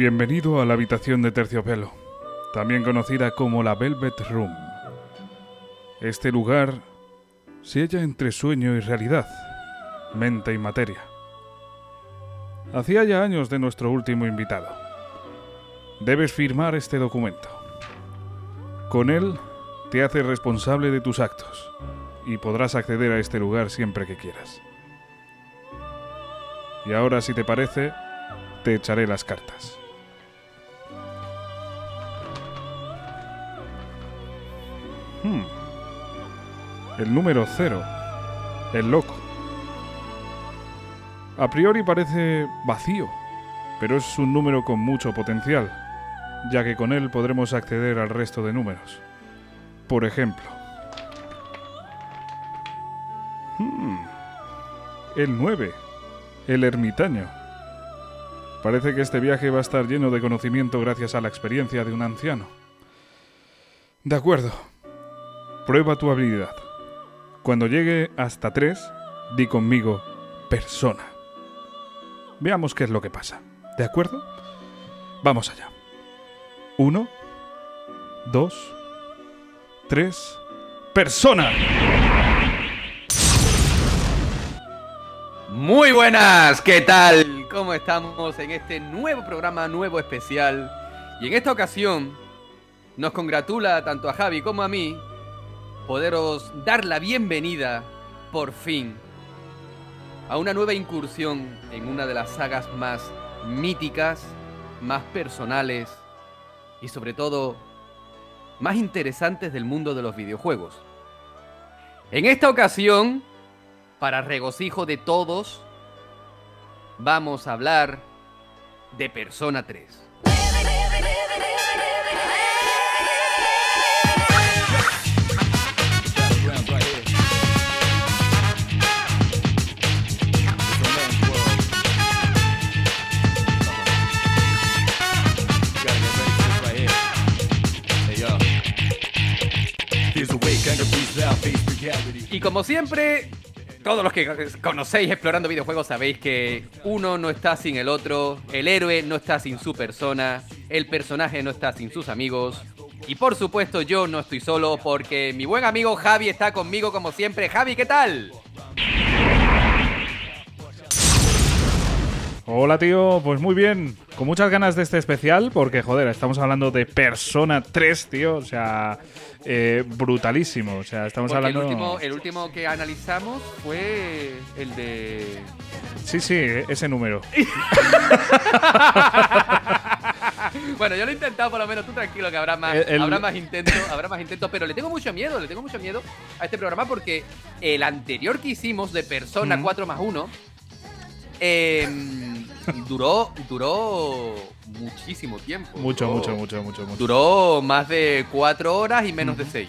Bienvenido a la habitación de terciopelo, también conocida como la Velvet Room. Este lugar se halla entre sueño y realidad, mente y materia. Hacía ya años de nuestro último invitado. Debes firmar este documento. Con él te haces responsable de tus actos y podrás acceder a este lugar siempre que quieras. Y ahora, si te parece, te echaré las cartas. El número cero. El loco. A priori parece vacío, pero es un número con mucho potencial, ya que con él podremos acceder al resto de números. Por ejemplo, hmm, el 9, el ermitaño. Parece que este viaje va a estar lleno de conocimiento gracias a la experiencia de un anciano. De acuerdo. Prueba tu habilidad. Cuando llegue hasta 3, di conmigo persona. Veamos qué es lo que pasa. ¿De acuerdo? Vamos allá. 1, 2, 3, persona. Muy buenas, ¿qué tal? ¿Cómo estamos en este nuevo programa, nuevo especial? Y en esta ocasión nos congratula tanto a Javi como a mí poderos dar la bienvenida, por fin, a una nueva incursión en una de las sagas más míticas, más personales y sobre todo más interesantes del mundo de los videojuegos. En esta ocasión, para regocijo de todos, vamos a hablar de Persona 3. Y como siempre, todos los que conocéis explorando videojuegos sabéis que uno no está sin el otro, el héroe no está sin su persona, el personaje no está sin sus amigos. Y por supuesto yo no estoy solo porque mi buen amigo Javi está conmigo como siempre. Javi, ¿qué tal? Hola tío, pues muy bien, con muchas ganas de este especial porque joder, estamos hablando de Persona 3, tío, o sea, eh, brutalísimo, o sea, estamos Porque hablando... el, último, el último que analizamos fue el de... Sí, sí, ese número. bueno, yo lo he intentado por lo menos, tú tranquilo que habrá más, El- habrá más intentos, habrá más intentos, pero le tengo mucho miedo, le tengo mucho miedo a este programa porque el anterior que hicimos de Persona Ujú. 4 más 1 em, duró, duró muchísimo tiempo. Mucho, duró- mucho, mucho, mucho, mucho. Duró más de 4 horas y menos de 6.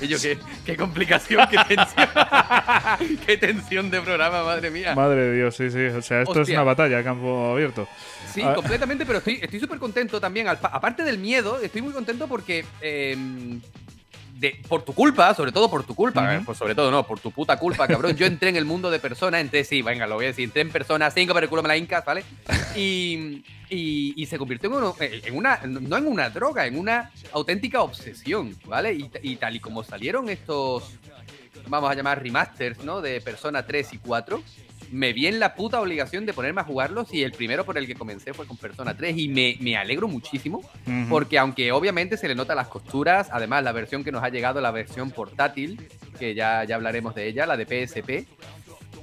Y yo, qué, qué complicación, qué tensión. qué tensión de programa, madre mía. Madre de Dios, sí, sí, o sea, esto es una batalla a campo abierto. Sí, Ah. completamente, pero estoy estoy súper contento también. Aparte del miedo, estoy muy contento porque. em, de, por tu culpa, sobre todo por tu culpa, pues sobre todo no, por tu puta culpa, cabrón. Yo entré en el mundo de persona, entré, sí, venga, lo voy a decir, entré en persona 5, pero el culo me la incas, ¿vale? Y, y, y se convirtió en, uno- en una, no en una droga, en una auténtica obsesión, ¿vale? Y, y tal y como salieron estos, vamos a llamar remasters, ¿no? De Persona 3 y 4, me vi en la puta obligación de ponerme a jugarlos y el primero por el que comencé fue con Persona 3 y me, me alegro muchísimo porque aunque obviamente se le nota las costuras, además la versión que nos ha llegado, la versión portátil, que ya, ya hablaremos de ella, la de PSP,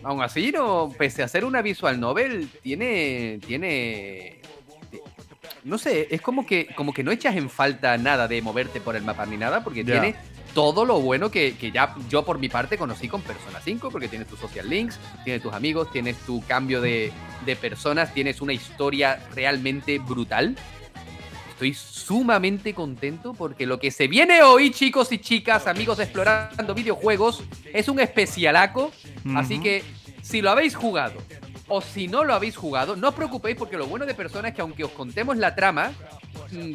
aún así, no, pese a ser una visual novel, tiene, tiene, no sé, es como que, como que no echas en falta nada de moverte por el mapa ni nada, porque tiene todo lo bueno que, que ya yo por mi parte conocí con Persona 5, porque tienes tus social links, tienes tus amigos, tienes tu cambio de, de personas, tienes una historia realmente brutal. Estoy sumamente contento porque lo que se viene hoy, chicos y chicas, amigos de Explorando Videojuegos, es un especialaco. Así que si lo habéis jugado o si no lo habéis jugado, no os preocupéis porque lo bueno de Persona es que aunque os contemos la trama,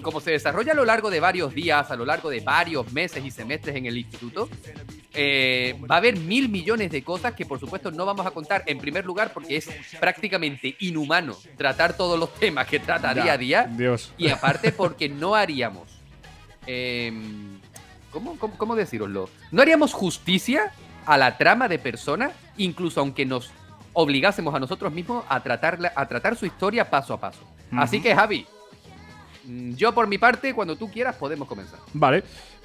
como se desarrolla a lo largo de varios días, a lo largo de varios meses y semestres en el instituto, eh, va a haber mil millones de cosas que por supuesto no vamos a contar en primer lugar porque es prácticamente inhumano tratar todos los temas que trata día a día. Dios. Y aparte porque no haríamos... em, ¿cómo, cómo, cómo deciroslo? No haríamos justicia a la trama de persona, incluso aunque nos obligásemos a nosotros mismos a, tratarla, a tratar su historia paso a paso. Así que Javi, mm, yo por mi parte, cuando tú quieras, podemos comenzar. Vale,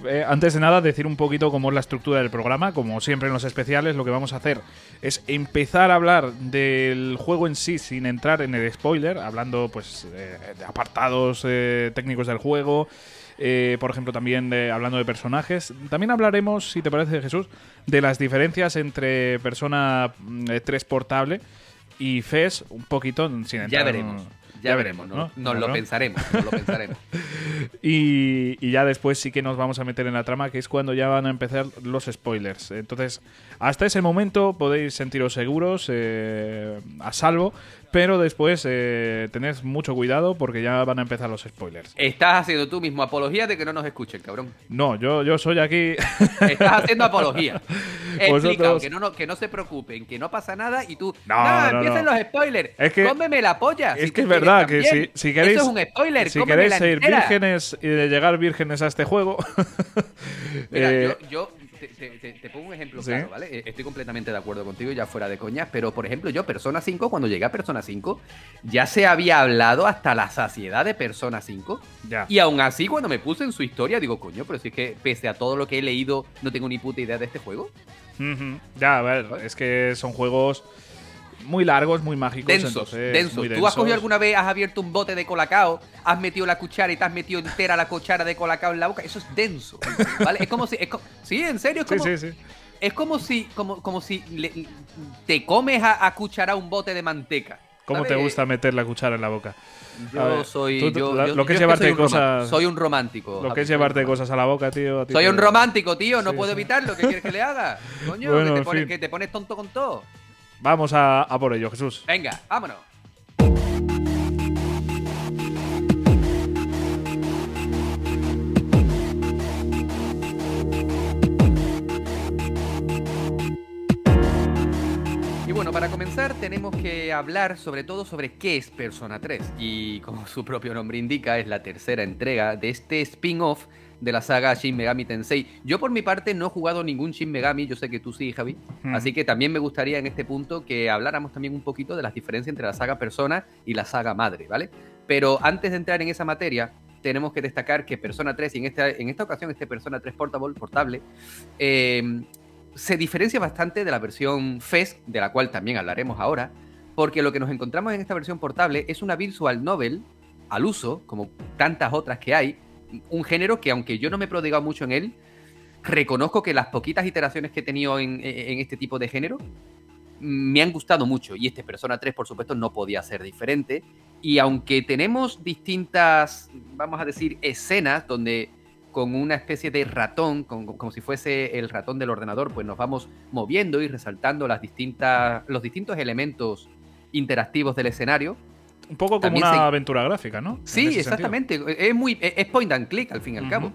Eh, antes de nada decir un poquito cómo es la estructura del programa, como siempre en los especiales lo que vamos a hacer es empezar a hablar del juego en sí sin entrar en el spoiler, hablando pues eh, de apartados eh, técnicos del juego, eh, por ejemplo también de- hablando de personajes. También hablaremos, si te parece Jesús, de las diferencias entre Persona mm, eh, 3 portable y FES un poquito sin entrar Ya en- veremos. Ya, veremos, ¿no? Nos lo ¿No? pensaremos, nos lo pensaremos. Y, y ya después sí que nos vamos a meter en la trama, que es cuando ya van a empezar los spoilers. Entonces, hasta ese momento podéis sentiros seguros, eh, a salvo, pero después eh, tened mucho cuidado porque ya van a empezar los spoilers. Estás haciendo tú mismo apología de que no nos escuchen, cabrón. No, yo, yo soy aquí. Estás haciendo apología. Explica, Vosotros- que no, no- que no se preocupen, que no pasa nada y tú. No, "Nah, no, empiecen no. los spoilers. Es que- Cómeme la polla. es si que es verdad que si, si queréis. Eso es un spoiler. si queréis entera. vírgenes y de llegar vírgenes a este juego. Mira, eh, yo, yo te, te- te- te pongo un ejemplo Sí. claro, ¿vale? Eh, Estoy completamente de acuerdo contigo, ya fuera de coñas, pero por ejemplo, yo, Persona 5, cuando llegué a Persona 5, ya se había hablado hasta la saciedad de Persona 5. ya. Y aún así, cuando me puse en su historia, digo, coño, pero si es que pese a todo lo que he leído, no tengo ni puta idea de este juego. Ya, a ver, es que son juegos muy largos, muy mágicos. Densos, entonces, densos. muy ¿Tú has cogido alguna vez, has abierto un bote de colacao, has metido la cuchara y te has metido entera la cuchara de colacao en la boca? Eso es denso, ¿vale? Es como si... es co- sí, en serio, es Sí, como, sí, sí. Es como si, como, como si le- te comes a, a cuchara un bote de manteca. ¿Cómo te gusta meter la cuchara en la boca? Yo ver, soy. tú- tú- yo- lo que yo es llevarte soy cosas- Soy un romántico. Lo que es llevarte cosas a la boca, tío. Soy un romántico, tío. No Sí, puedo sí. evitarlo. ¿Qué quieres que le haga? Coño, Bueno, que, te pones, que te pones tonto con todo. Vamos a, por ello, Jesús. Venga, vámonos. Y bueno, para comenzar tenemos que hablar sobre todo sobre qué es Persona 3. Y como su propio nombre indica, es la tercera entrega de este spin-off de la saga Shin Megami Tensei. Yo por mi parte no he jugado ningún Shin Megami, yo sé que tú sí, Javi. Hmm. Así que también me gustaría en este punto que habláramos también un poquito de las diferencias entre la saga Persona y la saga Madre, ¿vale? Pero antes de entrar en esa materia, tenemos que destacar que Persona 3, y en esta, en esta ocasión este Persona 3 Portable, portable, eh, se diferencia bastante de la versión FES, de la cual también hablaremos ahora, porque lo que nos encontramos en esta versión portable es una visual novel al uso, como tantas otras que hay, un género que aunque yo no me he prodigado mucho en él, reconozco que las poquitas iteraciones que he tenido en, este tipo de género me han gustado mucho y este Persona 3 por supuesto no podía ser diferente y aunque tenemos distintas, vamos a decir, escenas donde con una especie de ratón, como si fuese el ratón del ordenador, pues nos vamos moviendo y resaltando las distintas, los distintos elementos interactivos del escenario. Un poco como También una se- aventura gráfica, ¿no? Sí, exactamente. Es muy es point and click al fin y al cabo.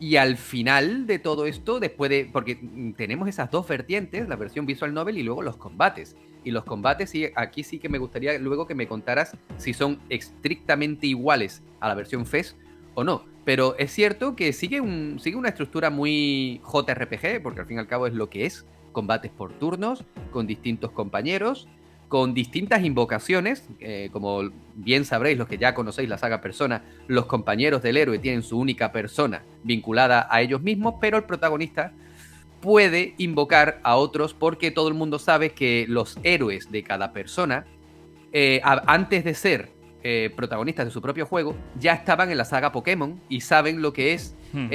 Y al final de todo esto, después de. Porque tenemos esas dos vertientes, la versión visual novel y luego los combates. Y los combates, sí, aquí sí que me gustaría luego que me contaras si son estrictamente iguales a la versión FES o no. Pero es cierto que sigue, un, sigue una estructura muy JRPG, porque al fin y al cabo es lo que es. Combates por turnos, con distintos compañeros, con distintas invocaciones, eh, como bien sabréis los que ya conocéis la saga Persona, los compañeros del héroe tienen su única persona vinculada a ellos mismos, pero el protagonista puede invocar a otros porque todo el mundo sabe que los héroes de cada persona, eh, a- antes de ser eh, protagonistas de su propio juego, ya estaban en la saga Pokémon y saben lo que es Hmm.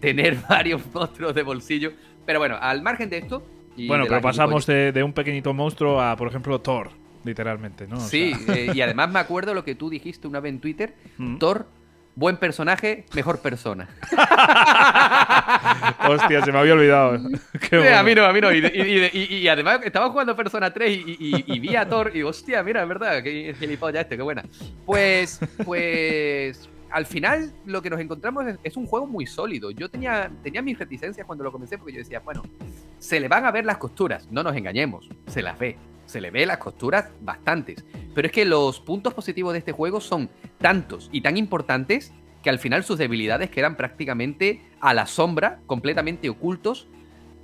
tener varios monstruos de bolsillo. Pero bueno, al margen de esto... y bueno, pero pasamos de, de un pequeñito monstruo a, por ejemplo, Thor, literalmente, ¿no? O Sí, sea, eh, y además me acuerdo lo que tú dijiste una vez en Twitter. mm. Thor, buen personaje, mejor persona. Hostia, se me había olvidado. Qué Sí, bueno. a mí no, a mí no. Y, y- y- y- y además estaba jugando Persona 3 y, y- y vi a Thor y hostia, mira, es verdad, qué gilipollas este, qué buena. Pues, pues, al final lo que nos encontramos es, un juego muy sólido. Yo tenía, tenía mis reticencias cuando lo comencé porque yo decía, bueno, se le van a ver las costuras, no nos engañemos, se las ve. Se le ve las costuras bastantes. Pero es que los puntos positivos de este juego son tantos y tan importantes que al final sus debilidades quedan prácticamente a la sombra, completamente ocultos,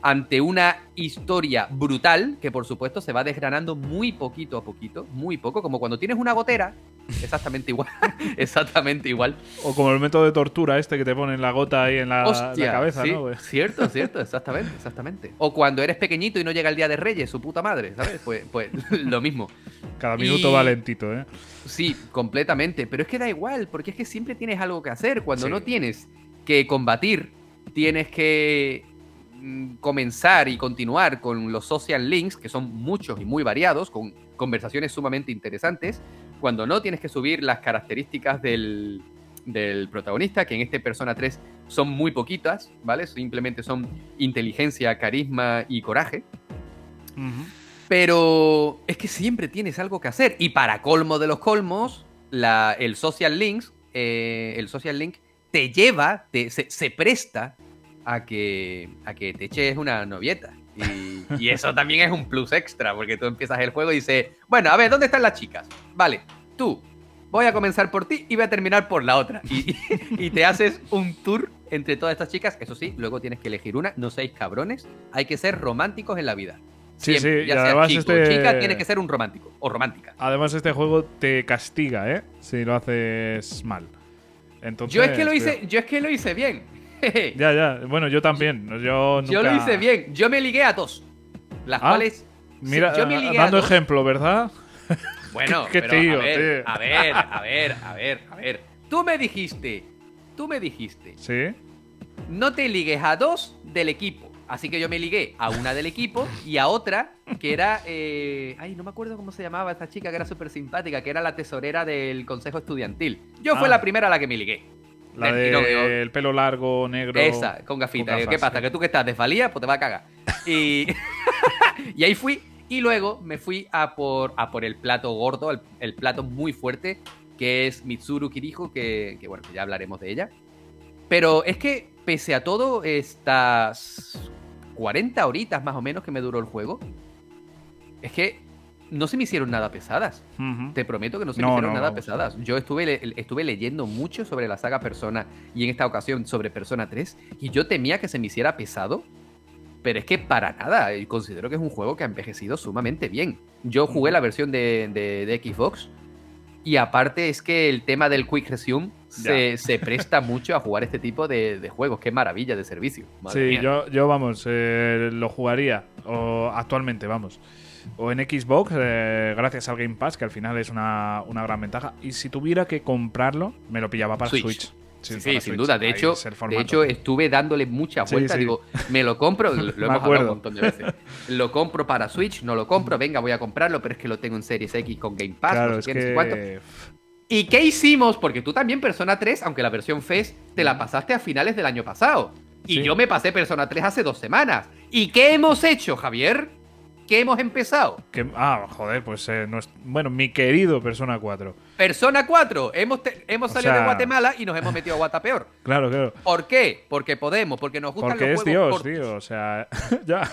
ante una historia brutal que por supuesto se va desgranando muy poquito a poquito, muy poco, como cuando tienes una gotera, exactamente igual, exactamente igual. O como el método de tortura este que te ponen la gota ahí en la, cabeza, ¿no? Pues. Cierto, cierto, exactamente, exactamente. O cuando eres pequeñito y no llega el día de Reyes, su puta madre, ¿sabes? Pues, pues lo mismo. Cada minuto va lentito, ¿eh? Sí, completamente, pero es que da igual, porque es que siempre tienes algo que hacer, cuando no tienes que combatir, tienes que comenzar y continuar con los social links, que son muchos y muy variados, con conversaciones sumamente interesantes, cuando no tienes que subir las características del, protagonista, que en este Persona 3 son muy poquitas, ¿vale? Simplemente son inteligencia, carisma y coraje. Pero es que siempre tienes algo que hacer. Y para colmo de los colmos, el social links, eh, el social link te lleva, se, presta a que, a que te eches una novieta. Y, eso también es un plus extra, porque tú empiezas el juego y dices, bueno, a ver, ¿dónde están las chicas? Vale, tú, voy a comenzar por ti y voy a terminar por la otra. Y, te haces un tour entre todas estas chicas. Eso sí, luego tienes que elegir una. No seáis cabrones. Hay que ser románticos en la vida. Sí, sí, ya además este... chica, tiene que ser un romántico o romántica. Además, este juego te castiga, ¿eh? Si lo haces mal. Entonces, yo es que lo hice, yo es que lo hice bien. ya, ya. Bueno, yo también. Yo, yo lo hice bien. Yo me ligué a dos. Las ah, cuales. Mira, dando ejemplo, ¿verdad? Bueno, ¿Qué, tío, a, ver, a ver, a ver, a ver, a ver. Tú me dijiste. Tú me dijiste. Sí. No te ligues a dos del equipo. Así que yo me ligué a una del equipo y a otra que era. Eh, ay, no me acuerdo cómo se llamaba esta chica que era súper simpática, que era la tesorera del consejo estudiantil. Yo fue ah. la primera a la que me ligué. La del pelo largo, negro. Esa, con gafitas. ¿Qué pasa? ¿Que tú que estás desvalía? Pues te va a cagar. Y, y ahí fui. Y luego me fui a por, a por el plato gordo, el, plato muy fuerte, que es Mitsuru Kirijo, que, que bueno, ya hablaremos de ella. Pero es que, pese a todo, estas 40 horitas más o menos que me duró el juego, es que no se me hicieron nada pesadas. Te prometo que no se me hicieron nada pesadas. Yo estuve, estuve leyendo mucho sobre la saga Persona y en esta ocasión sobre Persona 3 y yo temía que se me hiciera pesado. Pero es que para nada, y considero que es un juego que ha envejecido sumamente bien. Yo jugué la versión de, de, Xbox y aparte es que el tema del Quick Resume se, presta mucho a jugar este tipo de, juegos. Qué maravilla de servicio. sí, yo, yo vamos, eh, lo jugaría. O actualmente, vamos o en Xbox, eh, gracias al Game Pass, que al final es una, gran ventaja. Y si tuviera que comprarlo, me lo pillaba para Switch. Sí, sin duda. De hecho, de hecho, estuve dándole muchas vueltas. Digo, me lo compro, lo, hemos hablado un montón de veces. Lo compro para Switch, no lo compro, venga, voy a comprarlo, pero es que lo tengo en Series X con Game Pass. ¿Y qué hicimos? Porque tú también Persona 3, aunque la versión FES, te la pasaste a finales del año pasado. Y yo me pasé Persona 3 hace dos semanas. ¿Y qué hemos hecho, Javier? ¿Qué hemos empezado? ah, joder, pues eh, bueno, mi querido Persona 4. Persona 4, hemos, hemos salido de Guatemala y nos hemos metido a Guatapeor. Claro, claro. ¿Por qué? Porque podemos, porque nos gustan porque es Dios, tío, o sea, ya.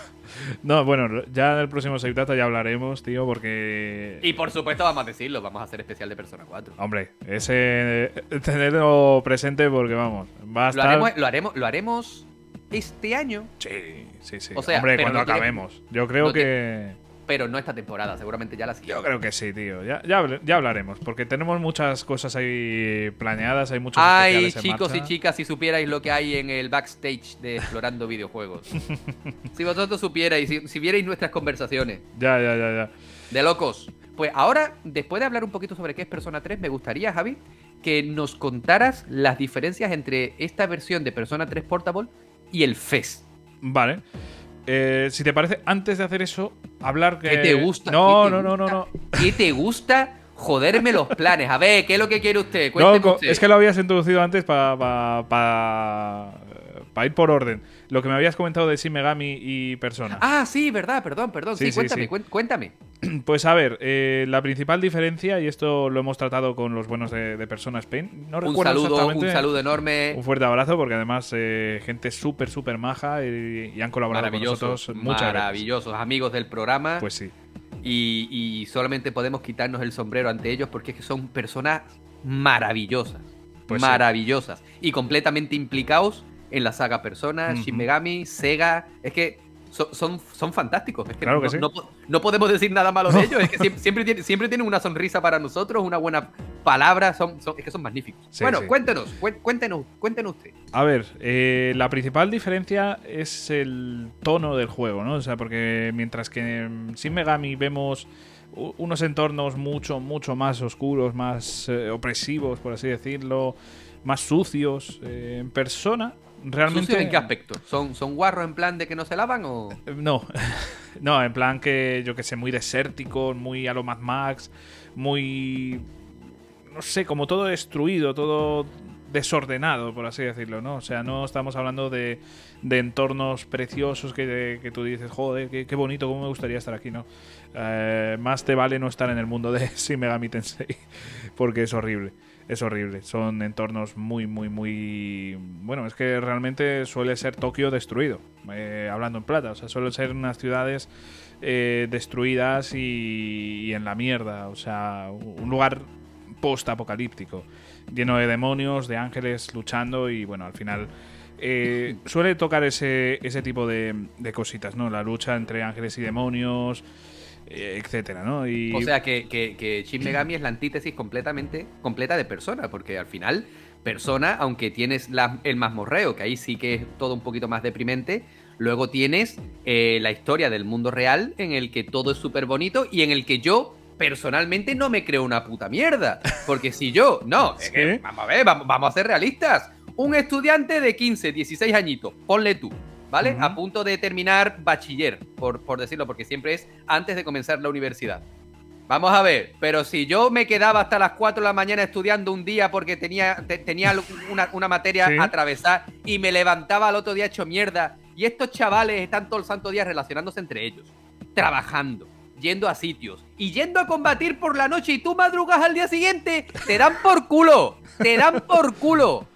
No, bueno, ya en el próximo Seitata ya hablaremos, tío, porque... Y por supuesto vamos a decirlo, vamos a hacer especial de Persona 4. Hombre, ese... Tenerlo presente porque, vamos, va a estar... lo haremos, lo haremos este año. Sí, sí, sí. Hombre, cuando acabemos. Yo creo que. Pero no esta temporada, seguramente ya la siguiente. Yo creo que sí, tío. Ya, ya, hablaremos, porque tenemos muchas cosas ahí planeadas, hay muchos Ay, chicos y chicas, si supierais lo que hay en el backstage de Explorando Videojuegos. si vosotros supierais, si, si vierais nuestras conversaciones. Ya, ya, ya, ya. De locos. Pues ahora, después de hablar un poquito sobre qué es Persona 3, me gustaría, Javi, que nos contaras las diferencias entre esta versión de Persona 3 Portable y el FES. Vale. Eh, si te parece, antes de hacer eso, hablar que. ¿Qué te gusta? No, no, no, no, no. ¿Qué te gusta? Joderme los planes. A ver, ¿qué es lo que quiere usted? No, Es que lo habías introducido antes para para ir por orden. Lo que me habías comentado de Shin Megami y Persona. Ah, sí, verdad, perdón, perdón. Sí, Sí, sí, cuéntame, sí. cuéntame. Pues a ver, eh, la principal diferencia, y esto lo hemos tratado con los buenos de, de Persona Spain, no Un saludo, un saludo enorme. Un fuerte abrazo, porque además eh, gente súper, súper maja y, y han colaborado con nosotros muchas veces. maravillosos amigos del programa. Pues sí. y, y solamente podemos quitarnos el sombrero ante ellos porque es que son personas maravillosas. Pues sí. maravillosas. Y completamente implicados en la saga Persona. Shin Megami, Sega. Es que so- son, son fantásticos. Es que, Claro que no, sí. no po- no podemos decir nada malo de ellos. Es que siempre, siempre, tienen, siempre tienen una sonrisa para nosotros, una buena palabra. Son, son- es que son magníficos. Sí, bueno, sí. cuéntenos, cué- cuéntenos, cuéntenos usted. A ver, eh, la principal diferencia es el tono del juego, ¿no? O sea, porque mientras que en Shin Megami vemos unos entornos mucho, mucho más oscuros, más eh, opresivos, por así decirlo, más sucios, eh, en persona, realmente... ¿Sucios ¿En qué aspecto? ¿Son, ¿Son guarros en plan de que no se lavan o...? Eh, No, no, en plan que yo que sé, muy desértico, muy a lo Mad Max, muy. No sé, como todo destruido, todo desordenado, por así decirlo, ¿no? O sea, no estamos hablando de, de entornos preciosos que, que tú dices, joder, qué, qué bonito, cómo me gustaría estar aquí, ¿no? Eh, más te vale no estar en el mundo de Shin Megami Tensei, porque es horrible. Es horrible. Son entornos muy, muy, muy. Bueno, es que realmente suele ser Tokio destruido. eh, hablando en plata. O sea, suelen ser unas ciudades eh, destruidas y, y en la mierda. O sea, un lugar post-apocalíptico. Lleno de demonios, de ángeles luchando y bueno, al final. eh, suele tocar ese, ese tipo de, de cositas, ¿no? La lucha entre ángeles y demonios, etcétera, ¿no? Y, O sea que, que, que Shin Megami es la antítesis completamente completa de Persona, porque al final, Persona, aunque tienes la- el mazmorreo, que ahí sí que es todo un poquito más deprimente, luego tienes eh, la historia del mundo real en el que todo es súper bonito y en el que yo personalmente no me creo una puta mierda. Porque si yo, no, es que, ¿Sí? vamos a ver, vamos, vamos a ser realistas. Un estudiante de 15, 16 añitos, ponle tú, ¿vale? A punto de terminar bachiller, por, por decirlo, porque siempre es antes de comenzar la universidad. Vamos a ver, pero si yo me quedaba hasta las 4 de la mañana estudiando un día porque tenía, te- tenía una, una materia Sí. a atravesar y me levantaba al otro día hecho mierda, y estos chavales están todo el santo día relacionándose entre ellos, trabajando, yendo a sitios y yendo a combatir por la noche y tú madrugas al día siguiente, te dan por culo, te dan por culo.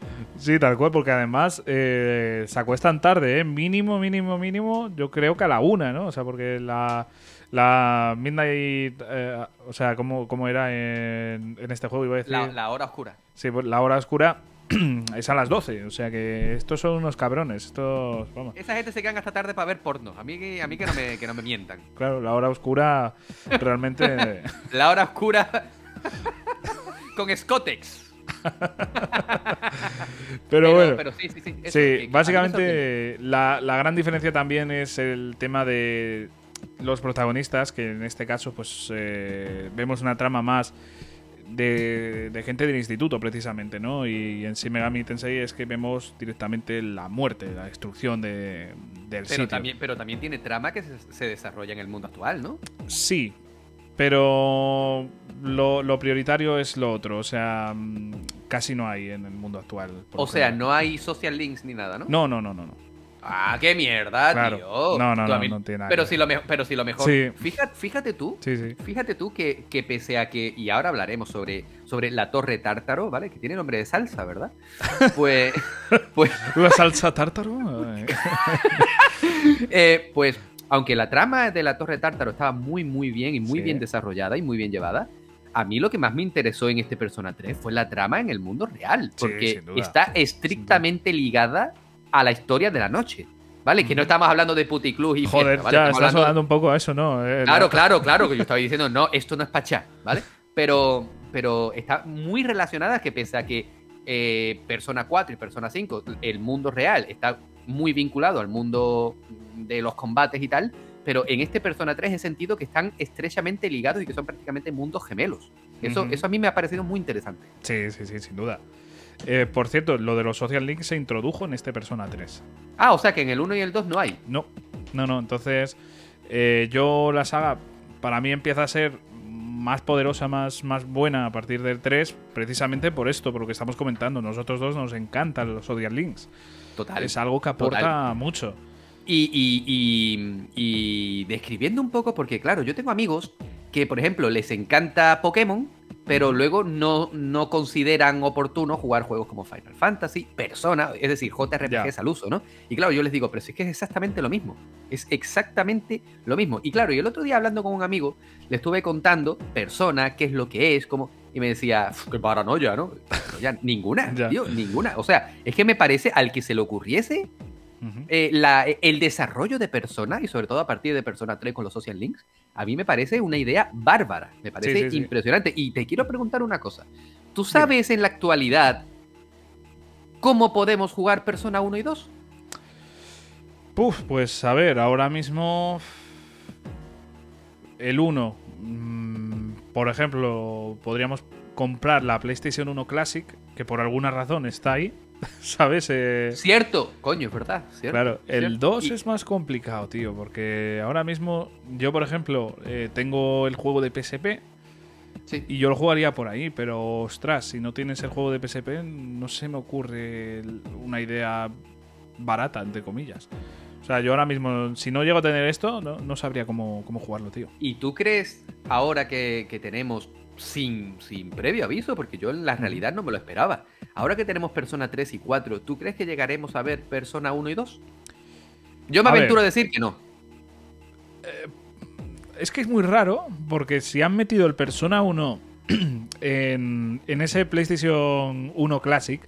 Sí, tal cual, porque además eh, se acuestan tarde, ¿eh? Mínimo, mínimo, mínimo, yo creo que a la una, ¿no? O sea, porque la, la Midnight, eh, o sea, ¿cómo, cómo era en, en este juego? Iba a decir. La, la hora oscura. Sí, pues la hora oscura es a las 12, o sea que estos son unos cabrones, estos, vamos. Esa gente se quedan hasta tarde para ver porno. A mí, que- a mí que, no me, que no me mientan. Claro, la hora oscura realmente... La hora oscura con Scotex. Pero, bueno. pero sí, sí, sí. eso, básicamente la, la gran diferencia también es el tema de los protagonistas, que en este caso pues eh, vemos una trama más de, de gente del instituto precisamente, ¿no? Y en Shin Megami Tensei es que vemos directamente la muerte, la destrucción de, del Pero sitio. también, pero también tiene trama que se, se desarrolla en el mundo actual, ¿no? Sí, pero lo, lo prioritario es lo otro, o sea, mm, casi no hay en el mundo actual. O sea, no hay social links ni nada, ¿no? No, no, no, no. no. Ah, qué mierda, Claro. tío. No, no, no, mí- no tiene nada Pero si lo, mejor, pero si lo mejor. Sí. Fíjate, fíjate tú. Sí, sí. Fíjate tú que, que pese a que, y ahora hablaremos sobre, sobre la torre tártaro, ¿vale? Que tiene nombre de salsa, ¿verdad? Pues, pues, ¿La salsa tártaro? Eh, pues, aunque la trama de la torre tártaro estaba muy, muy bien y muy Sí. bien desarrollada y muy bien llevada, a mí lo que más me interesó en este Persona 3 fue la trama en el mundo real, porque duda. está estrictamente ligada a la historia de la noche, ¿vale? Que no estamos hablando de puticlub y Joder, fiesta, ¿vale? ya Estamos está hablando- un poco a eso, ¿no? Eh, Claro, la- claro, claro, que yo estaba diciendo, no, esto no es pachá, ¿vale? Pero, pero está muy relacionada que pese a que eh, Persona 4 y Persona 5, el mundo real está muy vinculado al mundo de los combates y tal, pero en este Persona 3 he sentido que están estrechamente ligados y que son prácticamente mundos gemelos. Eso, eso a mí me ha parecido muy interesante. Sí, sí, sí, sin duda. Eh, por cierto, lo de los social links se introdujo en este Persona 3. Ah, o sea que en el 1 y el 2 no hay. No, no, no. Entonces, eh, yo la saga, para mí empieza a ser más poderosa, más, más buena a partir del 3, precisamente por esto, por lo que estamos comentando. Nosotros dos nos encantan los Odian Links. Total. Es algo que aporta mucho. Y, y, y, y describiendo un poco, porque claro, yo tengo amigos que, por ejemplo, les encanta Pokémon, pero luego no, no consideran oportuno jugar juegos como Final Fantasy, Persona, es decir, JRPGs al uso, ¿no? Y claro, yo les digo, pero si es que es exactamente lo mismo. Es exactamente lo mismo. Y claro, y el otro día hablando con un amigo, le estuve contando Persona, qué es lo que es, cómo. Y me decía, qué paranoia, ¿no? ya, ninguna, tío, ninguna. O sea, es que me parece al que se le ocurriese eh, la, el desarrollo de Persona, y sobre todo a partir de Persona 3 con los social links, a mí me parece una idea bárbara, me parece impresionante. Y te quiero preguntar una cosa. ¿Tú sabes en la actualidad cómo podemos jugar Persona 1 y 2? Puf, pues a ver, ahora mismo el 1, mm, por ejemplo, podríamos comprar la PlayStation 1 Classic, que por alguna razón está ahí, ¿sabes? Eh, cierto, coño, es verdad. claro, el 2 es más complicado, tío, porque ahora mismo yo, por ejemplo, eh, tengo el juego de PSP. Y yo lo jugaría por ahí, pero ostras, si no tienes el juego de PSP, no se me ocurre una idea barata, entre comillas. O sea, yo ahora mismo, si no llego a tener esto, no, sabría cómo, jugarlo, tío. ¿Y tú crees, ahora que, que tenemos sin, sin previo aviso, porque yo en la realidad no me lo esperaba. Ahora que tenemos Persona 3 y 4, ¿tú crees que llegaremos a ver Persona 1 y 2? Yo me aventuro a decir que no. Eh, es que es muy raro, porque si han metido el Persona 1 en, en ese PlayStation 1 Classic,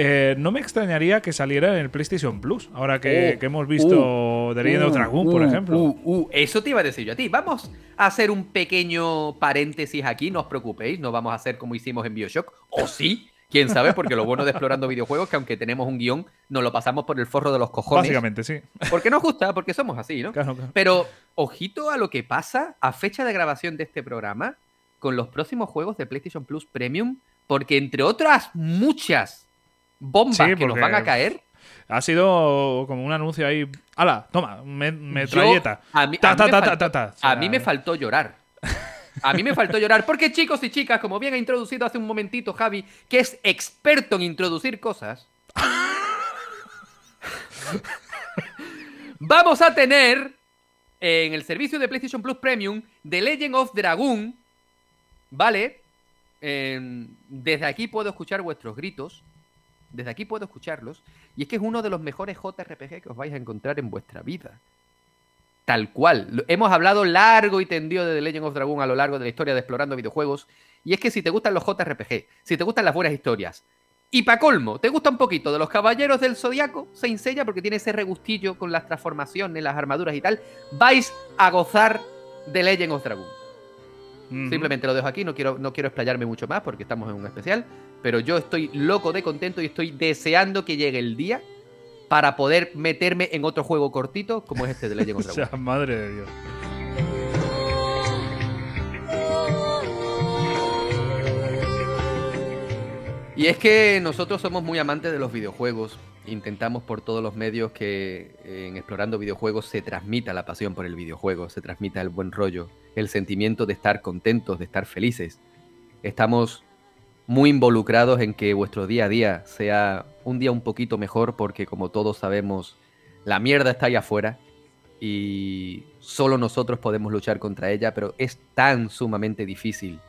eh, no me extrañaría que saliera en el PlayStation Plus, ahora que, oh. hemos visto uh, The Legend of Dragon, por uh, ejemplo. Uh, eso te iba a decir yo a ti. Vamos a hacer un pequeño paréntesis aquí, no os preocupéis, no vamos a hacer como hicimos en Bioshock, o sí, quién sabe, porque lo bueno de explorando videojuegos que aunque tenemos un guion, nos lo pasamos por el forro de los cojones. Básicamente, sí. Porque nos gusta, porque somos así, ¿no? Pero ojito a lo que pasa a fecha de grabación de este programa con los próximos juegos de PlayStation Plus Premium, porque entre otras muchas bombas que nos van a caer. Ha sido como un anuncio ahí. ¡Hala! Toma, metralleta. a mí, me faltó llorar. A mí me faltó llorar. Porque, chicos y chicas, como bien ha introducido hace un momentito Javi, que es experto en introducir cosas. vamos a tener en el servicio de PlayStation Plus Premium The Legend of Dragon. ¿Vale? desde aquí puedo escuchar vuestros gritos. Desde aquí puedo escucharlos. Y es que es uno de los mejores JRPG que os vais a encontrar en vuestra vida. Tal cual. Hemos hablado largo y tendido de The Legend of Dragon a lo largo de la historia de Explorando Videojuegos. Y es que si te gustan los JRPG, si te gustan las buenas historias, y pa' colmo, te gusta un poquito de los Caballeros del Zodiaco, se enseña porque tiene ese regustillo con las transformaciones, las armaduras y tal, vais a gozar de Legend of Dragon. Simplemente lo dejo aquí, no quiero, no quiero explayarme mucho más porque estamos en un especial, pero yo estoy loco de contento y estoy deseando que llegue el día para poder meterme en otro juego cortito como es este de Legend of Dragon. o sea, madre de Dios. Y es que nosotros somos muy amantes de los videojuegos. Intentamos por todos los medios que en explorando videojuegos se transmita la pasión por el videojuego, se transmita el buen rollo, el sentimiento de estar contentos, de estar felices. Estamos muy involucrados en que vuestro día a día sea un día un poquito mejor porque como todos sabemos, la mierda está ahí afuera y solo nosotros podemos luchar contra ella, pero es tan sumamente difícil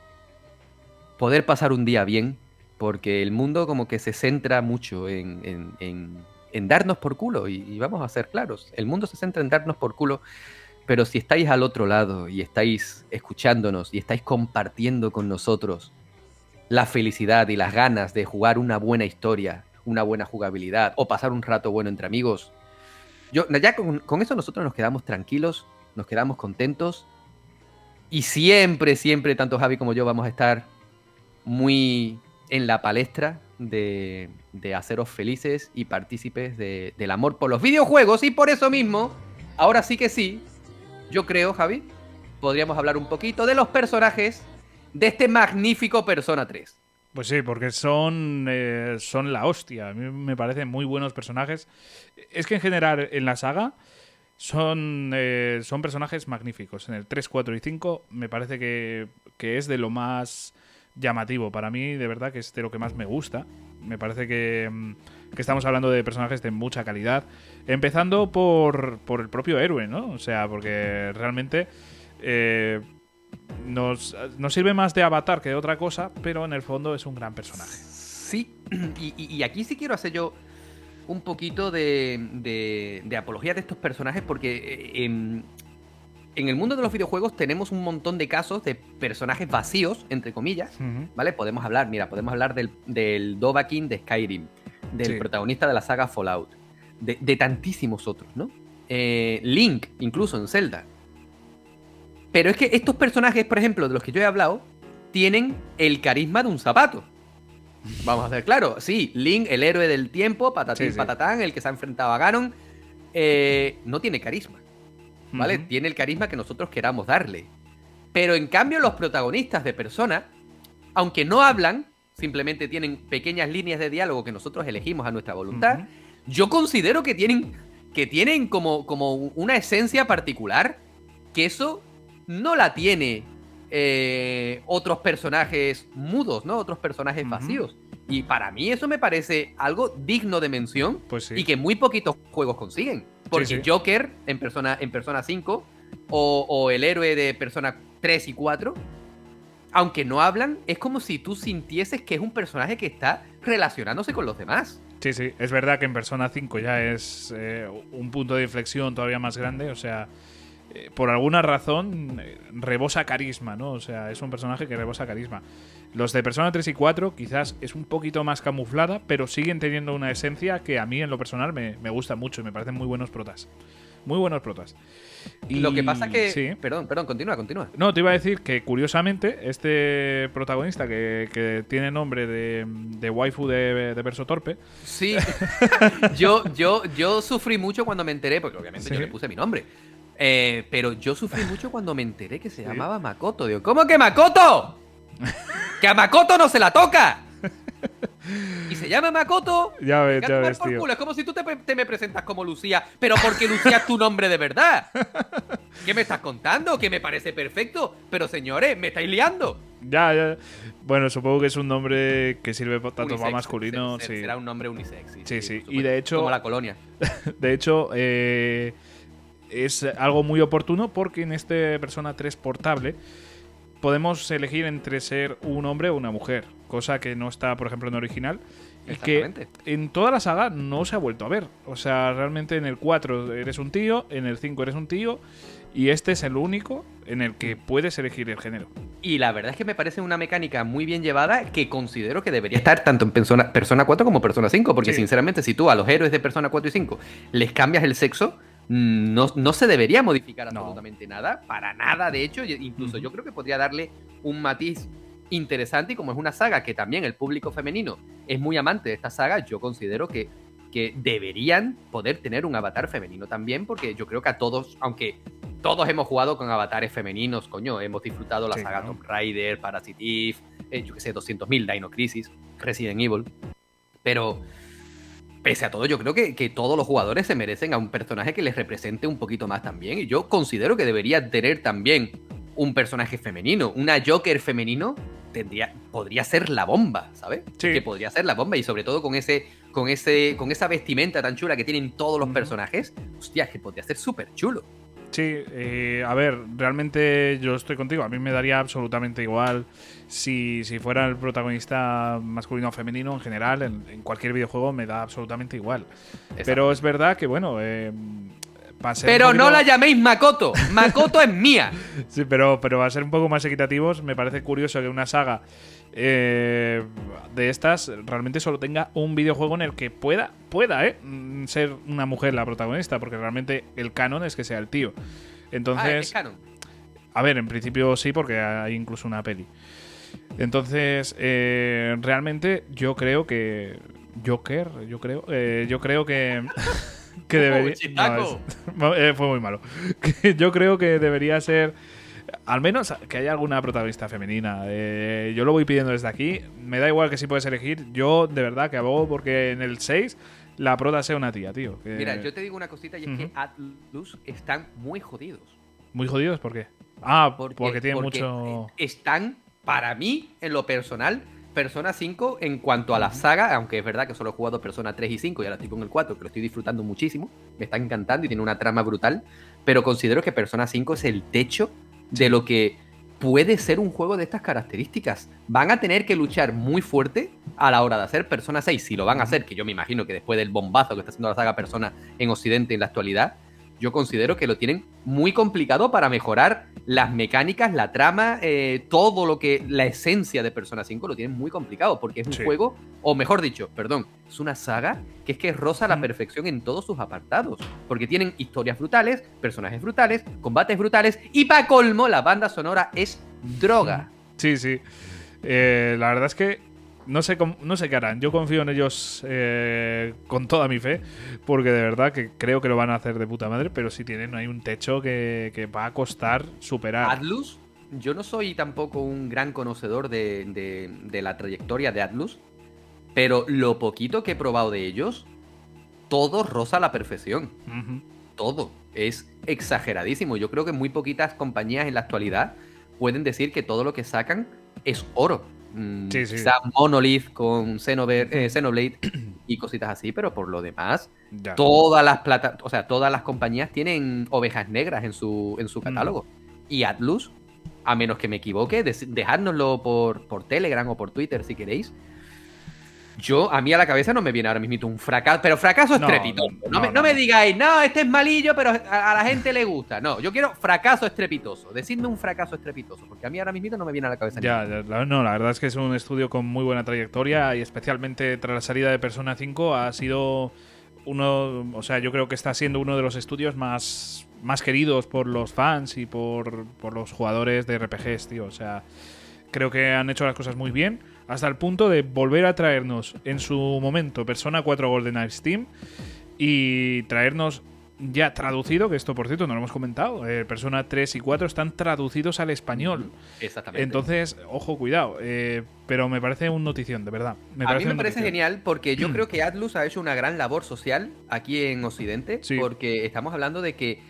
poder pasar un día bien porque el mundo como que se centra mucho en, darnos por culo, y, vamos a ser claros, el mundo se centra en darnos por culo, pero si estáis al otro lado y estáis escuchándonos y estáis compartiendo con nosotros la felicidad y las ganas de jugar una buena historia, una buena jugabilidad o pasar un rato bueno entre amigos, yo, ya con, eso nosotros nos quedamos tranquilos, nos quedamos contentos y siempre, siempre, tanto Javi como yo vamos a estar muy en la palestra de, haceros felices y partícipes del amor por los videojuegos. Y por eso mismo, ahora sí que sí, yo creo, Javi, podríamos hablar un poquito de los personajes de este magnífico Persona 3. Pues sí, porque son, eh, son la hostia. A mí me parecen muy buenos personajes. Es que en general en la saga son, eh, son personajes magníficos. En el 3, 4 y 5 me parece que, que es de lo más llamativo. Para mí, de verdad, que es de lo que más me gusta. Me parece que, mm, que estamos hablando de personajes de mucha calidad. Empezando por, por el propio héroe, ¿no? O sea, porque realmente eh, nos, nos sirve más de avatar que de otra cosa, pero en el fondo es un gran personaje. Sí, y, y- y aquí sí quiero hacer yo un poquito de, de- de apología de estos personajes porque eh, en, en el mundo de los videojuegos tenemos un montón de casos de personajes vacíos, entre comillas. ¿vale? Podemos hablar, mira, podemos hablar del, del Dovahkiin de Skyrim, del Sí. protagonista de la saga Fallout, de, de tantísimos otros, ¿no? Eh, Link, incluso en Zelda. Pero es que estos personajes, por ejemplo, de los que yo he hablado, tienen el carisma de un zapato. Vamos a ser claro, sí, Link, el héroe del tiempo, patatín, Sí, sí. patatán, el que se ha enfrentado a Ganon, eh, no tiene carisma. ¿vale? Tiene el carisma que nosotros queramos darle. Pero en cambio los protagonistas de Persona, aunque no hablan, simplemente tienen pequeñas líneas de diálogo que nosotros elegimos a nuestra voluntad, yo considero que tienen, que tienen como, como una esencia particular, que eso no la tiene eh, otros personajes mudos, ¿no? Otros personajes vacíos. Y para mí eso me parece algo digno de mención Pues sí. y que muy poquitos juegos consiguen. Porque sí. Joker en Persona, en Persona 5 o, o el héroe de Persona 3 y 4, aunque no hablan, es como si tú sintieses que es un personaje que está relacionándose con los demás. Sí, sí, es verdad que en Persona 5 ya es eh, un punto de inflexión todavía más grande, o sea, eh, por alguna razón eh, rebosa carisma, ¿no? O sea, es un personaje que rebosa carisma. Los de Persona 3 y 4 quizás es un poquito más camuflada, pero siguen teniendo una esencia que a mí en lo personal me, me gusta mucho y me parecen muy buenos protas. Muy buenos protas. Y Lo que pasa que... Sí. Perdón, perdón, continúa, continúa. No, te iba a decir que curiosamente este protagonista que, que tiene nombre de, de waifu de, de verso torpe, Sí, yo, yo, yo sufrí mucho cuando me enteré, porque obviamente Sí. yo le puse mi nombre. Eh, pero yo sufrí mucho cuando me enteré que se llamaba Makoto. Digo, ¿cómo que Makoto? ¡Que a Makoto no se la toca! Y se llama Makoto. ya ves, ya ves, por tío. culo. Es como si tú te, te me presentas como Lucía, pero porque Lucía es tu nombre de verdad. ¿Qué me estás contando? Que me parece perfecto. Pero señores, me estáis liando. Ya, ya. Bueno, supongo que es un nombre que sirve tanto para Unisex, masculino. se- se- sí. Será un nombre unisex. Sí, sí. por Y de hecho- Como la colonia. De hecho, eh, es algo muy oportuno porque en este Persona 3 portable podemos elegir entre ser un hombre o una mujer, cosa que no está, por ejemplo, en original. Y que en toda la saga no se ha vuelto a ver. O sea, realmente en el 4 eres un tío, en el 5 eres un tío, y este es el único en el que puedes elegir el género. Y la verdad es que me parece una mecánica muy bien llevada que considero que debería estar tanto en Persona, Persona 4 como Persona 5. Porque Sí. sinceramente, si tú a los héroes de Persona 4 y 5 les cambias el sexo, no, no se debería modificar No. absolutamente nada. Para nada, de hecho. Incluso yo creo que podría darle un matiz interesante. Y como es una saga que también el público femenino es muy amante de esta saga, yo considero que, que deberían poder tener un avatar femenino también. Porque yo creo que a todos, aunque todos hemos jugado con avatares femeninos, coño, hemos disfrutado la Sí, saga claro. Tomb Raider, Parasite Eve, eh, yo que sé, 200.000 Dino Crisis, Resident Evil. Pero, pese a todo, yo creo que, que todos los jugadores se merecen a un personaje que les represente un poquito más también. Y yo considero que debería tener también un personaje femenino. Una Joker femenino tendría, podría ser la bomba, ¿sabes? Sí. Que podría ser la bomba y sobre todo con ese, con ese, con esa vestimenta tan chula que tienen todos los personajes. Hostia, que podría ser súper chulo. Sí, eh, a ver, realmente yo estoy contigo. A mí me daría absolutamente igual si, si fuera el protagonista masculino o femenino en general, en, en cualquier videojuego me da absolutamente igual. Pero es verdad que, bueno, eh, Pero no la llaméis Makoto. Makoto es mía. Sí, pero, pero va a ser un poco más equitativos. Me parece curioso que una saga eh, de estas realmente solo tenga un videojuego en el que pueda, pueda eh, mm, ser una mujer la protagonista, porque realmente el canon es que sea el tío. Ah, es Entonces, canon. a ver, en principio sí, porque hay incluso una peli. Entonces, eh, realmente yo creo que. Joker, yo creo. eh, yo creo que. que debería. chitaco. no, es- eh, fue muy malo. Yo creo que debería ser. Al menos que haya alguna protagonista femenina. Eh, yo lo voy pidiendo desde aquí. Me da igual que si puedes elegir. Yo, de verdad, que abogo porque en el 6 la proda sea una tía, tío. Mira, yo te digo una cosita y es que Atlus están muy jodidos. ¿Muy jodidos? ¿Por qué? Ah, porque, tienen mucho... Están, para mí, en lo personal, Persona 5 en cuanto a la saga, aunque es verdad que solo he jugado Persona 3 y 5 y ahora estoy con el 4, que lo estoy disfrutando muchísimo, me está encantando y tiene una trama brutal, pero considero que Persona 5 es el techo de lo que puede ser un juego de estas características. Van a tener que luchar muy fuerte a la hora de hacer Persona 6, si lo van a hacer, que yo me imagino que después del bombazo que está haciendo la saga Persona en Occidente en la actualidad, yo considero que lo tienen muy complicado para mejorar las mecánicas, la trama, eh, todo lo que. La esencia de Persona 5 lo tienen muy complicado, porque es un juego, o mejor dicho, perdón, es una saga que es que roza la perfección en todos sus apartados. Porque tienen historias brutales, personajes brutales, combates brutales, y para colmo, la banda sonora es droga. Sí, sí. Eh, la verdad es que no sé, no sé qué harán. Yo confío en ellos eh, con toda mi fe, porque de verdad que creo que lo van a hacer de puta madre, pero si tienen hay un techo que, va a costar superar. Atlus, yo no soy tampoco un gran conocedor de, la trayectoria de Atlus, pero lo poquito que he probado de ellos, todo roza a la perfección. Todo. Es exageradísimo. Yo creo que muy poquitas compañías en la actualidad pueden decir que todo lo que sacan es oro. Mm, Monolith con eh, Xenoblade y cositas así, pero por lo demás, todas las plata o sea, todas las compañías tienen ovejas negras en su, en su catálogo. Y Atlus, a menos que me equivoque, dejárnoslo por, por Telegram o por Twitter si queréis, yo, a mí a la cabeza no me viene ahora mismo un fracaso, pero fracaso estrepitoso. No, me, digáis, no, este es malillo, pero a, la gente le gusta. No, yo quiero fracaso estrepitoso. Decidme un fracaso estrepitoso, porque a mí ahora mismo no me viene a la cabeza. Ya, no, la verdad es que es un estudio con muy buena trayectoria y especialmente tras la salida de Persona 5 ha sido uno, o sea, yo creo que está siendo uno de los estudios más, más queridos por los fans y por, por los jugadores de RPGs, tío. O sea, creo que han hecho las cosas muy bien hasta el punto de volver a traernos en su momento Persona 4 Golden Age Steam y traernos ya traducido, que esto por cierto no lo hemos comentado, eh, Persona 3 y 4 están traducidos al español. Exactamente. Entonces, ojo, cuidado, eh, pero me parece un notición, de verdad. a mí me parece genial porque yo creo que Atlus ha hecho una gran labor social aquí en Occidente, porque estamos hablando de que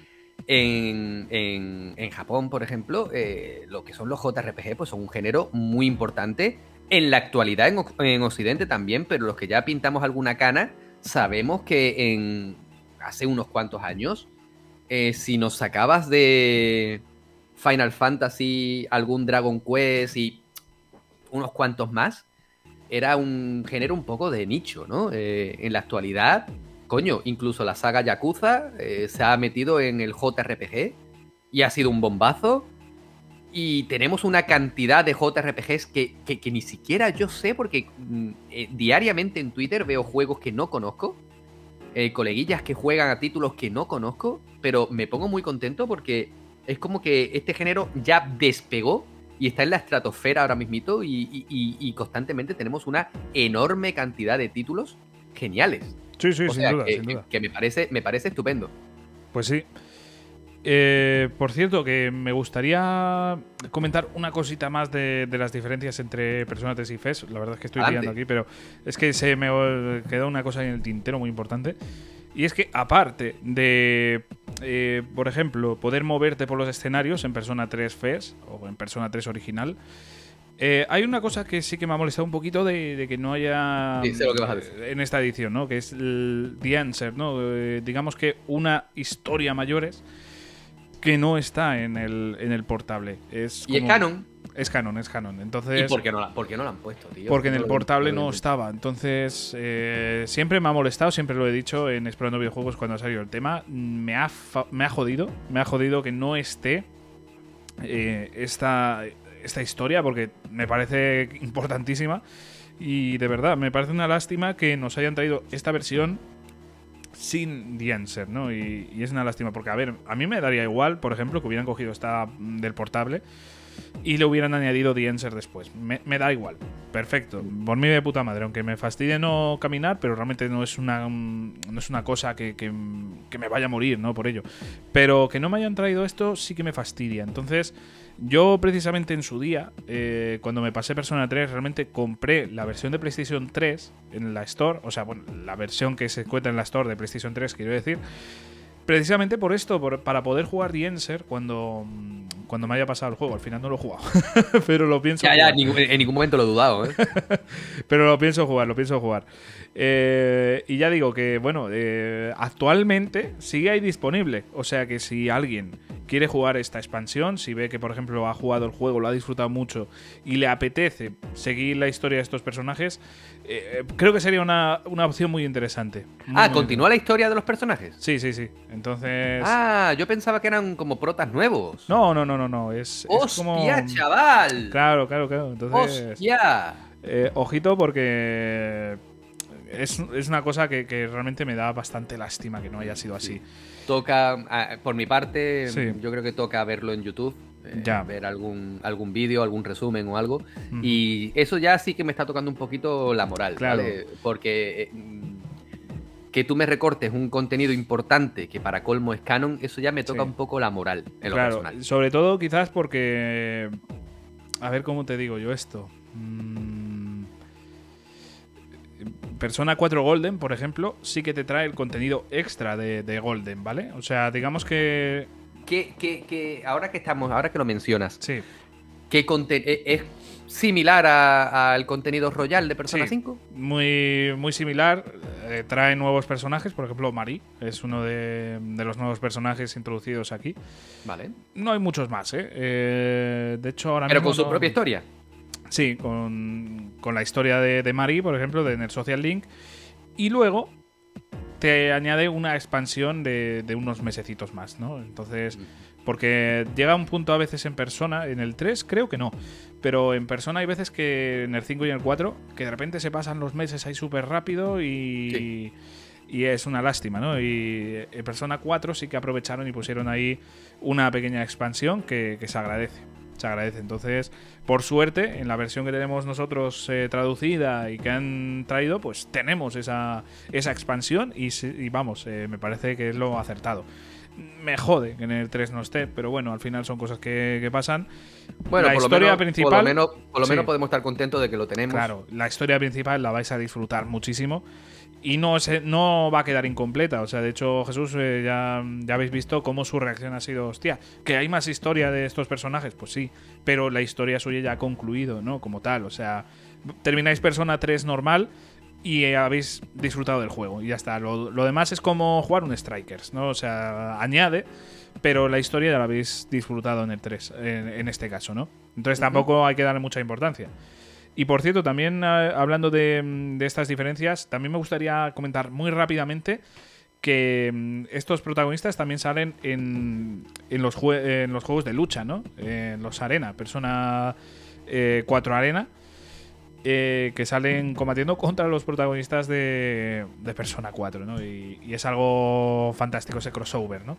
en, en, Japón, por ejemplo, eh, lo que son los JRPG pues son un género muy importante en la actualidad en, Occidente también, pero los que ya pintamos alguna cana, sabemos que en hace unos cuantos años, eh, si nos sacabas de Final Fantasy, algún Dragon Quest y unos cuantos más, era un género un poco de nicho, ¿no? Eh, en la actualidad, coño, incluso la saga Yakuza eh, se ha metido en el JRPG y ha sido un bombazo. Y tenemos una cantidad de JRPGs que, que, ni siquiera yo sé porque mm, eh, diariamente en Twitter veo juegos que no conozco, eh, coleguillas que juegan a títulos que no conozco, pero me pongo muy contento porque es como que este género ya despegó y está en la estratosfera ahora mismito y, y, constantemente tenemos una enorme cantidad de títulos geniales. Sí, sí, sin, duda, que, sin duda. Que me parece, me parece estupendo. Pues sí. Eh, por cierto, que me gustaría comentar una cosita más de, las diferencias entre Persona 3 y FES. La verdad es que estoy pillando aquí, pero es que se me quedó una cosa en el tintero muy importante. Y es que aparte de, eh, por ejemplo, poder moverte por los escenarios en Persona 3 FES o en Persona 3 original, eh, hay una cosa que sí que me ha molestado un poquito de, que no haya en esta edición, ¿no? Que es el The Answer, ¿no? digamos que una historia mayores que no está en el, en el portable. Es y es canon. Es canon, es canon. Entonces, ¿Y por qué no la, no la han puesto, tío? Porque en el portable no estaba. Entonces, eh, siempre me ha molestado, siempre lo he dicho en Explorando Videojuegos cuando ha salido el tema. Me ha, me ha jodido, me ha jodido que no esté eh, esta, esta historia, porque me parece importantísima. Y de verdad, me parece una lástima que nos hayan traído esta versión sin The Answer, ¿no? Y, es una lástima, porque, a ver, a mí me daría igual, por ejemplo, que hubieran cogido esta del portable, y le hubieran añadido The Enser después. Me, da igual. Perfecto. Por mí de puta madre. Aunque me fastidie no caminar, pero realmente no es una, mm, no es una cosa que, que- que me vaya a morir, ¿no? Por ello. Pero que no me hayan traído esto sí que me fastidia. Entonces, yo precisamente en su día, eh, cuando me pasé Persona 3, realmente compré la versión de PlayStation 3 en la Store. O sea, bueno, la versión que se encuentra en la Store de PlayStation 3, quiero decir. Precisamente por esto, por- para poder jugar The Enser cuando, mm, cuando me haya pasado el juego. Al final no lo he jugado, pero lo pienso Ya, ya, jugar. ningún, en ningún momento lo he dudado, ¿eh? Pero lo pienso jugar, lo pienso jugar. Eh, y ya digo que, bueno, eh, actualmente sigue ahí disponible. O sea que si alguien quiere jugar esta expansión, si ve que, por ejemplo, ha jugado el juego, lo ha disfrutado mucho y le apetece seguir la historia de estos personajes, eh, creo que sería una, una opción muy interesante. Muy, Ah, muy ¿continúa la historia de los personajes? Sí, sí, sí. Entonces. Ah, yo pensaba que eran como protas nuevos. No, no, no, no, no. Es, es ¡Hostia, como. chaval! Claro, claro, claro. Entonces. ¡Hostia! Eh, ojito porque es, es una cosa que, que realmente me da bastante lástima que no haya sido así. Toca, ah, por mi parte, Sí. yo creo que toca verlo en YouTube. eh, Ya. Ver algún, algún vídeo, algún resumen o algo. Y eso ya sí que me está tocando un poquito la moral, Claro. ¿vale? Porque eh, mm, que tú me recortes un contenido importante que para colmo es canon, eso ya me toca Sí. un poco la moral en lo personal. sobre todo quizás porque... A ver cómo te digo yo esto. Mm, Persona 4 Golden, por ejemplo, sí que te trae el contenido extra de, de Golden, ¿vale? O sea, digamos que... Que, que- que ahora que estamos, ahora que lo mencionas, Sí, ¿qué conte- e- es similar al contenido Royal de Persona Sí. 5? muy, muy similar. eh, trae nuevos personajes, por ejemplo, Mari es uno de, de los nuevos personajes introducidos aquí. Vale. No hay muchos más, ¿eh? Eh, de hecho, ahora Pero mismo con su no- propia historia. Sí, con, con la historia de, de Mari, por ejemplo, de Net Social Link. Y luego te añade una expansión de, de unos mesecitos más, ¿no? Entonces, porque llega un punto a veces en persona, en el 3 creo que no, pero en persona hay veces que en el 5 y en el 4, que de repente se pasan los meses ahí súper rápido y... Y es una lástima, ¿no? Y en Persona 4 sí que aprovecharon y pusieron ahí una pequeña expansión que, que se agradece. Se agradece. Entonces, por suerte, en la versión que tenemos nosotros eh, traducida y que han traído, pues tenemos esa, esa expansión y, y vamos, eh, me parece que es lo acertado. Me jode que en el 3 no esté, pero bueno, al final son cosas que, que pasan. Bueno, la por, historia lo menos, principal. por lo menos, por lo Sí. menos podemos estar contentos de que lo tenemos. Claro, la historia principal la vais a disfrutar muchísimo y no, se, no va a quedar incompleta. O sea, de hecho, Jesús, eh, ya, ya habéis visto cómo su reacción ha sido, hostia, que hay más historia de estos personajes, pues sí, pero la historia suya ya ha concluido, ¿no? Como tal, o sea, termináis Persona 3 normal y eh, habéis disfrutado del juego y ya está. Lo, lo demás es como jugar un Strikers, ¿no? O sea, añade, pero la historia ya la habéis disfrutado en el 3, en, en este caso, ¿no? Entonces tampoco hay que darle mucha importancia. Y por cierto, también eh, hablando de, mm, de estas diferencias, también me gustaría comentar muy rápidamente que mm, estos protagonistas también salen en, en, los, juegos de lucha, ¿no? En los Arena, Persona eh, 4 Arena, eh, que salen combatiendo contra los protagonistas de, de Persona 4, ¿no? Y es algo fantástico ese crossover, ¿no?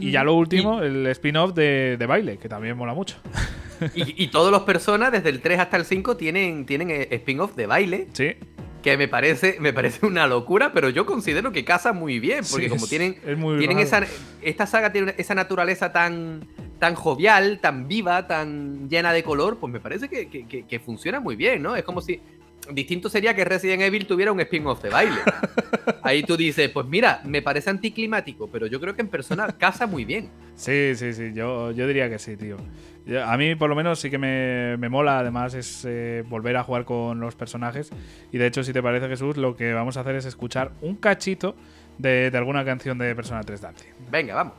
Y ya lo último, el spin-off de, de baile, que también mola mucho. Y, y todos los personas, desde el 3 hasta el 5, tienen, tienen eh, spin-off de baile, Sí, que me parece, me parece una locura, pero yo considero que casa muy bien, porque Sí, como es- tienen, es muy tienen esa, esta saga tiene esa naturaleza tan, tan jovial, tan viva, tan llena de color, pues me parece que, que- que- que funciona muy bien, ¿no? Es como si... Distinto sería que Resident Evil tuviera un spin-off de baile. Ahí tú dices, pues mira, me parece anticlimático, pero yo creo que en persona casa muy bien. Sí, sí, sí, yo, yo diría que sí, tío. Yo- A mí por lo menos sí que me, me mola, además es eh, volver a jugar con los personajes. Y de hecho, si te parece Jesús, lo que vamos a hacer es escuchar un cachito de, de alguna canción de Persona 3 Dancing. Venga, vamos.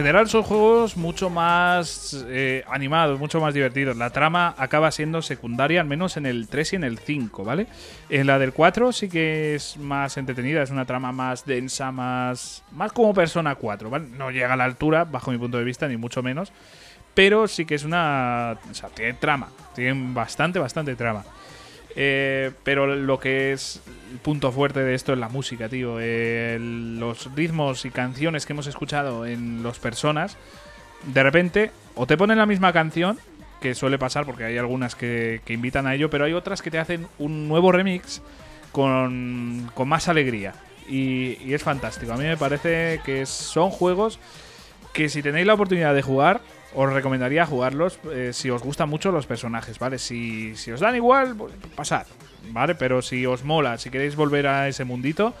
General son juegos mucho más eh, animados, mucho más divertidos. La trama acaba siendo secundaria, al menos en el 3 y en el 5, ¿vale? En la del 4 sí que es más entretenida, es una trama más densa, más, más como Persona 4, ¿vale? No llega a la altura, bajo mi punto de vista, ni mucho menos. Pero sí que es una... O sea, tiene trama, tiene bastante, bastante trama. Eh, pero lo que es el punto fuerte de esto es la música, tío. Eh, los ritmos y canciones que hemos escuchado en los personas, de repente, o te ponen la misma canción, que suele pasar porque hay algunas que, que invitan a ello, pero hay otras que te hacen un nuevo remix con, con más alegría. Y es fantástico. A mí me parece que son juegos que si tenéis la oportunidad de jugar, os recomendaría jugarlos eh, si os gustan mucho los personajes, ¿vale? Si, si os dan igual, pues, pasad, ¿vale? Pero si os mola, si queréis volver a ese mundito,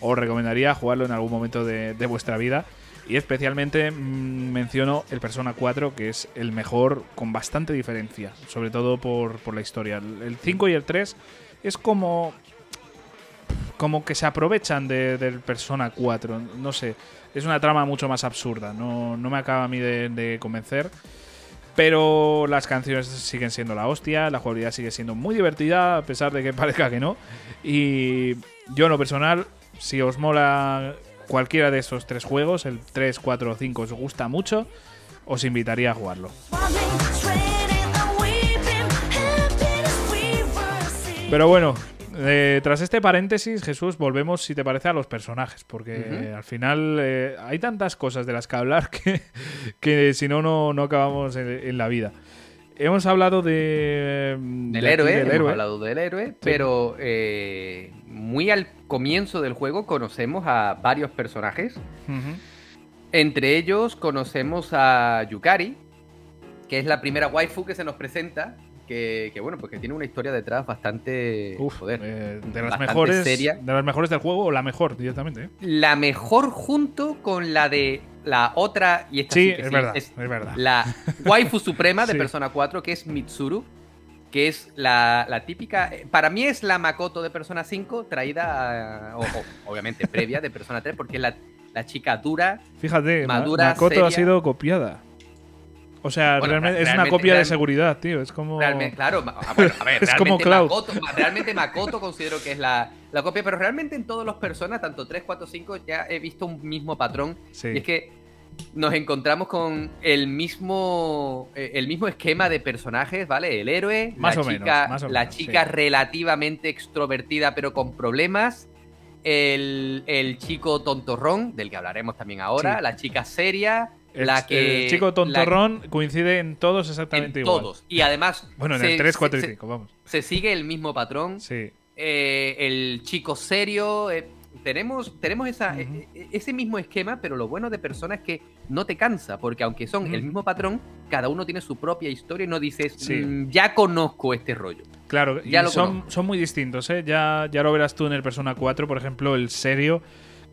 os recomendaría jugarlo en algún momento de, de vuestra vida. Y especialmente mm, menciono el Persona 4, que es el mejor con bastante diferencia, sobre todo por, por la historia. El el 5 y el 3 es como como que se aprovechan de- del Persona 4. No sé, es una trama mucho más absurda. No, no me acaba a mí de, de convencer. Pero las canciones siguen siendo la hostia, la jugabilidad sigue siendo muy divertida, a pesar de que parezca que no. Y yo en lo personal, si os mola cualquiera de estos tres juegos, el 3, 4 o 5 os gusta mucho, os invitaría a jugarlo. Pero bueno, eh, tras este paréntesis, Jesús, volvemos, si te parece, a los personajes, porque al final eh, hay tantas cosas de las que hablar que, que si no, no, acabamos en, en la vida. Hemos hablado de, Del de aquí, héroe, del hemos héroe. hablado del héroe, pero eh, muy al comienzo del juego conocemos a varios personajes. Entre ellos conocemos a Yukari, que es la primera waifu que se nos presenta, que, que, bueno, pues que tiene una historia detrás bastante Uf, joder, eh, de las bastante mejores, seria. de las mejores del juego o la mejor directamente. ¿eh? La mejor junto con la de la otra y esta Sí, que es verdad, es verdad. La waifu suprema de Sí. Persona 4, que es Mitsuru, que es la, la típica. eh, Para mí es la Makoto de Persona 5, traída, a- o, o, obviamente previa de Persona 3, porque es la, la chica dura. Fíjate, Ma- Madura, Makoto ha sido copiada. O sea, Bueno, realmente, es una realmente- copia de seguridad, tío. Es como. Realmente, claro, ah, bueno, a ver, Es como realmente Cloud. Makoto, realmente Makoto considero que es la, la copia, pero realmente en todos los personas, tanto 3, 4, 5, ya he visto un mismo patrón. Sí. Y es que nos encontramos con el mismo, eh, el mismo esquema de personajes, ¿vale? El héroe, Más la o menos, chica, más o la menos, chica sí. relativamente extrovertida pero con problemas. El, el chico tontorrón, del que hablaremos también ahora, Sí. la chica seria, la que... el chico la- tontorrón coincide en todos en exactamente igual. todos. Y además... Bueno, en se- el 3, 4 y se- 5, vamos. se sigue el mismo patrón. Sí. Eh, el chico serio. eh, tenemos tenemos esa, eh, eh, ese mismo esquema, pero lo bueno de Persona es que no te cansa, porque aunque son el mismo patrón, cada uno tiene su propia historia y no dices, Sí. "Mm, ya conozco este rollo. Claro, y Ya lo son, conozco. son muy distintos, ¿eh? Ya, ya lo verás tú en el Persona 4, por ejemplo, el serio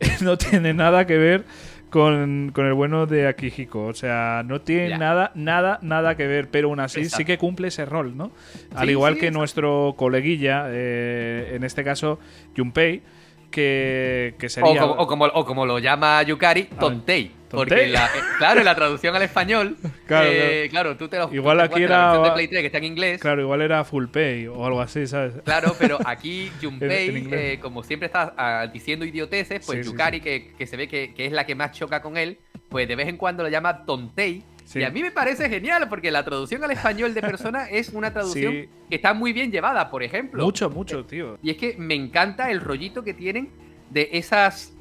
no tiene nada que ver con, con el bueno de Akihiko. O sea, no tiene Ya. nada, nada, nada que ver, pero aún así sí que cumple ese rol, ¿no? Al igual sí, que exacto. nuestro coleguilla, eh, en este caso, Junpei, que, que O sería... o, como, o como lo llama Yukari, Tontei. Porque, la- eh, claro, en la traducción al español, Claro, eh, claro, tú te lo Igual aquí la era- versión de Play 3 que está en inglés. Claro, igual era Full Pay o algo así, ¿sabes? Claro, pero aquí Junpei, eh, como siempre está ah, diciendo idioteces, pues Sí, sí, Yukari, Que, que se ve que, que es la que más choca con él, pues de vez en cuando lo llama Tontei. Sí. Y a mí me parece genial, porque la traducción al español de persona es una traducción que está muy bien llevada, por ejemplo. Mucho, mucho, tío. Y es que me encanta el rollito que tienen de esas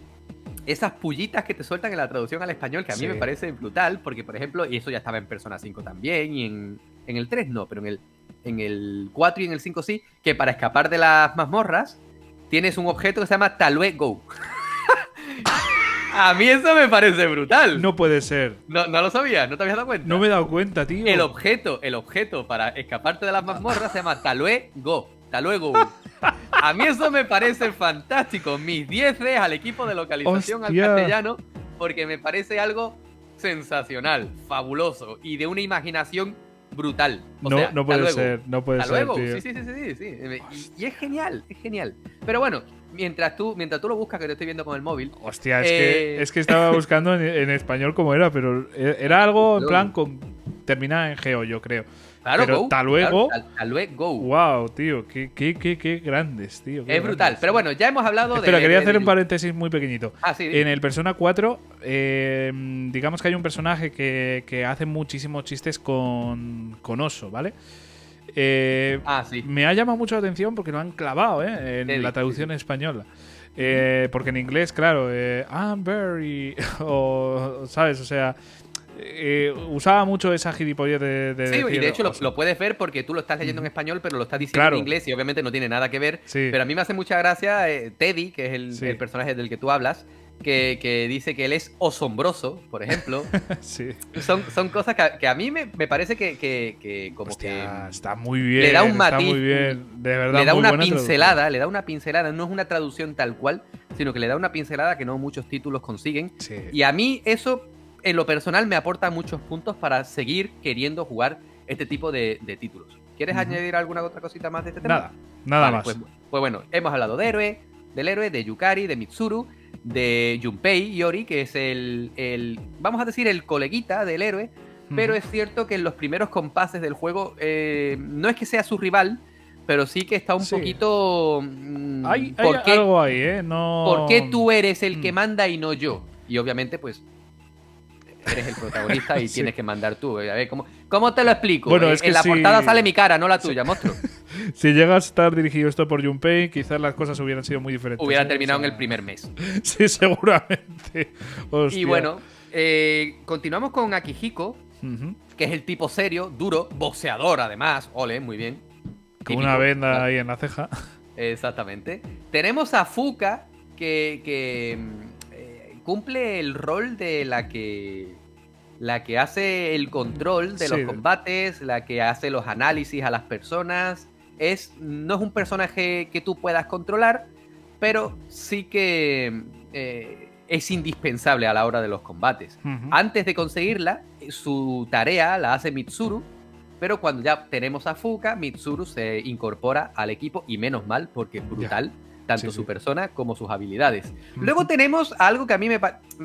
esas pullitas que te sueltan en la traducción al español, que a mí Sí. me parece brutal, porque por ejemplo, y eso ya estaba en Persona 5 también, y en, en el 3 no, pero en el, en el 4 y en el 5 sí, que para escapar de las mazmorras tienes un objeto que se llama Talue Go. a mí eso me parece brutal. No, No puede ser. no, lo sabías, no te habías dado cuenta. No me he dado cuenta, tío. El objeto, el objeto para escaparte de las mazmorras se llama Talue Go. Talue Go. A mí eso me parece fantástico. Mis 10 al equipo de localización Hostia. al castellano, porque me parece algo sensacional, fabuloso y de una imaginación brutal. O no, sea, no hasta puede luego. ser, no puede Hasta ser, luego. tío. Sí, sí, sí, sí, sí. Y, y es genial, es genial. Pero bueno, mientras tú, mientras tú lo buscas, que te estoy viendo con el móvil. Hostia, es, Eh. que, es que estaba buscando en, en español cómo era, pero e- era algo en plan con. Terminada en Geo, yo creo. Claro, Pero go. ta luego- claro, ta- ta luego, go. Wow, tío, qué, qué, qué, qué grandes, tío. qué es brutal. grandes. Pero bueno, ya hemos hablado Espera, de. quería de- hacer de- un paréntesis muy pequeñito. Ah, sí. En el Persona 4, eh, digamos que hay un personaje que, que hace muchísimos chistes con, con oso, ¿vale? Eh, Ah, sí. Me ha llamado mucho la atención porque lo han clavado ¿eh? en la traducción española. Eh, porque en inglés, claro, eh, I'm very. o, ¿sabes? O sea, eh, usaba mucho esa gilipollez de. de Sí, y de hecho lo, puedes ver porque tú lo estás leyendo en español, pero lo estás diciendo Claro. en inglés y obviamente no tiene nada que ver. Sí. Pero a mí me hace mucha gracia eh, Teddy, que es el, Sí. el personaje del que tú hablas, que, que dice que él es asombroso, por ejemplo. sí. son, son cosas que, a- que a mí me, me parece que, que- que como Hostia, que está muy bien. le da un está matiz, muy bien. De verdad, le da muy una traducción. pincelada, le da una pincelada, no es una traducción tal cual, sino que le da una pincelada que no muchos títulos consiguen. Sí. Y a mí eso, en lo personal, me aporta muchos puntos para seguir queriendo jugar este tipo de, de títulos. ¿Quieres añadir alguna otra cosita más de este tema? Nada, nada Vale, más. Pues, pues bueno, hemos hablado de héroe, del héroe, de Yukari, de Mitsuru, de Junpei Yori, que es el, el, vamos a decir, el coleguita del héroe, pero es cierto que en los primeros compases del juego eh, no es que sea su rival, pero sí que está un Sí. poquito... mm, Hay, hay ¿por, qué, algo ahí, ¿eh? No... por qué tú eres el que Mm. manda y no yo? Y obviamente, pues, eres el protagonista y Sí. tienes que mandar tú. A ver, ¿cómo, cómo te lo explico? Bueno, Eh, es que en la portada sale mi cara, no la tuya, monstruo. Si llega a estar dirigido esto por Junpei, quizás las cosas hubieran sido muy diferentes. Hubiera ¿eh? terminado en el primer mes. Sí, seguramente. Y bueno, eh, continuamos con Akihiko, que es el tipo serio, duro, boxeador además. Ole, muy bien. Con Típico. una venda Ah, ahí en la ceja. Exactamente. Tenemos a Fuka, que, que, mm, eh, cumple el rol de la que la que hace el control de Sí. los combates, la que hace los análisis a las personas. Es, no es un personaje que tú puedas controlar, pero sí que eh, es indispensable a la hora de los combates. Antes de conseguirla, su tarea la hace Mitsuru, pero cuando ya tenemos a Fuka, Mitsuru se incorpora al equipo y menos mal porque es brutal, tanto Sí, su persona como sus habilidades. Luego tenemos algo que a mí me...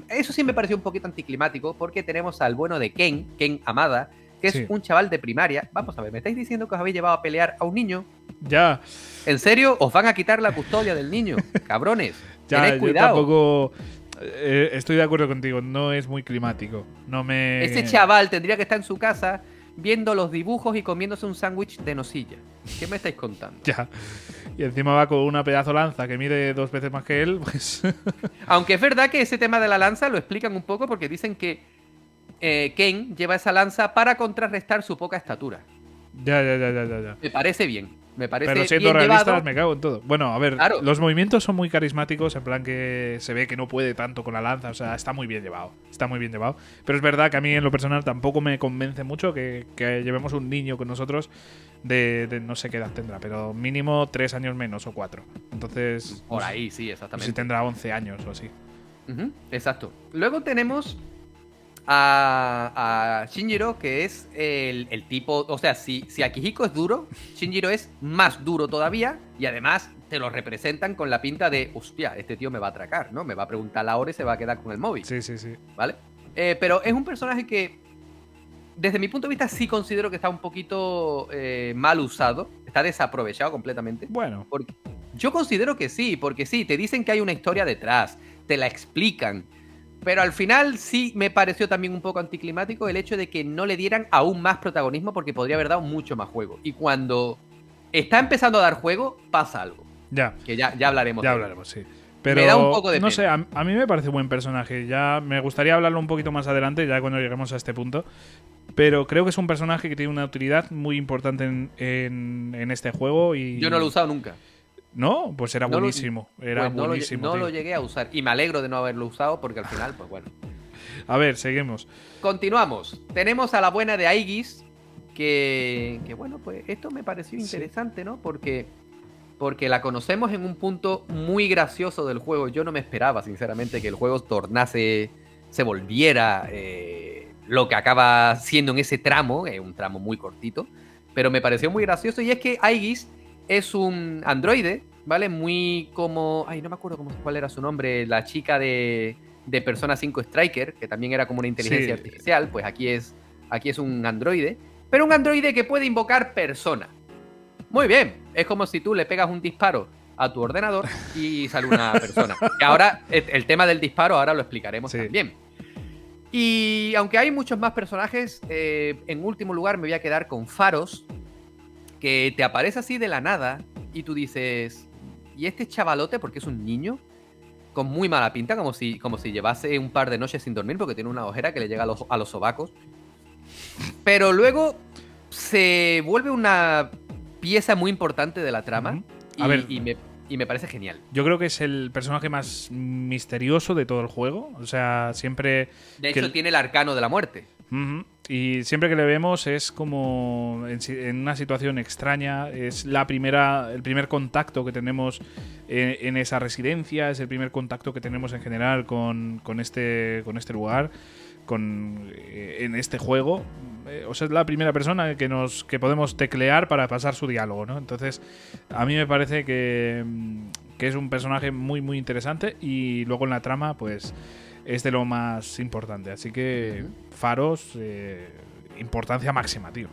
Eso sí me pareció un poquito anticlimático porque tenemos al bueno de Ken, Ken Amada, que es Sí. un chaval de primaria. Vamos a ver, ¿me estáis diciendo que os habéis llevado a pelear a un niño? Ya, ¿En serio? ¿Os van a quitar la custodia del niño? Cabrones. ya, Tened yo cuidado. tampoco. eh, estoy de acuerdo contigo, no es muy climático. No me. Ese chaval tendría que estar en su casa viendo los dibujos y comiéndose un sándwich de nocilla. ¿Qué me estáis contando? Ya. Y encima va con una pedazo lanza que mide dos veces más que él, pues. Aunque es verdad que ese tema de la lanza lo explican un poco porque dicen que eh, Ken lleva esa lanza para contrarrestar su poca estatura. ya, ya, ya, ya. ya. Me parece bien. Me parece Pero siendo bien realistas, llevado. me cago en todo. Bueno, a ver, Claro. los movimientos son muy carismáticos, en plan que se ve que no puede tanto con la lanza, o sea, está muy bien llevado. Está muy bien llevado. Pero es verdad que a mí en lo personal tampoco me convence mucho que, que llevemos un niño con nosotros de, de no sé qué edad tendrá, pero mínimo tres años menos o cuatro. Entonces, Por no sé ahí, sí, si exactamente. tendrá 11 años o así. Exacto. Luego tenemos a, a Shinjiro, que es el, el tipo. O sea, si, si Akihiko es duro, Shinjiro es más duro todavía. Y además te lo representan con la pinta de, hostia, este tío me va a atracar, ¿no? Me va a preguntar la hora y se va a quedar con el móvil. Sí, sí, sí. ¿Vale? Eh, pero es un personaje que, desde mi punto de vista, sí considero que está un poquito eh, mal usado. Está desaprovechado completamente. Bueno, Porque yo considero que sí, porque sí, te dicen que hay una historia detrás, te la explican. Pero al final sí me pareció también un poco anticlimático el hecho de que no le dieran aún más protagonismo porque podría haber dado mucho más juego. Y cuando está empezando a dar juego, pasa algo. ya. Que ya, ya hablaremos. Ya de hablaremos, sí. Pero, da un poco de no pena. sé, a, a mí me parece buen personaje. Ya me gustaría hablarlo un poquito más adelante, ya cuando lleguemos a este punto. Pero creo que es un personaje que tiene una utilidad muy importante en, en- en este juego y... Yo no lo he usado nunca. No, pues era No lo- buenísimo. Era Pues no, lo, buenísimo. no lo llegué a usar. Y me alegro de no haberlo usado porque al final, pues bueno. A ver, seguimos. Continuamos. Tenemos a la buena de Aigis. Que, que, bueno, pues esto me pareció Sí. interesante, ¿no? Porque, porque la conocemos en un punto muy gracioso del juego. Yo no me esperaba, sinceramente, que el juego tornase, se volviera eh, lo que acaba siendo en ese tramo, eh, un tramo muy cortito. Pero me pareció muy gracioso y es que Aigis es un androide ¿vale? Muy como. Ay, no me acuerdo cómo, cuál era su nombre. La chica de, de Persona 5 Striker, que también era como una inteligencia Sí. artificial. Pues aquí es, aquí es un androide. Pero un androide que puede invocar persona. Muy bien. Es como si tú le pegas un disparo a tu ordenador y sale una persona. Que ahora, el el tema del disparo, ahora lo explicaremos Sí. también. Y aunque hay muchos más personajes, eh, en último lugar me voy a quedar con Faros, que te aparece así de la nada y tú dices, ¿y este chavalote, porque es un niño? Con muy mala pinta, como si, como si llevase un par de noches sin dormir porque tiene una ojera que le llega a los, a los sobacos. Pero luego se vuelve una pieza muy importante de la trama A ver. y me, y me parece genial. Yo creo que es el personaje más misterioso de todo el juego. O sea, siempre. De hecho, tiene el arcano de la muerte. Ujú. Y siempre que le vemos es como en, una situación extraña. Es la primera, el primer contacto que tenemos en, en esa residencia. Es el primer contacto que tenemos en general con, con este, con este lugar, con eh, en este juego. Eh, O sea, es la primera persona que nos que podemos teclear para pasar su diálogo, ¿no? Entonces, a mí me parece que, mm, que es un personaje muy muy interesante y luego en la trama, pues es de lo más importante. Así que Faros, eh, importancia máxima, tío.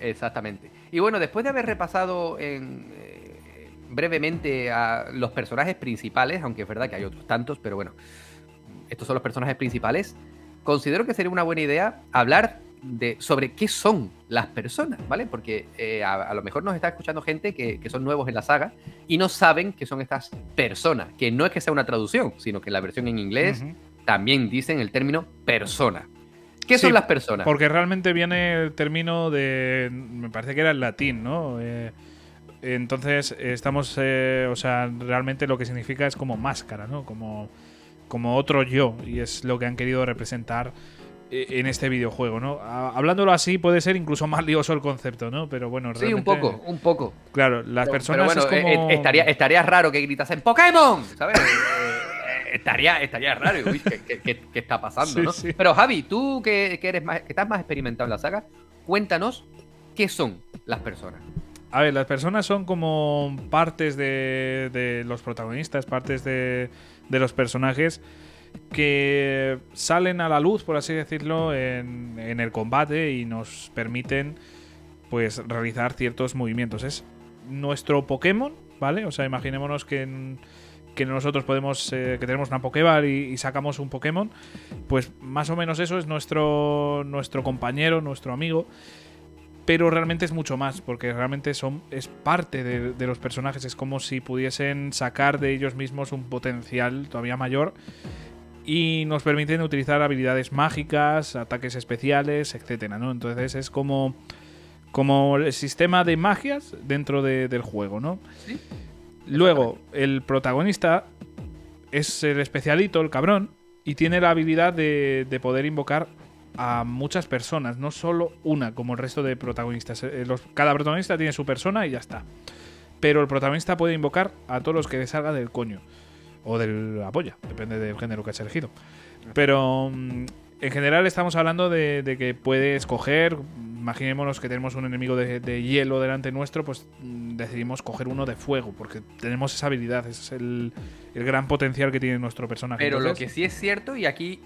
Exactamente. Y bueno, después de haber repasado en, eh, brevemente a los personajes principales, aunque es verdad que hay otros tantos, pero bueno, estos son los personajes principales, considero que sería una buena idea hablar de, sobre qué son las personas, ¿vale? Porque eh, a, a lo mejor nos está escuchando gente que, que son nuevos en la saga y no saben qué son estas personas, que no es que sea una traducción, sino que la versión en inglés Ujú. también dicen el término persona. ¿Qué Sí, son las personas? Porque realmente viene el término de. Me parece que era el latín, ¿no? Eh, entonces, estamos. eh, o sea, realmente lo que significa es como máscara, ¿no? Como, como otro yo. Y es lo que han querido representar eh, en este videojuego, ¿no? Hablándolo así puede ser incluso más lioso el concepto, ¿no? Pero bueno, Sí, un realmente- poco, un poco. Claro, las Pero- personas pero bueno, es como. eh, eh, estaría, estaría raro que gritasen ¡Pokémon! ¿Sabes? Estaría, estaría raro. Uy, ¿qué, qué- qué- qué está pasando, Sí, no? sí. Pero Javi, tú que, que eres más, que estás más experimentado en la saga, cuéntanos qué son las personas. A ver, las personas son como partes de, de los protagonistas, partes de, de los personajes que salen a la luz, por así decirlo, en, en el combate y nos permiten pues realizar ciertos movimientos. Es nuestro Pokémon, ¿vale? O sea, imaginémonos que, que nosotros podemos, eh, que tenemos una Pokéball y, y sacamos un Pokémon, pues más o menos eso es nuestro, nuestro compañero, nuestro amigo pero realmente es mucho más, porque realmente son, es parte de, de los personajes, es como si pudiesen sacar de ellos mismos un potencial todavía mayor y nos permiten utilizar habilidades mágicas, ataques especiales, etcétera, ¿no? Entonces es como, como el sistema de magias dentro de- del juego, ¿no? Sí. Luego, el protagonista es el especialito, el cabrón, y tiene la habilidad de, de poder invocar a muchas personas, no solo una, como el resto de protagonistas. Eh, los- cada protagonista tiene su persona y ya está. Pero el protagonista puede invocar a todos los que le salga del coño. O de la polla, depende del género que has elegido. Pero mm, en general estamos hablando de, de que puede escoger. Imaginémonos que tenemos un enemigo de, de hielo delante nuestro, pues mm, decidimos coger uno de fuego, porque tenemos esa habilidad, ese es el, el gran potencial que tiene nuestro personaje. Pero lo que sí es cierto, y aquí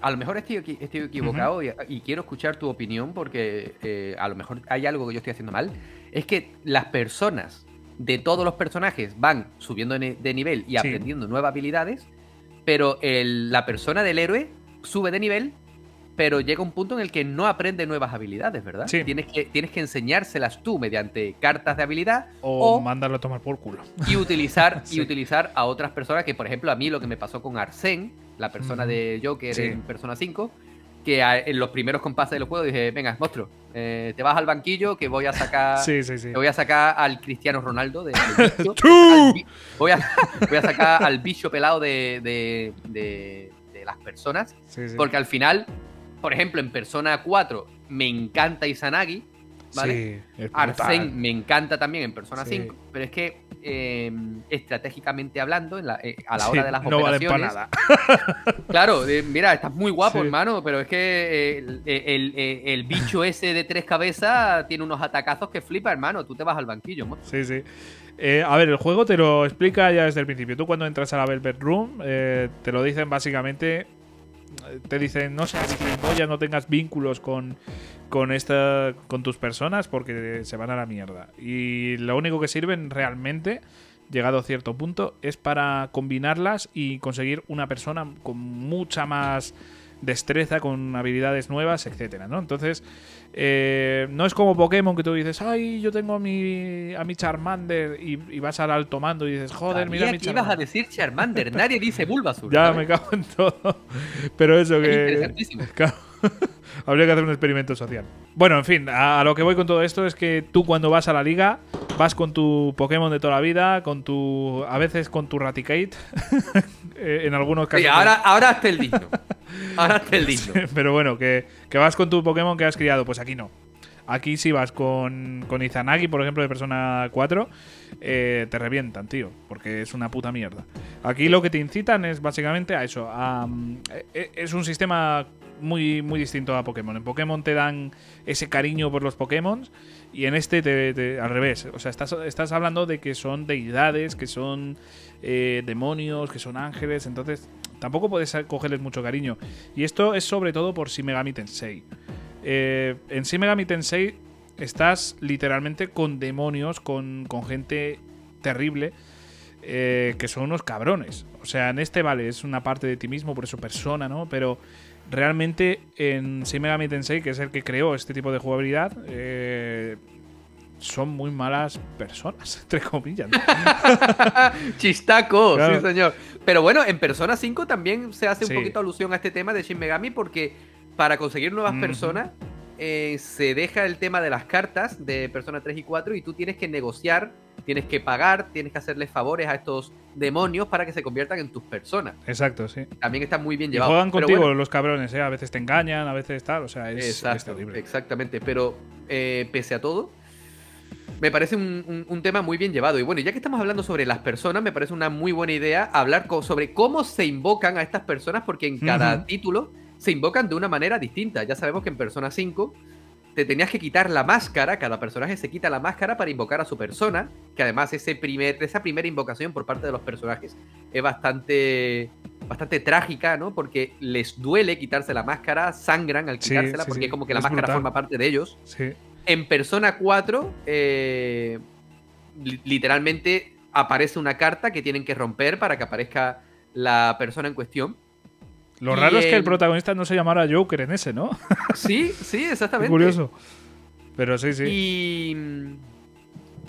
a lo mejor estoy, equi- estoy equivocado y, y quiero escuchar tu opinión porque eh, a lo mejor hay algo que yo estoy haciendo mal, es que las personas de todos los personajes van subiendo de, ni- de nivel y Sí. aprendiendo nuevas habilidades, pero el- la persona del héroe sube de nivel, pero llega un punto en el que no aprende nuevas habilidades, ¿verdad? Sí. Tienes, que, tienes que enseñárselas tú mediante cartas de habilidad o, o- mandarlo a tomar por culo. y utilizar Sí. y utilizar a otras personas que por ejemplo a mí lo que me pasó con Arsène la persona de Joker Sí. en Persona 5 que a- en los primeros compases del juego dije venga monstruo eh, te vas al banquillo que voy a sacar Sí, sí, sí. te voy a sacar al Cristiano Ronaldo de, bi- voy, a, voy a sacar al bicho pelado de, de- de- de las personas porque al final por ejemplo en Persona 4 me encanta Izanagi ¿vale? Sí. Arsène me encanta también en Persona Sí. 5, pero es que eh, estratégicamente hablando, en la- eh, a la hora Sí, de las no operaciones. para nada. Claro, de- mira, estás muy guapo, hermano, pero es que eh, el, el- el- el bicho ese de tres cabezas tiene unos atacazos que flipa, hermano. Tú te vas al banquillo, mo. Sí, sí. Eh, a ver, el juego te lo explica ya desde el principio. Tú cuando entras a la Velvet Room, eh, te lo dicen básicamente. Te dicen, no seas ya no tengas vínculos con, con, esta, con tus personas porque se van a la mierda. Y lo único que sirven realmente, llegado a cierto punto, es para combinarlas y conseguir una persona con mucha más destreza, con habilidades nuevas, etcétera, ¿no? Entonces, eh, no es como Pokémon que tú dices, ay, yo tengo a mi, a mi Charmander y, y vas al alto mando y dices, joder, mira mi que ibas a Charmander. decir Charmander, nadie dice Bulbasaur. Ya ¿sabes? me cago en todo. Pero eso Es que. interesantísimo. Habría que hacer un experimento social. Bueno, en fin, a, a lo que voy con todo esto es que tú cuando vas a la liga vas con tu Pokémon de toda la vida, con tu. a veces con tu Raticate. eh, en algunos casos. Sí, ahora, ahora hasta el digno. Ahora hasta el digno. Pero bueno, que, que vas con tu Pokémon que has criado, pues aquí no. Aquí si vas con, con Izanagi, por ejemplo, de Persona 4, eh, te revientan, tío, porque es una puta mierda. Aquí lo que te incitan es básicamente a eso. a, mm, e- es un sistema muy, muy distinto a Pokémon. En Pokémon te dan ese cariño por los Pokémon y en este te, al revés. O sea, estás, estás hablando de que son deidades, que son eh, demonios, que son ángeles, entonces tampoco puedes cogerles mucho cariño. Y esto es sobre todo por Shin Megami Tensei. Eh, en Shin Megami Tensei estás literalmente con demonios, con, con gente terrible, eh, que son unos cabrones. O sea, en este, vale, es una parte de ti mismo, por eso persona, ¿no? Pero realmente en Shin Megami Tensei, que es el que creó este tipo de jugabilidad, eh, son muy malas personas, entre comillas. Chistaco, Claro. sí, señor. Pero bueno, en Persona 5 también se hace un poquito alusión a este tema de Shin Megami porque para conseguir nuevas personas eh, se deja el tema de las cartas de Persona 3 y 4 y tú tienes que negociar, tienes que pagar, tienes que hacerles favores a estos demonios para que se conviertan en tus personas. Exacto, sí. También está muy bien Y llevado. juegan Pero contigo bueno, los cabrones, ¿eh? A veces te engañan, a veces tal, o sea, es, es Exacto, terrible. exactamente. Pero eh, pese a todo, me parece un, un- un tema muy bien llevado. Y bueno, ya que estamos hablando sobre las personas, me parece una muy buena idea hablar sobre cómo se invocan a estas personas, porque en cada título se invocan de una manera distinta. Ya sabemos que en Persona 5 te tenías que quitar la máscara, cada personaje se quita la máscara para invocar a su persona, que además ese primer, esa primera invocación por parte de los personajes es bastante bastante trágica, ¿no? Porque les duele quitarse la máscara, sangran al quitársela, sí, porque sí. como que la Es máscara brutal. forma parte de ellos. En Persona 4, eh, li- literalmente aparece una carta que tienen que romper para que aparezca la persona en cuestión. Lo Y raro es que el protagonista no se llamara Joker en ese, ¿no? Sí, sí, Qué exactamente. curioso. Pero sí, sí. Y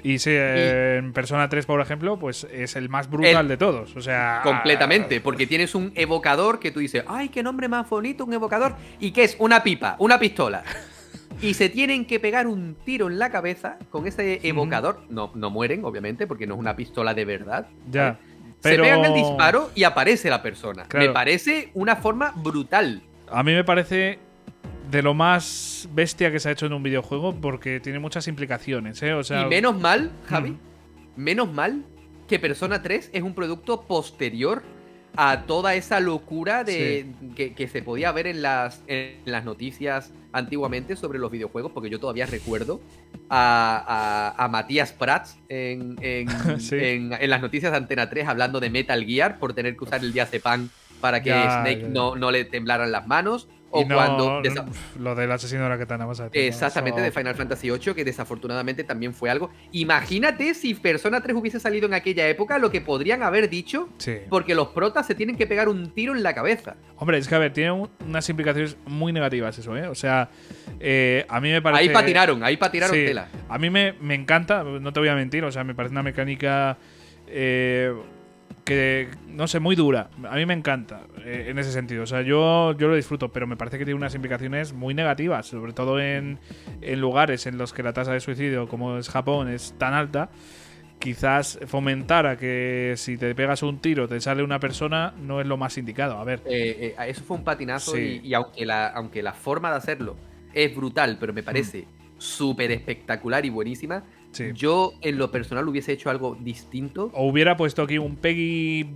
Y sí, en Persona 3, por ejemplo, pues es el más brutal de todos. O sea. completamente, porque tienes un evocador que tú dices, ay, qué nombre más bonito, un evocador, y que es una pipa, una pistola. Y se tienen que pegar un tiro en la cabeza con ese evocador. No, no mueren, obviamente, porque no es una pistola de verdad. Ya. Pero pegan el disparo y aparece la persona. Claro. Me parece una forma brutal. A mí me parece de lo más bestia que se ha hecho en un videojuego porque tiene muchas implicaciones, ¿eh? O sea. y menos mal, Javi, Mm. menos mal que Persona 3 es un producto posterior a toda esa locura de que, que se podía ver en las, en las noticias antiguamente sobre los videojuegos, porque yo todavía recuerdo a, a- a Matías Prats en, en, Sí. en- en las noticias de Antena 3 hablando de Metal Gear por tener que usar el diazepam para que Ya, Snake ya. No, no le temblaran las manos. O no- cuando... Lo del asesino de la katana, vas a decir. ¿no? Exactamente, de Final Fantasy VIII, que desafortunadamente también fue algo. Imagínate si Persona 3 hubiese salido en aquella época, lo que podrían haber dicho, Sí. porque los protas se tienen que pegar un tiro en la cabeza. Hombre, es que a ver, tiene un- unas implicaciones muy negativas eso, ¿eh? O sea, eh, a mí me parece. Ahí patinaron, ahí patinaron Sí, tela. A mí me, me encanta, no te voy a mentir, o sea, me parece una mecánica eh, que, no sé, muy dura. A mí me encanta eh, en ese sentido. O sea, yo, yo lo disfruto, pero me parece que tiene unas implicaciones muy negativas, sobre todo en, en lugares en los que la tasa de suicidio, como es Japón, es tan alta. Quizás fomentar a que si te pegas un tiro te sale una persona no es lo más indicado. A ver, Eh, eh, eso fue un patinazo Sí. y, y aunque, la, aunque la forma de hacerlo es brutal, pero me parece Mm. súper espectacular y buenísima, Sí. Yo, en lo personal, hubiese hecho algo distinto. O hubiera puesto aquí un Peggy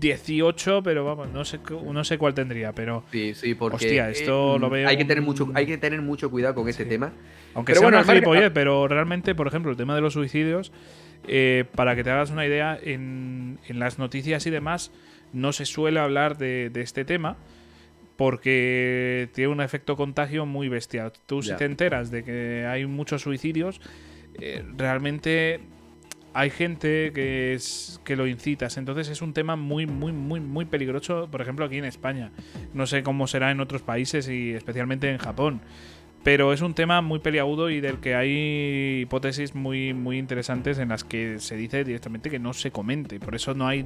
18, pero vamos, no sé, no sé cuál tendría, pero Sí, sí, porque. Hostia, esto mm, lo veo Hay que, tener mucho, hay que tener mucho cuidado con este Sí. tema. aunque Pero sea bueno, una gilipollez, pero realmente, por ejemplo, el tema de los suicidios, eh, para que te hagas una idea, en, en las noticias y demás no se suele hablar de, de este tema porque tiene un efecto contagio muy bestia. Tú si te enteras de que hay muchos suicidios, eh, realmente hay gente que es que lo incitas. Entonces es un tema muy, muy, muy, muy peligroso, por ejemplo, aquí en España. No sé cómo será en otros países y especialmente en Japón. Pero es un tema muy peliagudo y del que hay hipótesis muy, muy interesantes en las que se dice directamente que no se comente. Por eso no hay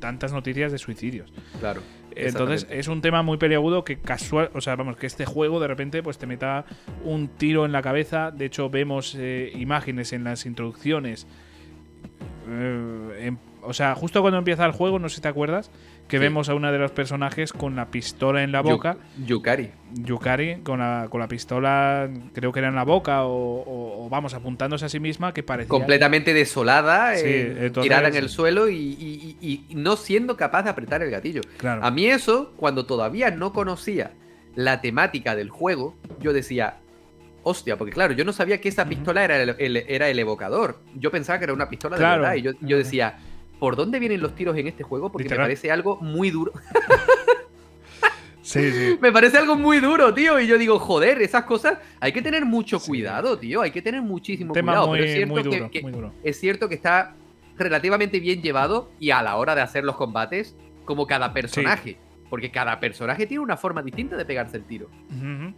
tantas noticias de suicidios. Claro. Entonces es un tema muy peliagudo que casual, o sea, vamos, que este juego de repente pues te meta un tiro en la cabeza. De hecho vemos eh, imágenes en las introducciones. eh, en- o sea, justo cuando empieza el juego, no sé si te acuerdas, que Sí. vemos a una de los personajes con la pistola en la boca. Yukari. Yukari con la, con la pistola, creo que era en la boca, o, o- o, vamos, apuntándose a sí misma, que parecía. Completamente desolada, Sí, eh, entonces- tirada en el suelo y, y- y- y no siendo capaz de apretar el gatillo. Claro. A mí eso, cuando todavía no conocía la temática del juego, yo decía, hostia, porque claro, yo no sabía que esa pistola era el, el- era el evocador. Yo pensaba que era una pistola de verdad. Y yo, yo decía, ¿por dónde vienen los tiros en este juego? Porque Literal. me parece algo muy duro. Sí, sí. me parece algo muy duro, tío. Y yo digo, joder, esas cosas hay que tener mucho Sí. cuidado, tío. Hay que tener muchísimo tema cuidado. muy, pero es cierto muy que- duro, que, muy duro. es cierto que está relativamente bien llevado y a la hora de hacer los combates, como cada personaje. Porque cada personaje tiene una forma distinta de pegarse el tiro.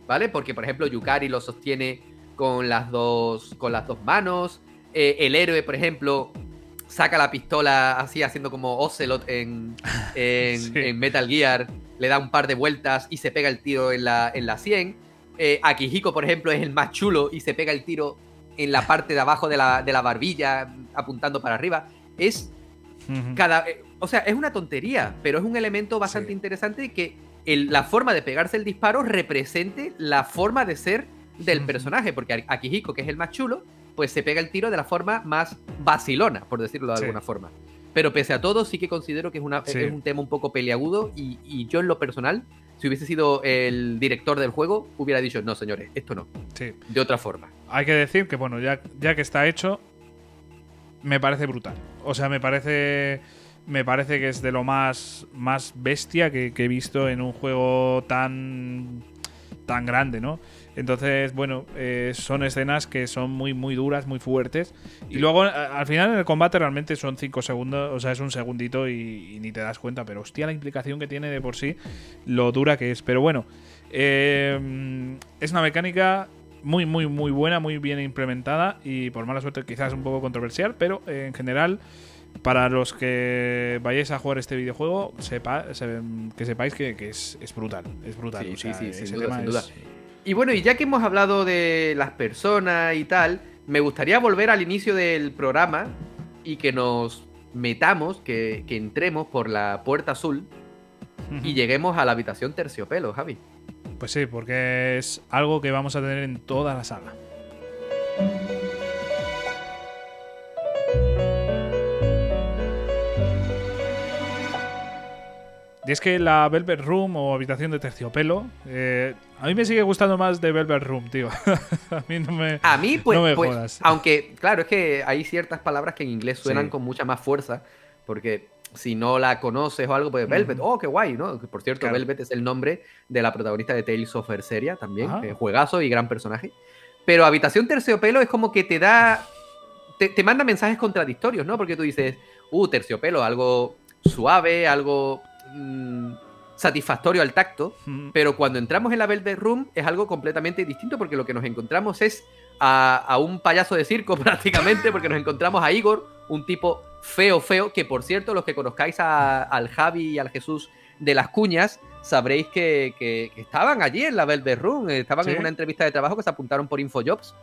¿vale? Porque, por ejemplo, Yukari lo sostiene con las dos, con las dos manos. Eh, el héroe, por ejemplo, saca la pistola así, haciendo como Ocelot en, en, Sí. en Metal Gear. Le da un par de vueltas y se pega el tiro en la, en la 100. Eh, Akihiko, por ejemplo, es el más chulo y se pega el tiro en la parte de abajo de la, de la barbilla, apuntando para arriba. Es cada. eh, o sea, es una tontería, pero es un elemento bastante Sí. interesante que el- la forma de pegarse el disparo represente la forma de ser del personaje. Porque Akihiko, que es el más chulo, pues se pega el tiro de la forma más vacilona, por decirlo de Sí. alguna forma. Pero pese a todo, sí que considero que es, una, Sí. es un tema un poco peliagudo y, y yo en lo personal, si hubiese sido el director del juego, hubiera dicho, no señores, esto no, Sí. de otra forma. Hay que decir que, bueno, ya, ya que está hecho, me parece brutal. O sea, me parece. Me parece que es de lo más, más bestia que, que he visto en un juego tan. tan grande, ¿no? Entonces, bueno, eh, son escenas que son muy, muy duras, muy fuertes. Y luego, a- al final, en el combate realmente son 5 segundos, o sea, es un segundito y, y ni te das cuenta. Pero hostia, la implicación que tiene de por sí, lo dura que es. Pero bueno, eh, es una mecánica muy, muy, muy buena, muy bien implementada y por mala suerte quizás un poco controversial, pero eh, en general, para los que vayáis a jugar este videojuego, sepa, se- que sepáis que, que es, es brutal, es brutal. Sí, o sí, sea, sí, sin duda, sin es- duda. Y bueno, y ya que hemos hablado de las personas y tal, me gustaría volver al inicio del programa y que nos metamos, que, que entremos por la puerta azul y lleguemos a la habitación terciopelo, Javi. Pues sí, porque es algo que vamos a tener en toda la saga. Y es que la Velvet Room o habitación de terciopelo, eh, a mí me sigue gustando más de Velvet Room, tío. a mí no me... A mí, pues, No me pues, jodas. aunque, claro, es que hay ciertas palabras que en inglés suenan Sí. con mucha más fuerza, porque si no la conoces o algo, pues Velvet, oh, qué guay, ¿no? Por cierto, Claro. Velvet es el nombre de la protagonista de Tales of Berseria también, Ah. eh, juegazo y gran personaje. Pero Habitación Terciopelo es como que te da, te, te manda mensajes contradictorios, ¿no? Porque tú dices, uh, Terciopelo, algo suave, algo mm, satisfactorio al tacto, Mm, pero cuando entramos en la Velvet Room es algo completamente distinto porque lo que nos encontramos es a, a un payaso de circo prácticamente, porque nos encontramos a Igor, un tipo feo, feo, que por cierto, los que conozcáis a- al Javi y al Jesús de las cuñas, sabréis que, que- que estaban allí en la Velvet Room, eh, estaban Sí. en una entrevista de trabajo que se apuntaron por Infojobs.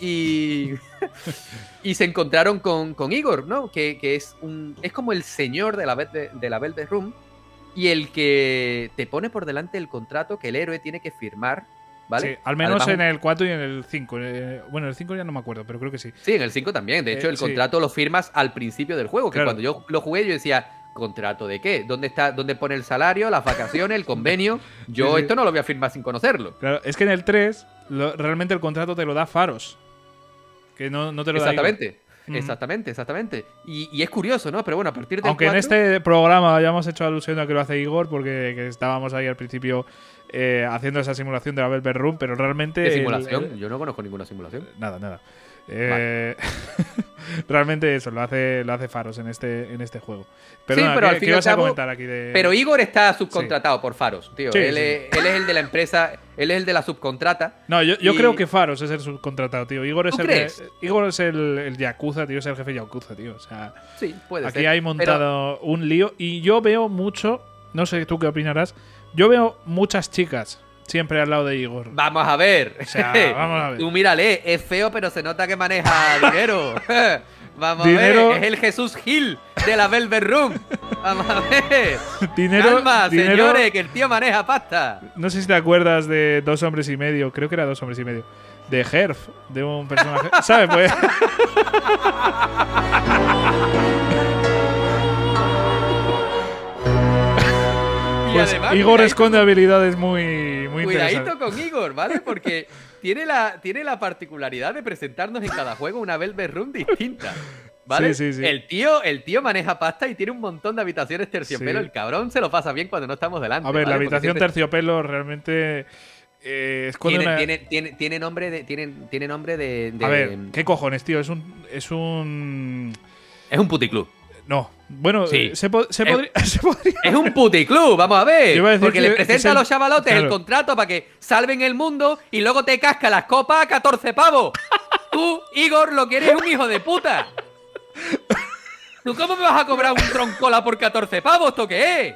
Y, y se encontraron con, con Igor, ¿no? Que, que es, un, es como el señor de la, de la Velvet Room y el que te pone por delante el contrato que el héroe tiene que firmar ¿vale? Sí, al menos Además, en el 4 y en el 5. eh, bueno, en el 5 ya no me acuerdo, pero creo que sí. Sí, en el 5 también. De hecho, Eh, el sí. contrato lo firmas al principio del juego. Que Claro. cuando yo lo jugué, yo decía, ¿contrato de qué? ¿Dónde está, dónde pone el salario, las vacaciones, el convenio? Yo Sí, sí. esto no lo voy a firmar sin conocerlo. Claro, es que en el 3 lo- realmente el contrato te lo da Faros. Que no, no te lo da Igor. Exactamente. Exactamente, exactamente. Y, y es curioso, ¿no? Pero bueno, a partir del Aunque en 4, este programa hayamos hecho alusión a que lo hace Igor, porque que estábamos ahí al principio eh, haciendo esa simulación de la Velvet Room, pero realmente. ¿Qué el- simulación? el- Yo no conozco ninguna simulación. nada, nada. Eh, realmente eso, lo hace, lo hace Faros en este, en este juego. Perdona, pero ¿qué, al fin qué y al ibas a cabo- comentar aquí de. Pero Igor está subcontratado por Faros, tío. Sí, él. Es, él es el de la empresa, él es el de la subcontrata. No, yo, yo y- creo que Faros es el subcontratado, tío. Igor es ¿Tú el crees? que- Igor es el, el Yakuza, tío, es el jefe Yakuza, tío. O sea, puede aquí ser. hay Pero- montado un lío y yo veo mucho, no sé tú qué opinarás, yo veo muchas chicas siempre al lado de Igor. Vamos a ver. O sea, vamos a ver. Tú mírale, es feo, pero se nota que maneja dinero. Vamos Dinero- a ver, es el Jesús Gil de la Velvet Room. Vamos a ver. Dinero, Calma, dinero- señores, que el tío maneja pasta. No sé si te acuerdas de Dos Hombres y Medio, creo que era Dos Hombres y Medio, de Herf, de un personaje. ¿Sabes? Pues. Pues Igor esconde habilidades muy, muy Cuidadito con Igor, ¿vale? Porque tiene la, tiene la particularidad de presentarnos en cada juego una Velvet Room distinta. ¿Vale? Sí, sí, sí. El, tío, el tío maneja pasta y tiene un montón de habitaciones terciopelo. El cabrón se lo pasa bien cuando no estamos delante. A ver, la habitación siempre terciopelo realmente eh, tiene, una... tiene, tiene, tiene nombre de. Tiene, tiene nombre de. de- A ver, ¿qué cojones, tío? Es un... Es un... Es un puticlub. No. Bueno, Sí. eh, se, po- se Eh, podría... se podría- Es un puticlub, vamos a ver. A Porque le que- presenta es a los chavalotes el contrato para que salven el mundo y luego te casca las copas a 14 pavos. Tú, Igor, lo que eres es un hijo de puta. ¿Tú cómo me vas a cobrar un troncola por 14 pavos? ¿Esto qué es?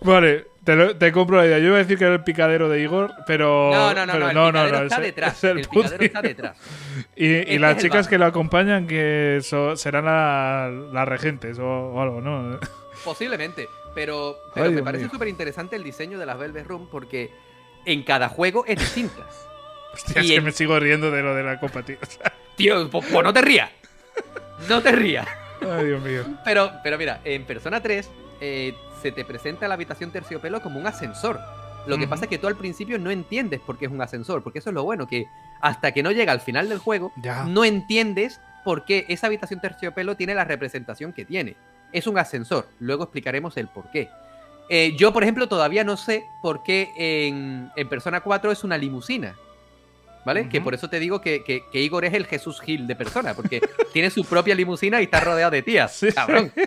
Vale, te, lo- te compro la idea. Yo iba a decir que era el picadero de Igor, pero... No, no, no, pero no, el picadero es- está detrás. es El, picadero está detrás. Y, y Este las chicas que lo acompañan que so- serán la- las regentes o, o algo, ¿no? Posiblemente. Pero, pero Ay, me Dios parece súper interesante el diseño de las Velvet Room porque en cada juego es distinta. Hostia, Y es que el- me sigo riendo de lo de la copa, tío. Tío, pues, pues no te rías. No te rías. ay, Dios mío. Pero, pero mira, en Persona 3 eh, se te presenta la habitación terciopelo como un ascensor. Lo que pasa es que tú al principio no entiendes por qué es un ascensor, porque eso es lo bueno, que hasta que no llega al final del juego, Ya. no entiendes por qué esa habitación terciopelo tiene la representación que tiene. Es un ascensor, luego explicaremos el por qué. Eh, yo, por ejemplo, todavía no sé por qué en, en Persona 4 es una limusina. ¿Vale? Que por eso te digo que, que- que Igor es el Jesús Gil de persona, porque tiene su propia limusina y está rodeado de tías. Sí. Cabrón.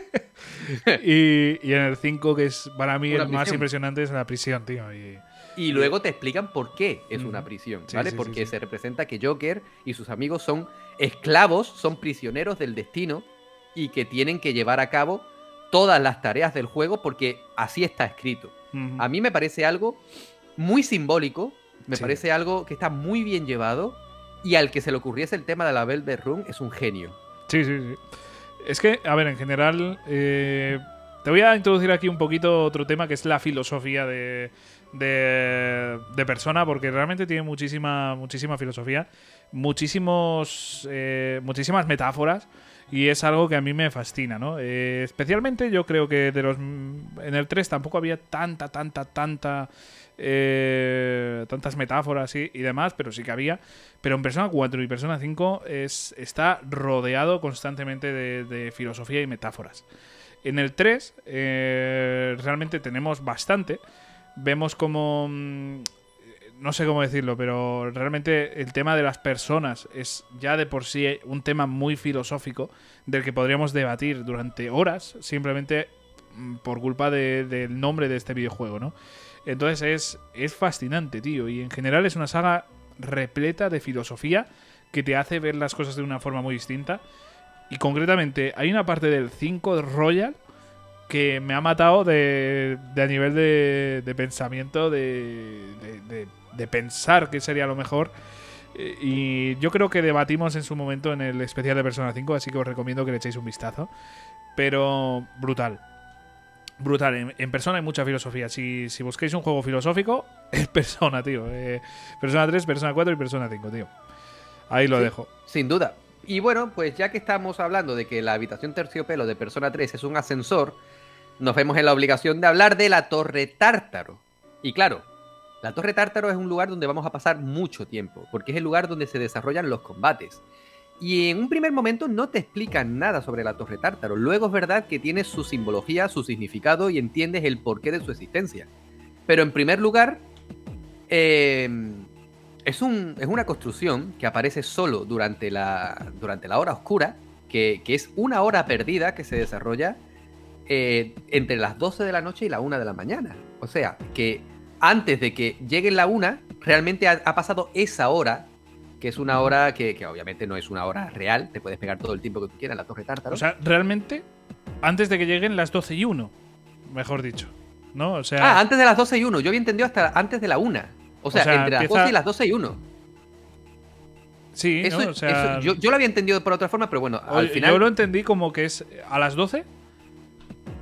Y, y en el 5, que es para mí Una el más impresionante, es la prisión, tío. Y, Y luego te explican por qué es una prisión, ¿vale? sí, sí, Porque sí. se representa que Joker y sus amigos son esclavos, son prisioneros del destino y que tienen que llevar a cabo todas las tareas del juego porque así está escrito. A mí me parece algo muy simbólico, me Sí. parece algo que está muy bien llevado y al que se le ocurriese el tema de la Velvet Room es un genio. Sí, sí, sí. Es que, a ver, en general, eh, te voy a introducir aquí un poquito otro tema que es la filosofía de, de, de persona, porque realmente tiene muchísima, muchísima filosofía, muchísimos, eh, muchísimas metáforas. Y es algo que a mí me fascina, ¿no? Eh, especialmente yo creo que de los en el 3 tampoco había tanta, tanta, tanta eh, tantas metáforas y, demás, pero sí que había. Pero en Persona 4 y Persona 5 es, está rodeado constantemente de, filosofía y metáforas. En el 3 eh, realmente tenemos bastante. Vemos como... mm, No sé cómo decirlo, pero realmente el tema de las personas es ya de por sí un tema muy filosófico del que podríamos debatir durante horas simplemente mm, por culpa de- del nombre de este videojuego, ¿no? Entonces es, es fascinante, tío. Y en general es una saga repleta de filosofía que te hace ver las cosas de una forma muy distinta. Y concretamente, hay una parte del 5 Royal que me ha matado de, de a nivel de, de pensamiento, de, de- de- de pensar que sería lo mejor. Eh, Y yo creo que debatimos en su momento en el especial de Persona 5, así que os recomiendo que le echéis un vistazo. Pero brutal. Brutal. En, en persona hay mucha filosofía. Si, si busquéis un juego filosófico, es Persona, tío. Eh, Persona 3, Persona 4 y Persona 5, tío. Ahí lo Sí. dejo. Sin duda. Y bueno, pues ya que estamos hablando de que la habitación terciopelo de Persona 3 es un ascensor, nos vemos en la obligación de hablar de la Torre Tártaro. Y claro, la Torre Tártaro es un lugar donde vamos a pasar mucho tiempo, porque es el lugar donde se desarrollan los combates. Y en un primer momento no te explican nada sobre la Torre Tártaro. Luego es verdad que tiene su simbología, su significado y entiendes el porqué de su existencia. Pero en primer lugar, eh, es, un, es una construcción que aparece solo durante la, durante la hora oscura, que, que es una hora perdida que se desarrolla eh, entre las 12 de la noche y la 1 de la mañana. O sea, que antes de que llegue la 1, realmente ha, ha pasado esa hora, que es una hora que, que obviamente no es una hora real, te puedes pegar todo el tiempo que tú quieras en la Torre Tártaro. O sea, realmente, antes de que lleguen las 12 y 1, mejor dicho. ¿No? O sea, ah, antes de las 12 y 1, yo había entendido hasta antes de la 1. O sea, sea, entre las empieza- 12 y las 12 y 1. sí, Eso, ¿no? O sea, eso- yo, yo lo había entendido por otra forma, pero bueno, al final. yo lo entendí como que es a las 12.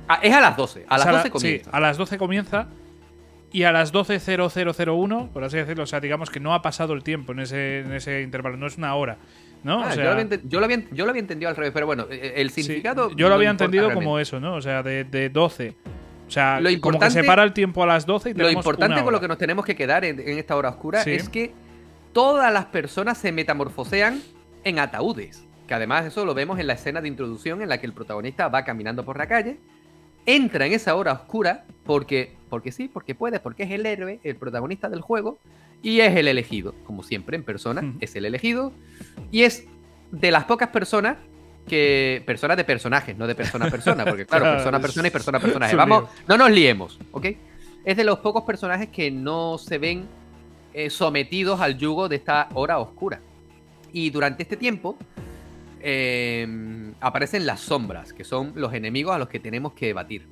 Ah, es a las 12. A O las sea, 12 Sí, comienza. a las 12 comienza. Y a las 12.0001, por así decirlo, o sea, digamos que no ha pasado el tiempo en ese, en ese intervalo, no es una hora, ¿no? Ah, o sea, yo, lo había yo lo había, yo lo había entendido al revés, pero bueno, eh, el sí, significado. yo lo no había entendido realmente. como eso, ¿no? O sea, de, de 12. O sea, Lo como que se para el tiempo a las 12 y Lo importante una con lo que nos tenemos que quedar en, en esta hora oscura Sí. es que todas las personas se metamorfosean en ataúdes. Que además eso lo vemos en la escena de introducción en la que el protagonista va caminando por la calle, entra en esa hora oscura porque, porque sí, porque puede, porque es el héroe, el protagonista del juego, y es el elegido, como siempre en persona, es el elegido, y es de las pocas personas que. Personas de personajes, no de persona a persona, porque claro, persona a persona y persona a personaje. un Vamos, no nos liemos, ¿ok? Es de los pocos personajes que no se ven eh, sometidos al yugo de esta hora oscura. Y durante este tiempo eh, aparecen las sombras, que son los enemigos a los que tenemos que batir.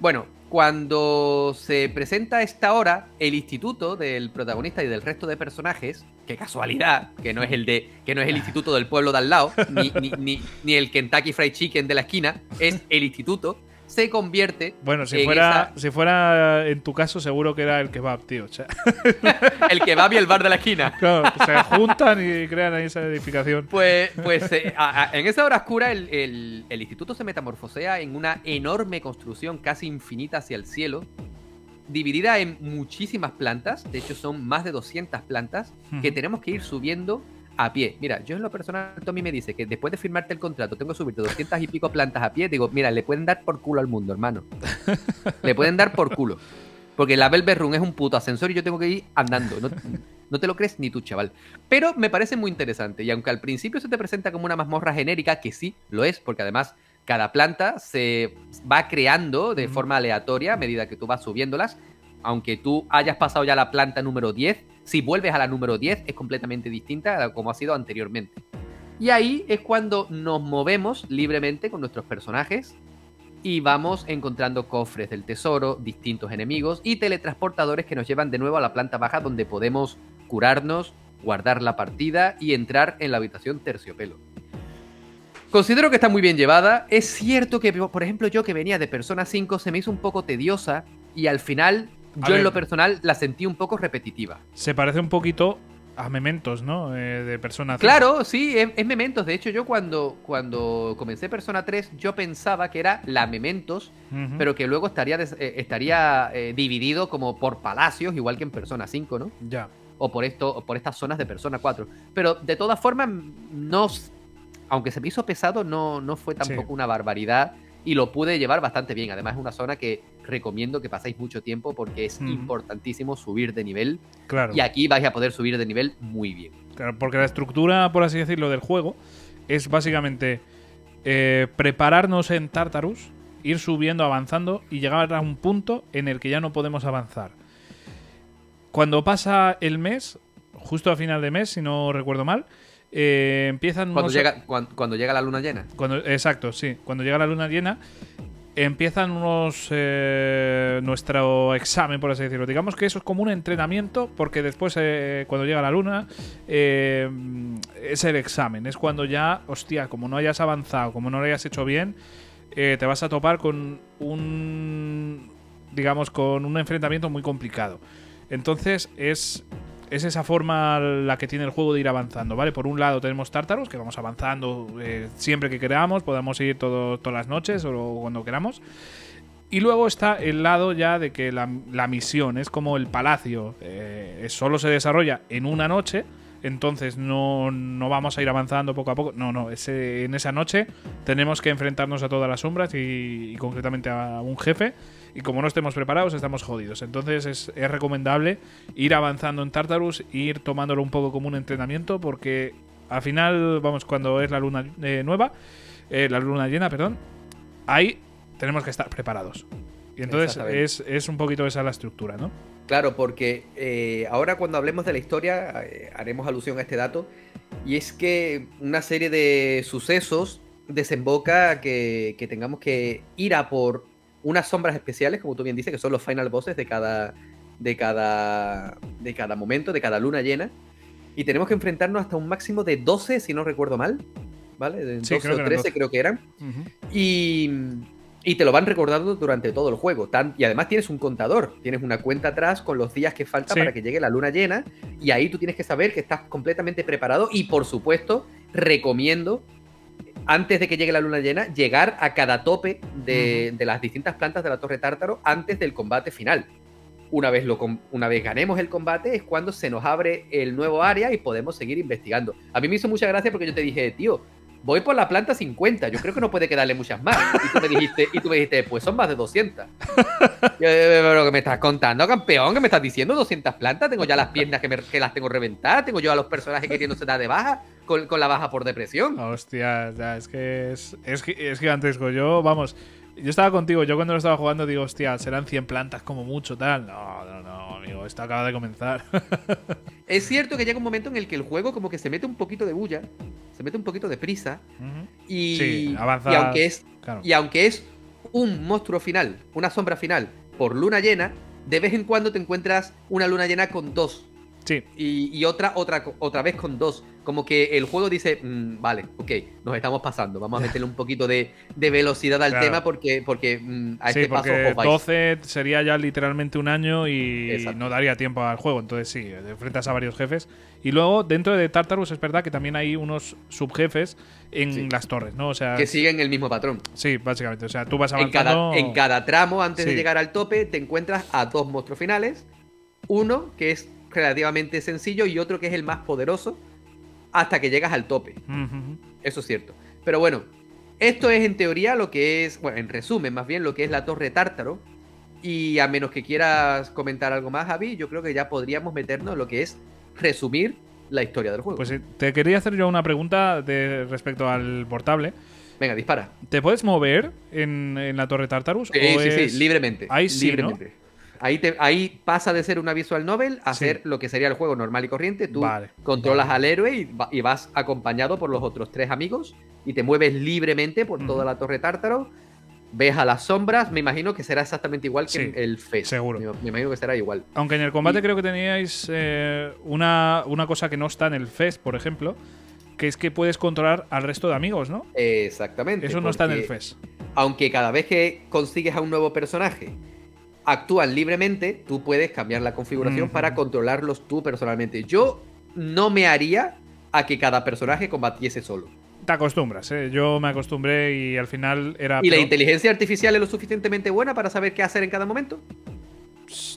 Bueno, cuando se presenta esta hora, el instituto del protagonista y del resto de personajes, qué casualidad, que no es el de, que no es el instituto del pueblo de al lado, ni, ni- ni- ni el Kentucky Fried Chicken de la esquina, es el instituto, se convierte Bueno, si en fuera, si fuera en tu caso, seguro que era el kebab, tío. O sea, el que va y el bar de la esquina. claro, se juntan y crean ahí esa edificación. Pues, pues eh, a- a- en esa hora oscura el, el- el instituto se metamorfosea en una enorme construcción casi infinita hacia el cielo, dividida en muchísimas plantas, de hecho son más de 200 plantas, que tenemos que ir subiendo a pie. Mira, yo en lo personal, Tommy me dice que después de firmarte el contrato tengo que subirte 200 y pico plantas a pie, digo, mira, le pueden dar por culo al mundo, hermano. le pueden dar por culo. Porque la Room es un puto ascensor y yo tengo que ir andando. No, no te lo crees ni tú, chaval. Pero me parece muy interesante. Y aunque al principio se te presenta como una mazmorra genérica, que sí lo es, porque además cada planta se va creando de forma aleatoria a medida que tú vas subiéndolas. Aunque tú hayas pasado ya la planta número 10, si vuelves a la número 10 es completamente distinta a como ha sido anteriormente. Y ahí es cuando nos movemos libremente con nuestros personajes y vamos encontrando cofres del tesoro, distintos enemigos y teletransportadores que nos llevan de nuevo a la planta baja donde podemos curarnos, guardar la partida y entrar en la habitación terciopelo. Considero que está muy bien llevada. Es cierto que, por ejemplo, yo que venía de Persona 5 se me hizo un poco tediosa y al final yo ver. en lo personal la sentí un poco repetitiva. Se parece un poquito a Mementos, ¿no? Eh, de Persona 5. Claro, sí, es, es Mementos. De hecho, yo cuando, cuando comencé Persona 3, yo pensaba que era la Mementos, pero que luego estaría, des- eh, estaría eh, dividido como por palacios, igual que en Persona 5, ¿no? Ya. O por, esto, o por estas zonas de Persona 4. Pero de todas formas, no, aunque se me hizo pesado, no, no fue tampoco Sí. una barbaridad y lo pude llevar bastante bien. Además, es una zona que recomiendo que paséis mucho tiempo porque es importantísimo subir de nivel Claro. y aquí vais a poder subir de nivel muy bien. Claro, porque la estructura, por así decirlo, del juego es básicamente eh, prepararnos en Tartarus, ir subiendo, avanzando y llegar a un punto en el que ya no podemos avanzar. Cuando pasa el mes, justo a final de mes, si no recuerdo mal, eh, empiezan Cuando unos- llega, cuando, cuando llega la luna llena. Cuando, exacto, sí. Cuando llega la luna llena, empiezan unos. eh, nuestro examen, por así decirlo. Digamos que eso es como un entrenamiento, porque después, eh, cuando llega la luna, eh, es el examen. Es cuando ya, hostia, como no hayas avanzado, como no lo hayas hecho bien, eh, te vas a topar con un. digamos, con un enfrentamiento muy complicado. Entonces es, es esa forma la que tiene el juego de ir avanzando, ¿vale? Por un lado tenemos Tártaros, que vamos avanzando eh, siempre que queramos, podemos ir todas las noches o cuando queramos. Y luego está el lado ya de que la, la misión es como el palacio, eh, solo se desarrolla en una noche, entonces no, no vamos a ir avanzando poco a poco. No, no, ese- en esa noche tenemos que enfrentarnos a todas las sombras y, y concretamente a un jefe. Y como no estemos preparados, estamos jodidos. Entonces es, es recomendable ir avanzando en Tartarus, ir tomándolo un poco como un entrenamiento, porque al final, vamos, cuando es la luna eh, nueva, eh, la luna llena, perdón, ahí tenemos que estar preparados. Y entonces es, es un poquito esa la estructura, ¿no? Claro, porque eh, ahora cuando hablemos de la historia eh, haremos alusión a este dato y es que una serie de sucesos desemboca que tengamos que ir a por unas sombras especiales, como tú bien dices, que son los final bosses de cada, de cada, de cada momento, de cada luna llena. Y tenemos que enfrentarnos hasta un máximo de 12, si no recuerdo mal. ¿Vale? De Sí, 12 creo o eran 13 12. creo que eran. Y, y te lo van recordando durante todo el juego. Tan- y además tienes un contador, tienes una cuenta atrás con los días que falta Sí. para que llegue la luna llena. Y ahí tú tienes que saber que estás completamente preparado. Y por supuesto, recomiendo, antes de que llegue la luna llena, llegar a cada tope de, de las distintas plantas de la Torre Tártaro antes del combate final. Una vez, lo, com- una vez ganemos el combate es cuando se nos abre el nuevo área y podemos seguir investigando. A mí me hizo mucha gracia porque yo te dije, tío, voy por la planta 50, yo creo que no puede quedarle muchas más. Y tú me dijiste, y tú me dijiste pues son más de 200. Yo, eh, pero que me estás contando, campeón, que me estás diciendo 200 plantas, tengo ya las piernas que, me- que las tengo reventadas, tengo yo a los personajes queriéndose dar de baja con, con la baja por depresión. Hostia, ya, es que es, es, gi- es gigantesco. Yo, vamos, yo estaba contigo, yo cuando lo estaba jugando digo, hostia, serán 100 plantas como mucho, tal. No, no, no, amigo, esto acaba de comenzar. Es cierto que llega un momento en el que el juego como que se mete un poquito de bulla, se mete un poquito de prisa y, Sí, avanzas, y aunque es claro. y aunque es un monstruo final, una sombra final por luna llena, de vez en cuando te encuentras una luna llena con dos Sí, y, y otra otra otra vez con dos, como que el juego dice, "Mm, vale, ok, nos estamos pasando, vamos a meterle un poquito de, de velocidad al Claro. tema porque porque mm, a sí, este paso porque vais". 12 sería ya literalmente un año y Exacto. no daría tiempo al juego. Entonces sí, te enfrentas a varios jefes. Y luego, dentro de Tartarus, es verdad que también hay unos subjefes en Sí. las torres, ¿no? O sea, que siguen el mismo patrón. sí, básicamente. O sea, tú vas En avanzando. cada, en cada tramo, antes de llegar al tope, te encuentras a dos monstruos finales. Uno que es relativamente sencillo y otro que es el más poderoso hasta que llegas al tope. Eso es cierto. Pero bueno, esto es en teoría lo que es, bueno, en resumen más bien lo que es la Torre Tártaro. Y a menos que quieras comentar algo más, Javi, yo creo que ya podríamos meternos en lo que es resumir la historia del juego. Pues eh, te quería hacer yo una pregunta de respecto al portable. Venga, dispara. ¿Te puedes mover en, en la torre Tartarus? Sí, o sí, es- sí, libremente. Ahí sí, ¿no? Ahí, te- ahí pasa de ser una visual novel a Sí. ser lo que sería el juego normal y corriente. Tú Vale, controlas al héroe y, va- y vas acompañado por los otros tres amigos y te mueves libremente por toda la torre Tártaro. Ves a las sombras, me imagino que será exactamente igual que Sí, en el FES. seguro. Me, me imagino que será igual. Aunque en el combate Y- creo que teníais eh, una, una cosa que no está en el FES, por ejemplo, que es que puedes controlar al resto de amigos, ¿no? Exactamente. Eso no está en el FES. Aunque cada vez que consigues a un nuevo personaje actúan libremente, tú puedes cambiar la configuración para controlarlos tú personalmente. Yo no me haría a que cada personaje combatiese solo. Te acostumbras, ¿eh? Yo me acostumbré y al final era. ¿Y la inteligencia artificial es lo suficientemente buena para saber qué hacer en cada momento?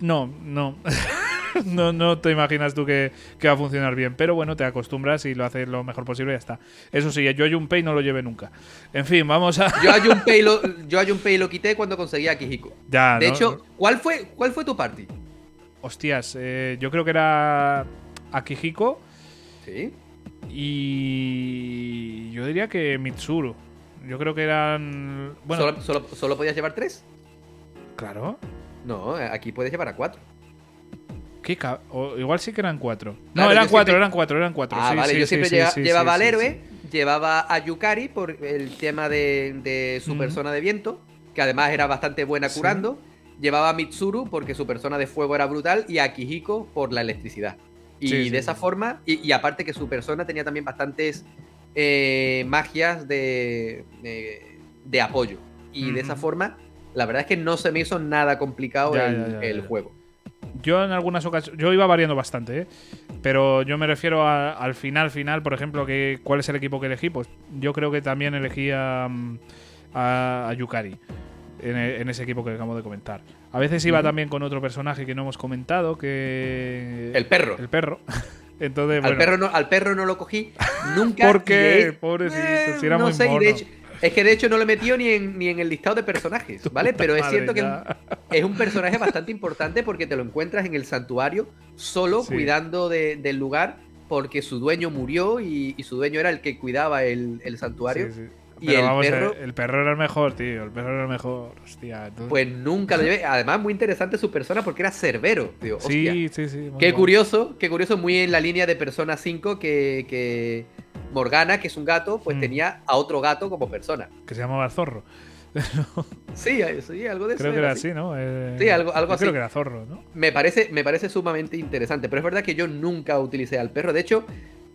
No, no. no, no te imaginas tú que, que va a funcionar bien. Pero bueno, te acostumbras y lo haces lo mejor posible y ya está. Eso sí, yo hay un pay no lo llevé nunca. En fin, vamos a. Yo a Junpei lo, yo a lo quité cuando conseguí a Kijiko. ya, De ¿no? hecho, ¿cuál fue, ¿cuál fue tu party? Hostias, eh, yo creo que era Akihiko Sí. y yo diría que Mitsuru. Yo creo que eran. Bueno, ¿Solo, solo, solo podías llevar tres? claro. No, aquí puedes llevar a cuatro. ¿Qué ca- o igual sí que eran cuatro. No, eran cuatro, siempre- eran cuatro, eran cuatro. Ah, Sí, vale, sí, yo siempre sí, lleva- sí, llevaba al héroe, llevaba a Yukari por el tema de, de su persona de viento, que además era bastante buena curando. Llevaba a Mitsuru porque su persona de fuego era brutal y a Kijiko por la electricidad. Y de esa forma, y, y aparte que su persona tenía también bastantes eh, magias de, de, de apoyo. Y de esa forma, la verdad es que no se me hizo nada complicado Ya, el, ya, ya, el ya. juego. Yo en algunas ocasiones. Yo iba variando bastante, ¿eh? Pero yo me refiero a- al final, final, por ejemplo, que ¿cuál es el equipo que elegí? Pues yo creo que también elegí a, a, a Yukari. En, e- en ese equipo que acabo de comentar. A veces iba también con otro personaje que no hemos comentado, que. El perro. El perro. Entonces, Al, perro no, al perro no lo cogí nunca. ¿Por qué? y es- Pobrecito, si era no muy sé, y de mono. hecho- es que de hecho no lo he metido ni en, ni en el listado de personajes, ¿vale? Pero es cierto que es un personaje bastante importante porque te lo encuentras en el santuario solo Sí. cuidando de- del lugar porque su dueño murió y, y su dueño era el que cuidaba el, el santuario. Sí, sí. Y Pero el vamos, perro- eh, el perro era el mejor, tío. El perro era el mejor. Hostia. entonces- Pues nunca lo llevé. Además, muy interesante su persona porque era cerbero. Hostia. sí, sí, sí. Qué curioso, qué curioso, muy en la línea de Persona 5 que, que Morgana, que es un gato, pues Mm. tenía a otro gato como persona. Que se llamaba zorro. Sí, sí, algo de eso. Creo que era así, ¿no? Eh, Sí, algo- algo yo Creo así. que era zorro, ¿no? Me parece, me parece sumamente interesante, pero es verdad que yo nunca utilicé al perro. De hecho,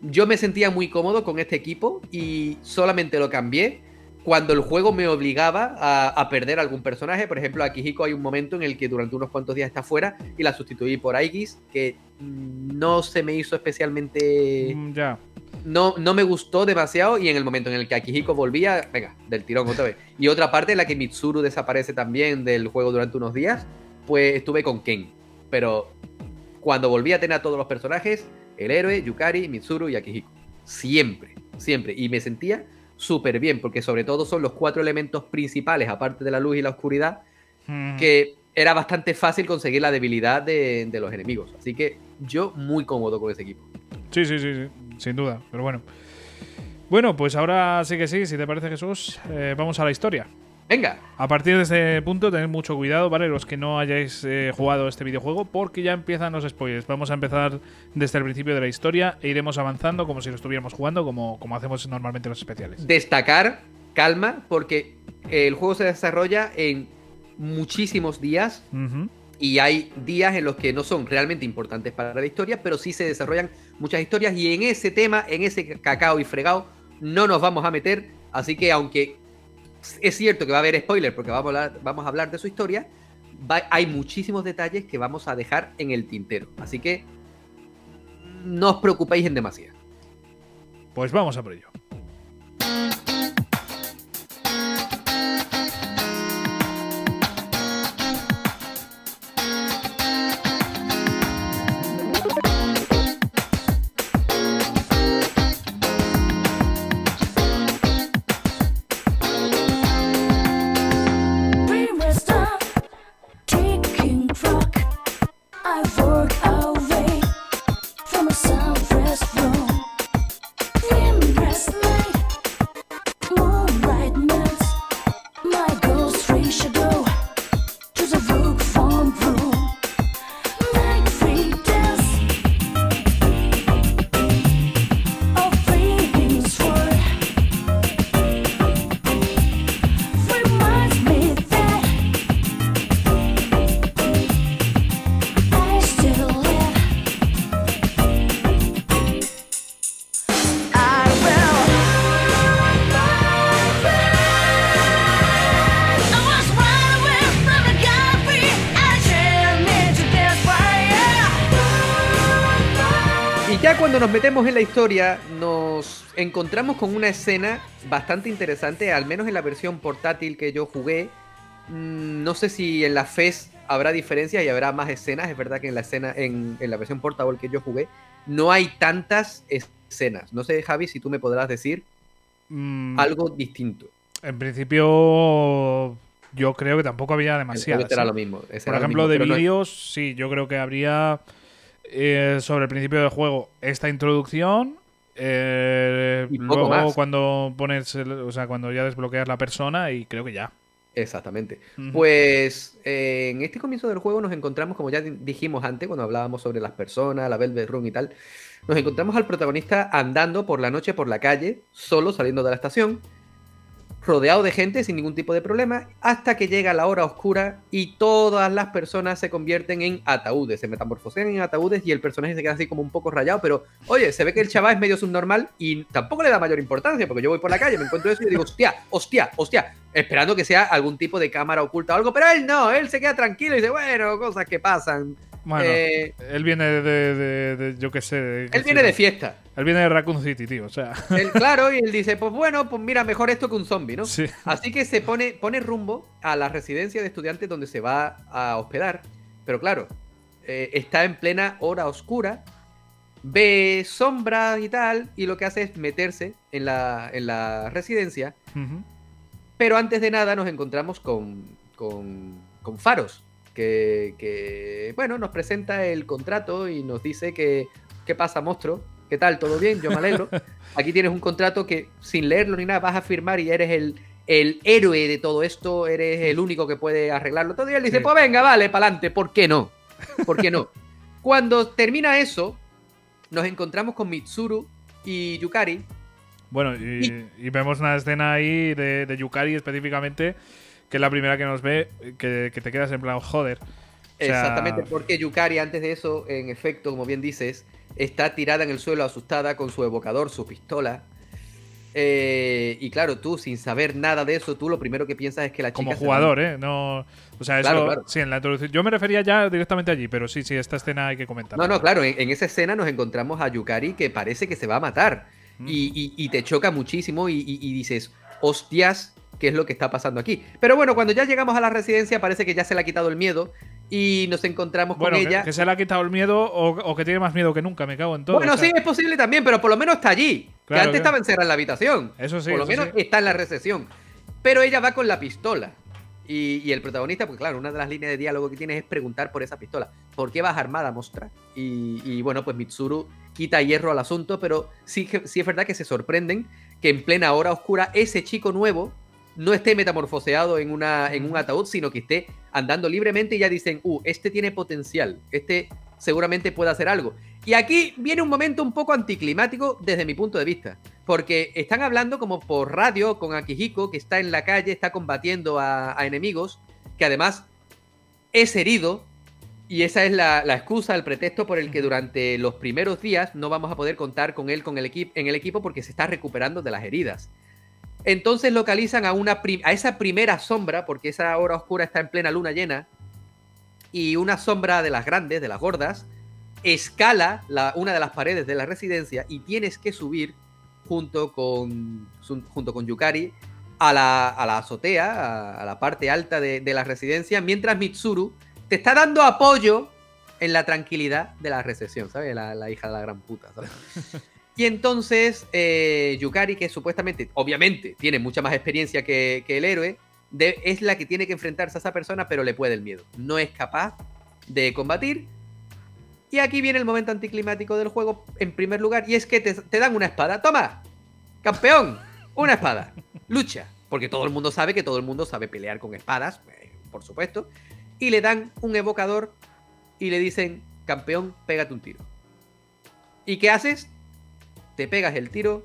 yo me sentía muy cómodo con este equipo y solamente lo cambié cuando el juego me obligaba a, a perder algún personaje. Por ejemplo, aquí Hiko hay un momento en el que durante unos cuantos días está fuera y la sustituí por Aigis, que no se me hizo especialmente... Mm, ya. No, no me gustó demasiado y en el momento en el que Akihiko volvía, venga, del tirón otra vez. Y otra parte en la que Mitsuru desaparece también del juego durante unos días, pues estuve con Ken. Pero cuando volví a tener a todos los personajes, el héroe, Yukari, Mitsuru y Akihiko. Siempre, siempre. Y me sentía súper bien, porque sobre todo son los cuatro elementos principales, aparte de la luz y la oscuridad, que era bastante fácil conseguir la debilidad de, de los enemigos. Así que yo muy cómodo con ese equipo. Sí, sí, sí, sí. Sin duda. Pero bueno. Bueno, pues ahora sí que sí, si te parece, Jesús, eh, vamos a la historia. Venga, A partir de este punto, tened mucho cuidado, ¿vale? Los que no hayáis eh, jugado este videojuego, porque ya empiezan los spoilers. Vamos a empezar desde el principio de la historia e iremos avanzando como si lo estuviéramos jugando, como, como hacemos normalmente en los especiales. destacar, calma, porque el juego se desarrolla en muchísimos días. Y hay días en los que no son realmente importantes para la historia, pero sí se desarrollan muchas historias y en ese tema, en ese cacao y fregado, no nos vamos a meter, así que aunque es cierto que va a haber spoilers porque vamos a hablar, vamos a hablar de su historia, hay muchísimos detalles que vamos a dejar en el tintero, así que no os preocupéis en demasiado. Pues vamos a por ello. Nos metemos en la historia, nos encontramos con una escena bastante interesante, al menos en la versión portátil que yo jugué. Mm, No sé si en la FES habrá diferencias y habrá más escenas. Es verdad que en la escena, en, en la versión portable que yo jugué, no hay tantas escenas. No sé, Javi, si tú me podrás decir Mm, algo distinto. En principio, yo creo que tampoco había demasiadas. ¿eh? lo mismo. Por ejemplo, mismo, de no- vídeos, sí, yo creo que habría eh, sobre el principio del juego esta introducción. eh, Y luego más. cuando pones, el- o sea, cuando ya desbloqueas la persona y creo que ya. Exactamente. Pues eh, en este comienzo del juego nos encontramos, como ya di- dijimos antes, cuando hablábamos sobre las personas, la Velvet Room y tal, nos encontramos al protagonista andando por la noche por la calle, solo saliendo de la estación, rodeado de gente sin ningún tipo de problema, hasta que llega la hora oscura y todas las personas se convierten en ataúdes, se metamorfosean en ataúdes y el personaje se queda así como un poco rayado, pero oye, se ve que el chaval es medio subnormal y tampoco le da mayor importancia, porque yo voy por la calle, me encuentro eso y digo, hostia, hostia, hostia, esperando que sea algún tipo de cámara oculta o algo, pero él no, él se queda tranquilo y dice, bueno, cosas que pasan. Bueno, Eh, él viene de, de- de- yo qué sé. de- él viene de fiesta. Él viene de Raccoon City, tío. O sea, Él, claro, y él dice, pues bueno, pues mira, mejor esto que un zombie, ¿no? sí. Así que se pone, pone rumbo a la residencia de estudiantes donde se va a hospedar. Pero claro, eh, está en plena hora oscura, ve sombras y tal, y lo que hace es meterse en la, en la residencia. Pero antes de nada nos encontramos con, con, con Faros, que, que, bueno, nos presenta el contrato y nos dice que, ¿qué pasa, monstruo? ¿Qué tal? ¿Todo bien? Yo me alegro. Aquí tienes un contrato que sin leerlo ni nada vas a firmar y eres el, el héroe de todo esto, eres el único que puede arreglarlo todo. Y él dice, Sí. pues venga, vale, pa'lante, ¿por qué no? ¿Por qué no? Cuando termina eso, nos encontramos con Mitsuru y Yukari, Bueno, y, y vemos una escena ahí de, de Yukari específicamente, que es la primera que nos ve, que, que te quedas en plan, joder. O sea, Exactamente, porque Yukari antes de eso, en efecto, como bien dices, está tirada en el suelo asustada con su evocador, su pistola. Eh, y claro, tú sin saber nada de eso, tú lo primero que piensas es que la chica... Como jugador, ¿eh? No, o sea, eso, Claro, claro. sí, en la introducción. Yo me refería ya directamente allí, pero sí, sí, esta escena hay que comentar. No, no, claro, en, en esa escena nos encontramos a Yukari que parece que se va a matar. Mm. Y, y- y te choca muchísimo y dices, hostias, ¿qué es lo que está pasando aquí? Pero bueno, cuando ya llegamos a la residencia parece que ya se le ha quitado el miedo y nos encontramos Bueno, con que, ella. que se le ha quitado el miedo o, o que tiene más miedo que nunca, me cago en todo. Bueno, o sea, sí, es posible también, pero por lo menos está allí. que Claro, antes claro. estaba encerrada en la habitación. Eso sí, por lo eso menos sí. está en la recepción. Pero ella va con la pistola. Y, y el protagonista, pues claro, una de las líneas de diálogo que tiene es preguntar por esa pistola. ¿Por qué vas armada, mostra? Y, y bueno, pues Mitsuru quita hierro al asunto, pero sí, que- sí es verdad que se sorprenden que en plena hora oscura ese chico nuevo no esté metamorfoseado en, una, en un ataúd, sino que esté andando libremente y ya dicen, uh, este tiene potencial, este seguramente puede hacer algo. Y aquí viene un momento un poco anticlimático desde mi punto de vista, porque están hablando como por radio con Akihiko, que está en la calle, está combatiendo a, a enemigos, que además es herido, y esa es la, la excusa, el pretexto por el que durante los primeros días no vamos a poder contar con él con el en el equipo porque se está recuperando de las heridas. Entonces localizan a, una a esa primera sombra, porque esa hora oscura está en plena luna llena, y una sombra de las grandes, de las gordas, escala la- una de las paredes de la residencia y tienes que subir junto con, junto con Yukari a la, a la azotea, a, la parte alta de, de la residencia, mientras Mitsuru te está dando apoyo en la tranquilidad de la recepción, ¿sabes? La, la hija de la gran puta, ¿sabes? Y entonces eh, Yukari, que supuestamente, obviamente, tiene mucha más experiencia que, el héroe, es la que tiene que enfrentarse a esa persona, pero le puede el miedo. No es capaz de combatir. Y aquí viene el momento anticlimático del juego, en primer lugar, y es que te, te dan una espada. ¡Toma! ¡Campeón! Una espada. Lucha. Porque todo el mundo sabe que todo el mundo sabe pelear con espadas, eh, por supuesto. Y le dan un evocador y le dicen, campeón, pégate un tiro. ¿Y qué haces? Te pegas el tiro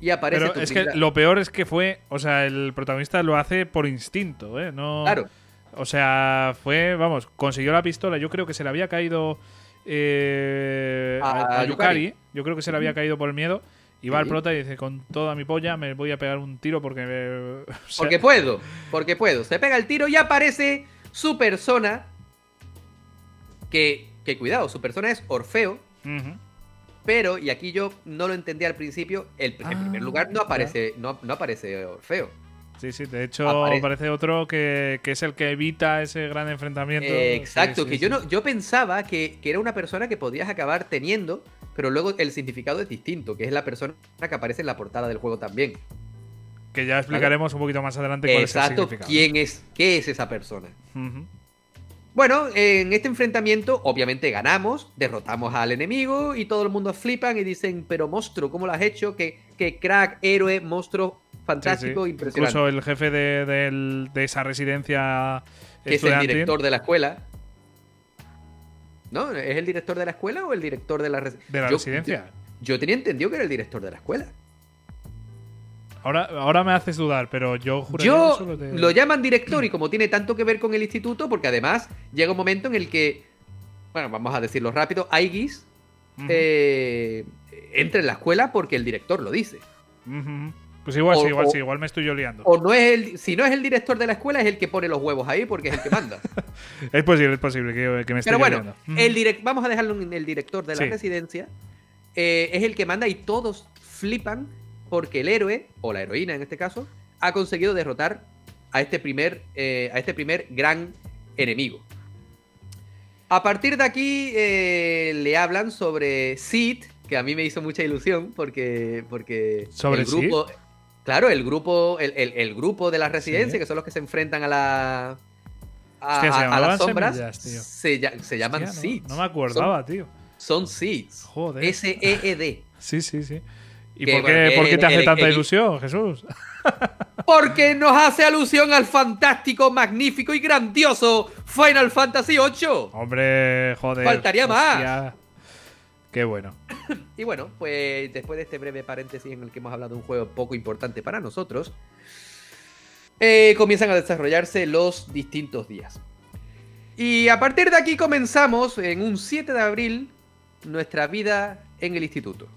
y aparece Pero tu es que lo peor es que fue, o sea, el protagonista lo hace por instinto, ¿eh? No, Claro. O sea, fue, vamos, consiguió la pistola. Yo creo que se le había caído eh, A a, a Yukari. Yukari. Yo creo que se le había caído por el miedo. Y va al prota y dice, con toda mi polla me voy a pegar un tiro porque... me- o sea, Porque puedo, porque puedo. Se pega el tiro y aparece su persona. Que, que cuidado, su persona es Orfeo. Pero, y aquí yo no lo entendí al principio, el, en Ah, primer lugar no aparece, no, no aparece Orfeo. Sí, sí, de hecho Aparece. aparece otro que, que es el que evita ese gran enfrentamiento. Eh, exacto, sí, que sí. yo no, yo pensaba que, que era una persona que podías acabar teniendo, pero luego el significado es distinto, que es la persona que aparece en la portada del juego también. Que ya explicaremos un poquito más adelante cuál es el Exacto, significado. quién es, qué es esa persona. Ujú. Bueno, en este enfrentamiento obviamente ganamos, derrotamos al enemigo y todo el mundo flipan y dicen, pero monstruo, ¿cómo lo has hecho? Que, que crack, héroe, monstruo, fantástico, sí. impresionante. Incluso el jefe de, de esa residencia que es el director de la escuela. ¿No? ¿Es el director de la escuela o el director de la, res- de la Yo- residencia. Yo tenía entendido que era el director de la escuela. Ahora, ahora me haces dudar, pero yo Yo que solo te- lo llaman director y como tiene tanto que ver con el instituto, porque además llega un momento en el que, bueno, vamos a decirlo rápido, Aigis eh, entra en la escuela porque el director lo dice. Pues igual O- sí, igual o- sí, igual me estoy yo liando. O no es el, si no es el director de la escuela, es el que pone los huevos ahí porque es el que manda. Es posible, es posible que, que me esté Pero bueno, liando. El direct, vamos a dejarlo en el director de la Sí. residencia. eh, es el que manda y todos flipan porque el héroe, o la heroína en este caso, ha conseguido derrotar a este primer, eh, a este primer gran enemigo. A partir de aquí eh, le hablan sobre Sid, que a mí me hizo mucha ilusión porque, porque ¿Sobre el grupo, claro, el grupo, el, el- el grupo de la residencia, Sí. que son los que se enfrentan a la a, Hostia, se a- las sombras, semillas, tío. se, se llaman Hostia, no- Seeds. No, me acordaba, tío. Son, son Seeds. Joder. S-E-E-D. Sí, sí, sí. ¿Y Que, por qué, bueno, que por qué te hace el- tanta el- ilusión, Jesús? Porque nos hace alusión al fantástico, magnífico y grandioso Final Fantasy VIII. Hombre, joder. Faltaría más. Qué bueno. Y bueno, pues después de este breve paréntesis en el que hemos hablado de un juego poco importante para nosotros, eh, comienzan a desarrollarse los distintos días. Y a partir de aquí comenzamos en un 7 de abril nuestra vida en el instituto.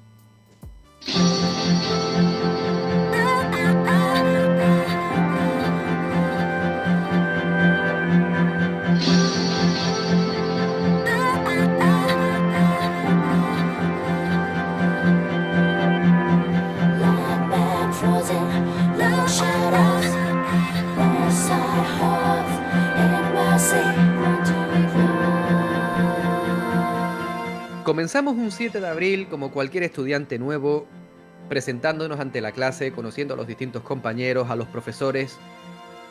you. Comenzamos un 7 de abril como cualquier estudiante nuevo, presentándonos ante la clase, conociendo a los distintos compañeros, a los profesores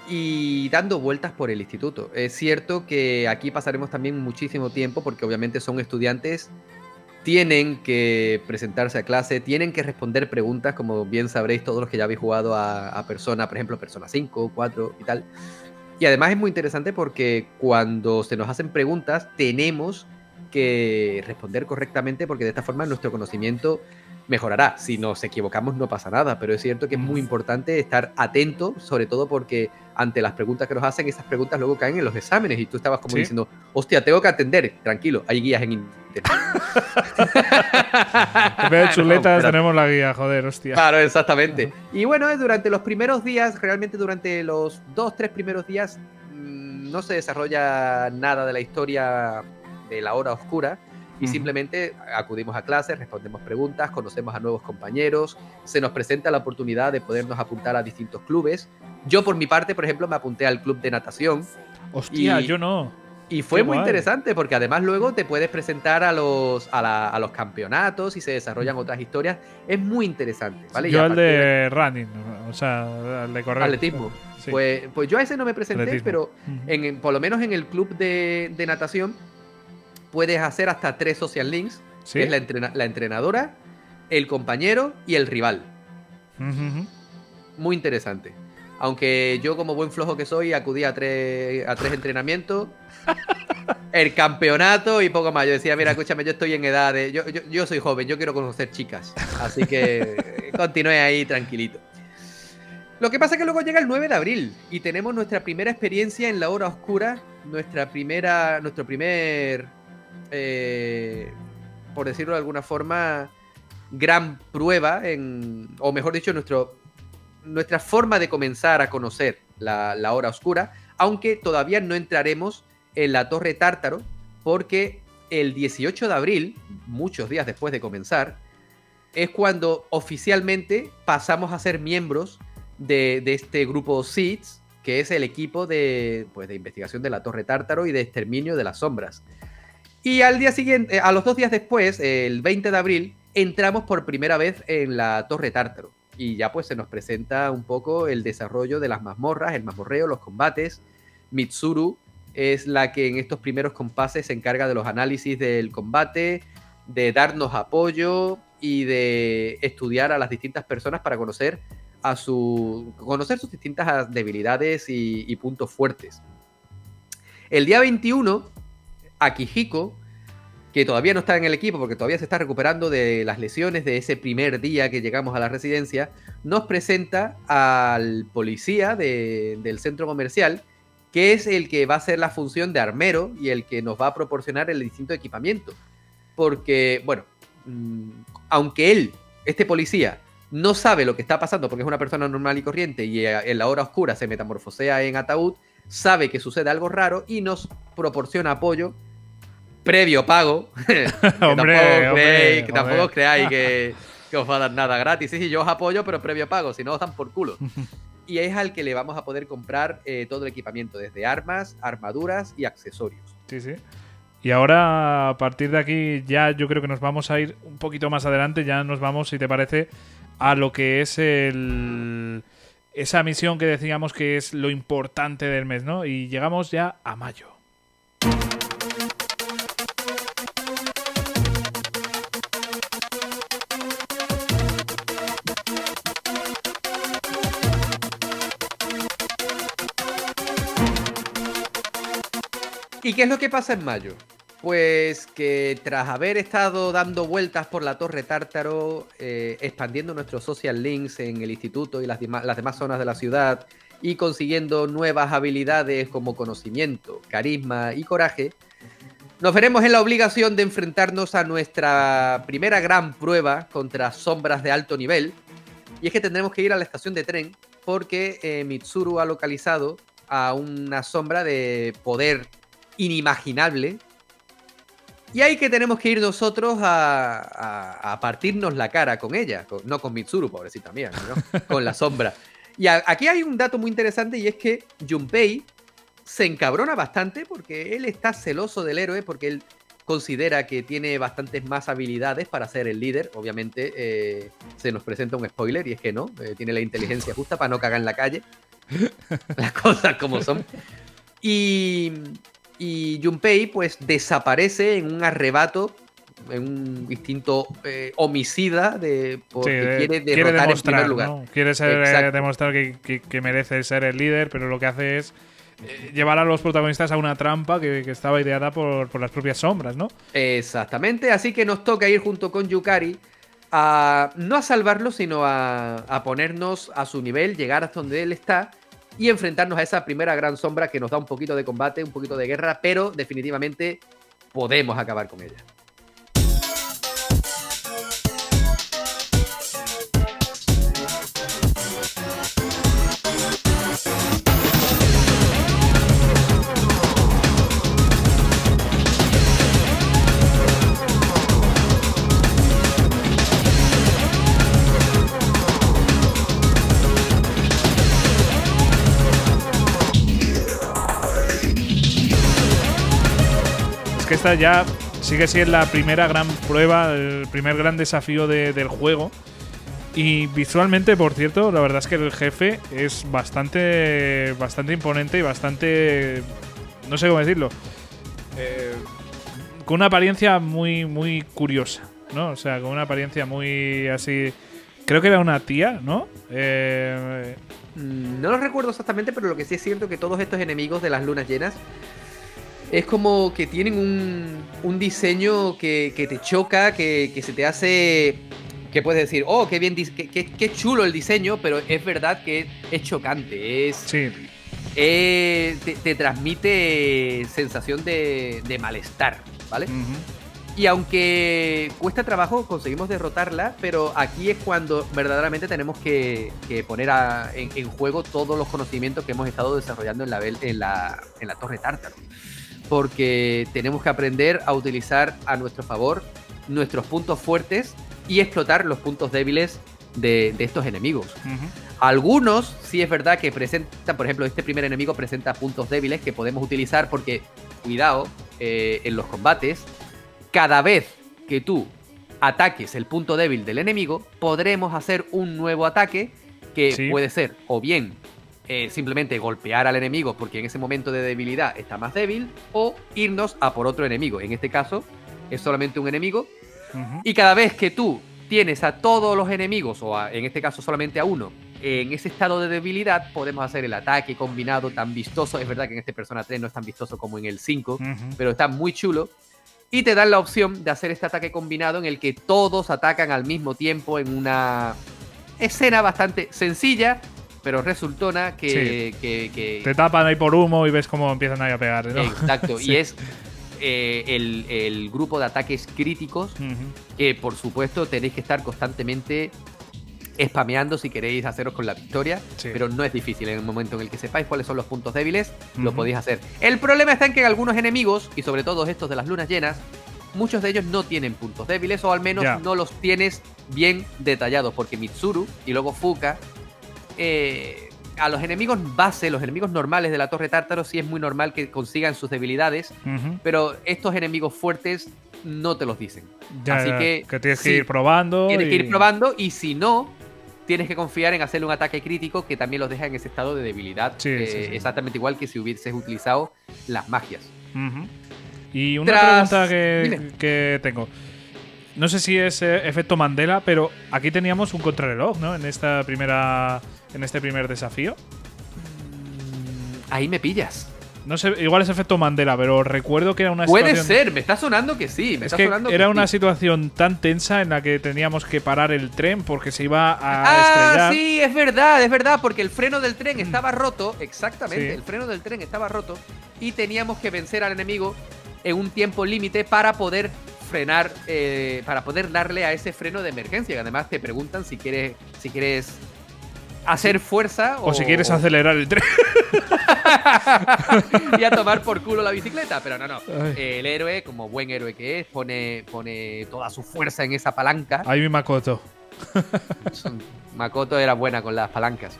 y dando vueltas por el instituto. Es cierto que aquí pasaremos también muchísimo tiempo porque obviamente son estudiantes, tienen que presentarse a clase, tienen que responder preguntas, como bien sabréis todos los que ya habéis jugado a, a Persona, por ejemplo, Persona 5, 4 y tal. Y además es muy interesante porque cuando se nos hacen preguntas tenemos que responder correctamente porque de esta forma nuestro conocimiento mejorará. Si nos equivocamos no pasa nada, pero es cierto que es muy importante estar atento, sobre todo porque ante las preguntas que nos hacen, esas preguntas luego caen en los exámenes y tú estabas como Sí. diciendo, hostia, tengo que atender, tranquilo, hay guías en internet. En vez de chuletas tenemos la guía, joder, hostia. Claro, exactamente. Y bueno, durante los primeros días, realmente durante los dos, tres primeros días, mm, no se desarrolla nada de la historia de la hora oscura y simplemente acudimos a clases, respondemos preguntas, conocemos a nuevos compañeros, se nos presenta la oportunidad de podernos apuntar a distintos clubes. Yo por mi parte, por ejemplo, me apunté al club de natación Hostia, y- yo no. y fue Qué muy guay. interesante porque además luego te puedes presentar a los, a, la- a los campeonatos y se desarrollan otras historias. Es muy interesante, ¿vale? Yo al de- de running, o sea, al de correr. Atletismo. Sí. Pues, pues yo a ese no me presenté, Atletismo. pero en- por lo menos en el club de, de natación puedes hacer hasta tres social links, ¿Sí? que es la, entrena- la entrenadora, el compañero y el rival. Muy interesante. Aunque yo como buen flojo que soy acudí a tres, a tres entrenamientos, el campeonato y poco más. Yo decía, mira, escúchame, yo estoy en edad de... Yo, yo, yo soy joven, yo quiero conocer chicas. Así que continúe ahí tranquilito. Lo que pasa es que luego llega el 9 de abril y tenemos nuestra primera experiencia en la hora oscura, nuestra primera, nuestro primer, eh, por decirlo de alguna forma, gran prueba, en, o mejor dicho, nuestro, nuestra forma de comenzar a conocer la, hora oscura, aunque todavía no entraremos en la Torre Tártaro, porque el 18 de abril, muchos días después de comenzar, es cuando oficialmente pasamos a ser miembros de, de este grupo SEEDS, que es el equipo de, pues, de investigación de la Torre Tártaro y de exterminio de las sombras. Y al día siguiente, eh, a los dos días después, el 20 de abril, entramos por primera vez en la Torre Tártaro. Y ya pues se nos presenta un poco el desarrollo de las mazmorras, el mazmorreo, los combates. Mitsuru es la que en estos primeros compases se encarga de los análisis del combate, de darnos apoyo y de estudiar a las distintas personas para conocer a su conocer sus distintas debilidades y, y puntos fuertes. El día 21, Akihiko, que todavía no está en el equipo porque todavía se está recuperando de las lesiones de ese primer día que llegamos a la residencia, nos presenta al policía de- del centro comercial, que es el que va a hacer la función de armero y el que nos va a proporcionar el distinto equipamiento. Porque, bueno, mm, aunque él, este policía, no sabe lo que está pasando porque es una persona normal y corriente y en la hora oscura se metamorfosea en ataúd, sabe que sucede algo raro y nos proporciona apoyo previo pago. que Hombre, tampoco que, tampoco creáis que, que os va a dar nada gratis. Sí, sí, yo os apoyo, pero previo pago, si no os dan por culo. Y es al que le vamos a poder comprar eh, todo el equipamiento, desde armas, armaduras y accesorios. Sí, sí. Y ahora, a partir de aquí, ya yo creo que nos vamos a ir un poquito más adelante. Ya nos vamos, si te parece, a lo que es el. Esa misión que decíamos que es lo importante del mes, ¿no? Y llegamos ya a mayo. ¿Y qué es lo que pasa en mayo? Pues que tras haber estado dando vueltas por la Torre Tártaro, eh, expandiendo nuestros social links en el instituto y las, demás zonas de la ciudad, y consiguiendo nuevas habilidades como conocimiento, carisma y coraje, nos veremos en la obligación de enfrentarnos a nuestra primera gran prueba contra sombras de alto nivel. Y es que tendremos que ir a la estación de tren porque eh, Mitsuru ha localizado a una sombra de poder inimaginable. Y ahí que tenemos que ir nosotros a, a- a partirnos la cara con ella. no con Mitsuru, pobrecita mía, con la sombra. Y aquí hay un dato muy interesante y es que Junpei se encabrona bastante porque él está celoso del héroe, porque él considera que tiene bastantes más habilidades para ser el líder. Obviamente eh, se nos presenta un spoiler y es que no, eh, tiene la inteligencia justa para no cagar en la calle. Las cosas como son. Y, y Junpei pues desaparece en un arrebato, en un instinto eh, homicida de, porque Sí, de- quiere derrotar en demostrar, primer lugar. ¿no? Quiere ser, eh, demostrar que, que- que merece ser el líder, pero lo que hace es eh, llevar a los protagonistas a una trampa que, que estaba ideada por, por las propias sombras, ¿no? Exactamente, así que nos toca ir junto con Yukari a no a salvarlo, sino a, a ponernos a su nivel, llegar hasta donde él está y enfrentarnos a esa primera gran sombra que nos da un poquito de combate, un poquito de guerra, pero definitivamente podemos acabar con ella. Esta ya sigue siendo la primera gran prueba, el primer gran desafío de- del juego. Y visualmente, por cierto, la verdad es que el jefe es bastante, bastante imponente y bastante, no sé cómo decirlo, eh, con una apariencia muy, muy curiosa, ¿no? O sea, con una apariencia muy así. Creo que era una tía, ¿no? Eh, No lo recuerdo exactamente, pero lo que sí es cierto que todos estos enemigos de las lunas llenas es como que tienen un, un diseño que, que te choca, que, que se te hace. que puedes decir, oh, qué bien, qué, qué- qué chulo el diseño, pero es verdad que es chocante, es, sí, es- te, te transmite sensación de, de malestar, ¿vale? Y aunque cuesta trabajo, conseguimos derrotarla, pero aquí es cuando verdaderamente tenemos que, que poner a- en, en juego todos los conocimientos que hemos estado desarrollando en la, en la, en la Torre Tártaro. Porque tenemos que aprender a utilizar a nuestro favor nuestros puntos fuertes y explotar los puntos débiles de, de estos enemigos. Algunos sí es verdad que presentan, por ejemplo, este primer enemigo presenta puntos débiles que podemos utilizar porque, cuidado, eh, en los combates, cada vez que tú ataques el punto débil del enemigo, podremos hacer un nuevo ataque que Sí. puede ser o bien eh, simplemente golpear al enemigo porque en ese momento de debilidad está más débil, o irnos a por otro enemigo. En este caso, es solamente un enemigo y cada vez que tú tienes a todos los enemigos, o a- en este caso solamente a uno, en ese estado de debilidad, podemos hacer el ataque combinado tan vistoso. Es verdad que en este Persona 3 no es tan vistoso como en el 5, Ujú. pero está muy chulo. Y te dan la opción de hacer este ataque combinado en el que todos atacan al mismo tiempo en una escena bastante sencilla, pero resultona que... que- que- Te tapan ahí por humo y ves cómo empiezan ahí a pegar, ¿no? Exacto, Sí. y es eh, el, el grupo de ataques críticos que por supuesto tenéis que estar constantemente spameando si queréis haceros con la victoria, Sí. pero no es difícil. En el momento en el que sepáis cuáles son los puntos débiles, lo podéis hacer. El problema está en que algunos enemigos, y sobre todo estos de las lunas llenas, muchos de ellos no tienen puntos débiles o al menos no los tienes bien detallados, porque Mitsuru y luego Fuka, eh, a los enemigos base, los enemigos normales de la Torre Tártaro, sí es muy normal que consigan sus debilidades, pero estos enemigos fuertes no te los dicen. Ya, Así ya, que, tienes que ir probando. Tienes que ir probando y si no, tienes que confiar en hacerle un ataque crítico que también los deja en ese estado de debilidad. Sí, eh, sí, sí. Exactamente igual que si hubieses utilizado las magias. Y una Tras- pregunta que, que tengo. No sé si es eh, efecto Mandela, pero aquí teníamos un contrarreloj, ¿no? En esta primera. En este primer desafío. Ahí me pillas. No sé, igual es efecto Mandela, pero recuerdo que era una Puede situación. ser, me está sonando que sí. Me Es está que sonando era que una sí. situación tan tensa en la que teníamos que parar el tren porque se iba a Ah, estrellar. sí, es verdad, es verdad, porque el freno del tren estaba roto, exactamente, Sí. el freno del tren estaba roto y teníamos que vencer al enemigo en un tiempo límite para poder frenar, eh, para poder darle a ese freno de emergencia. Que además te preguntan si quieres, si quieres hacer fuerza O si quieres acelerar el tren. y a tomar por culo la bicicleta, pero no, no. El héroe, como buen héroe que es, pone, pone toda su fuerza en esa palanca. Ahí mi Makoto. Makoto era buena con las palancas.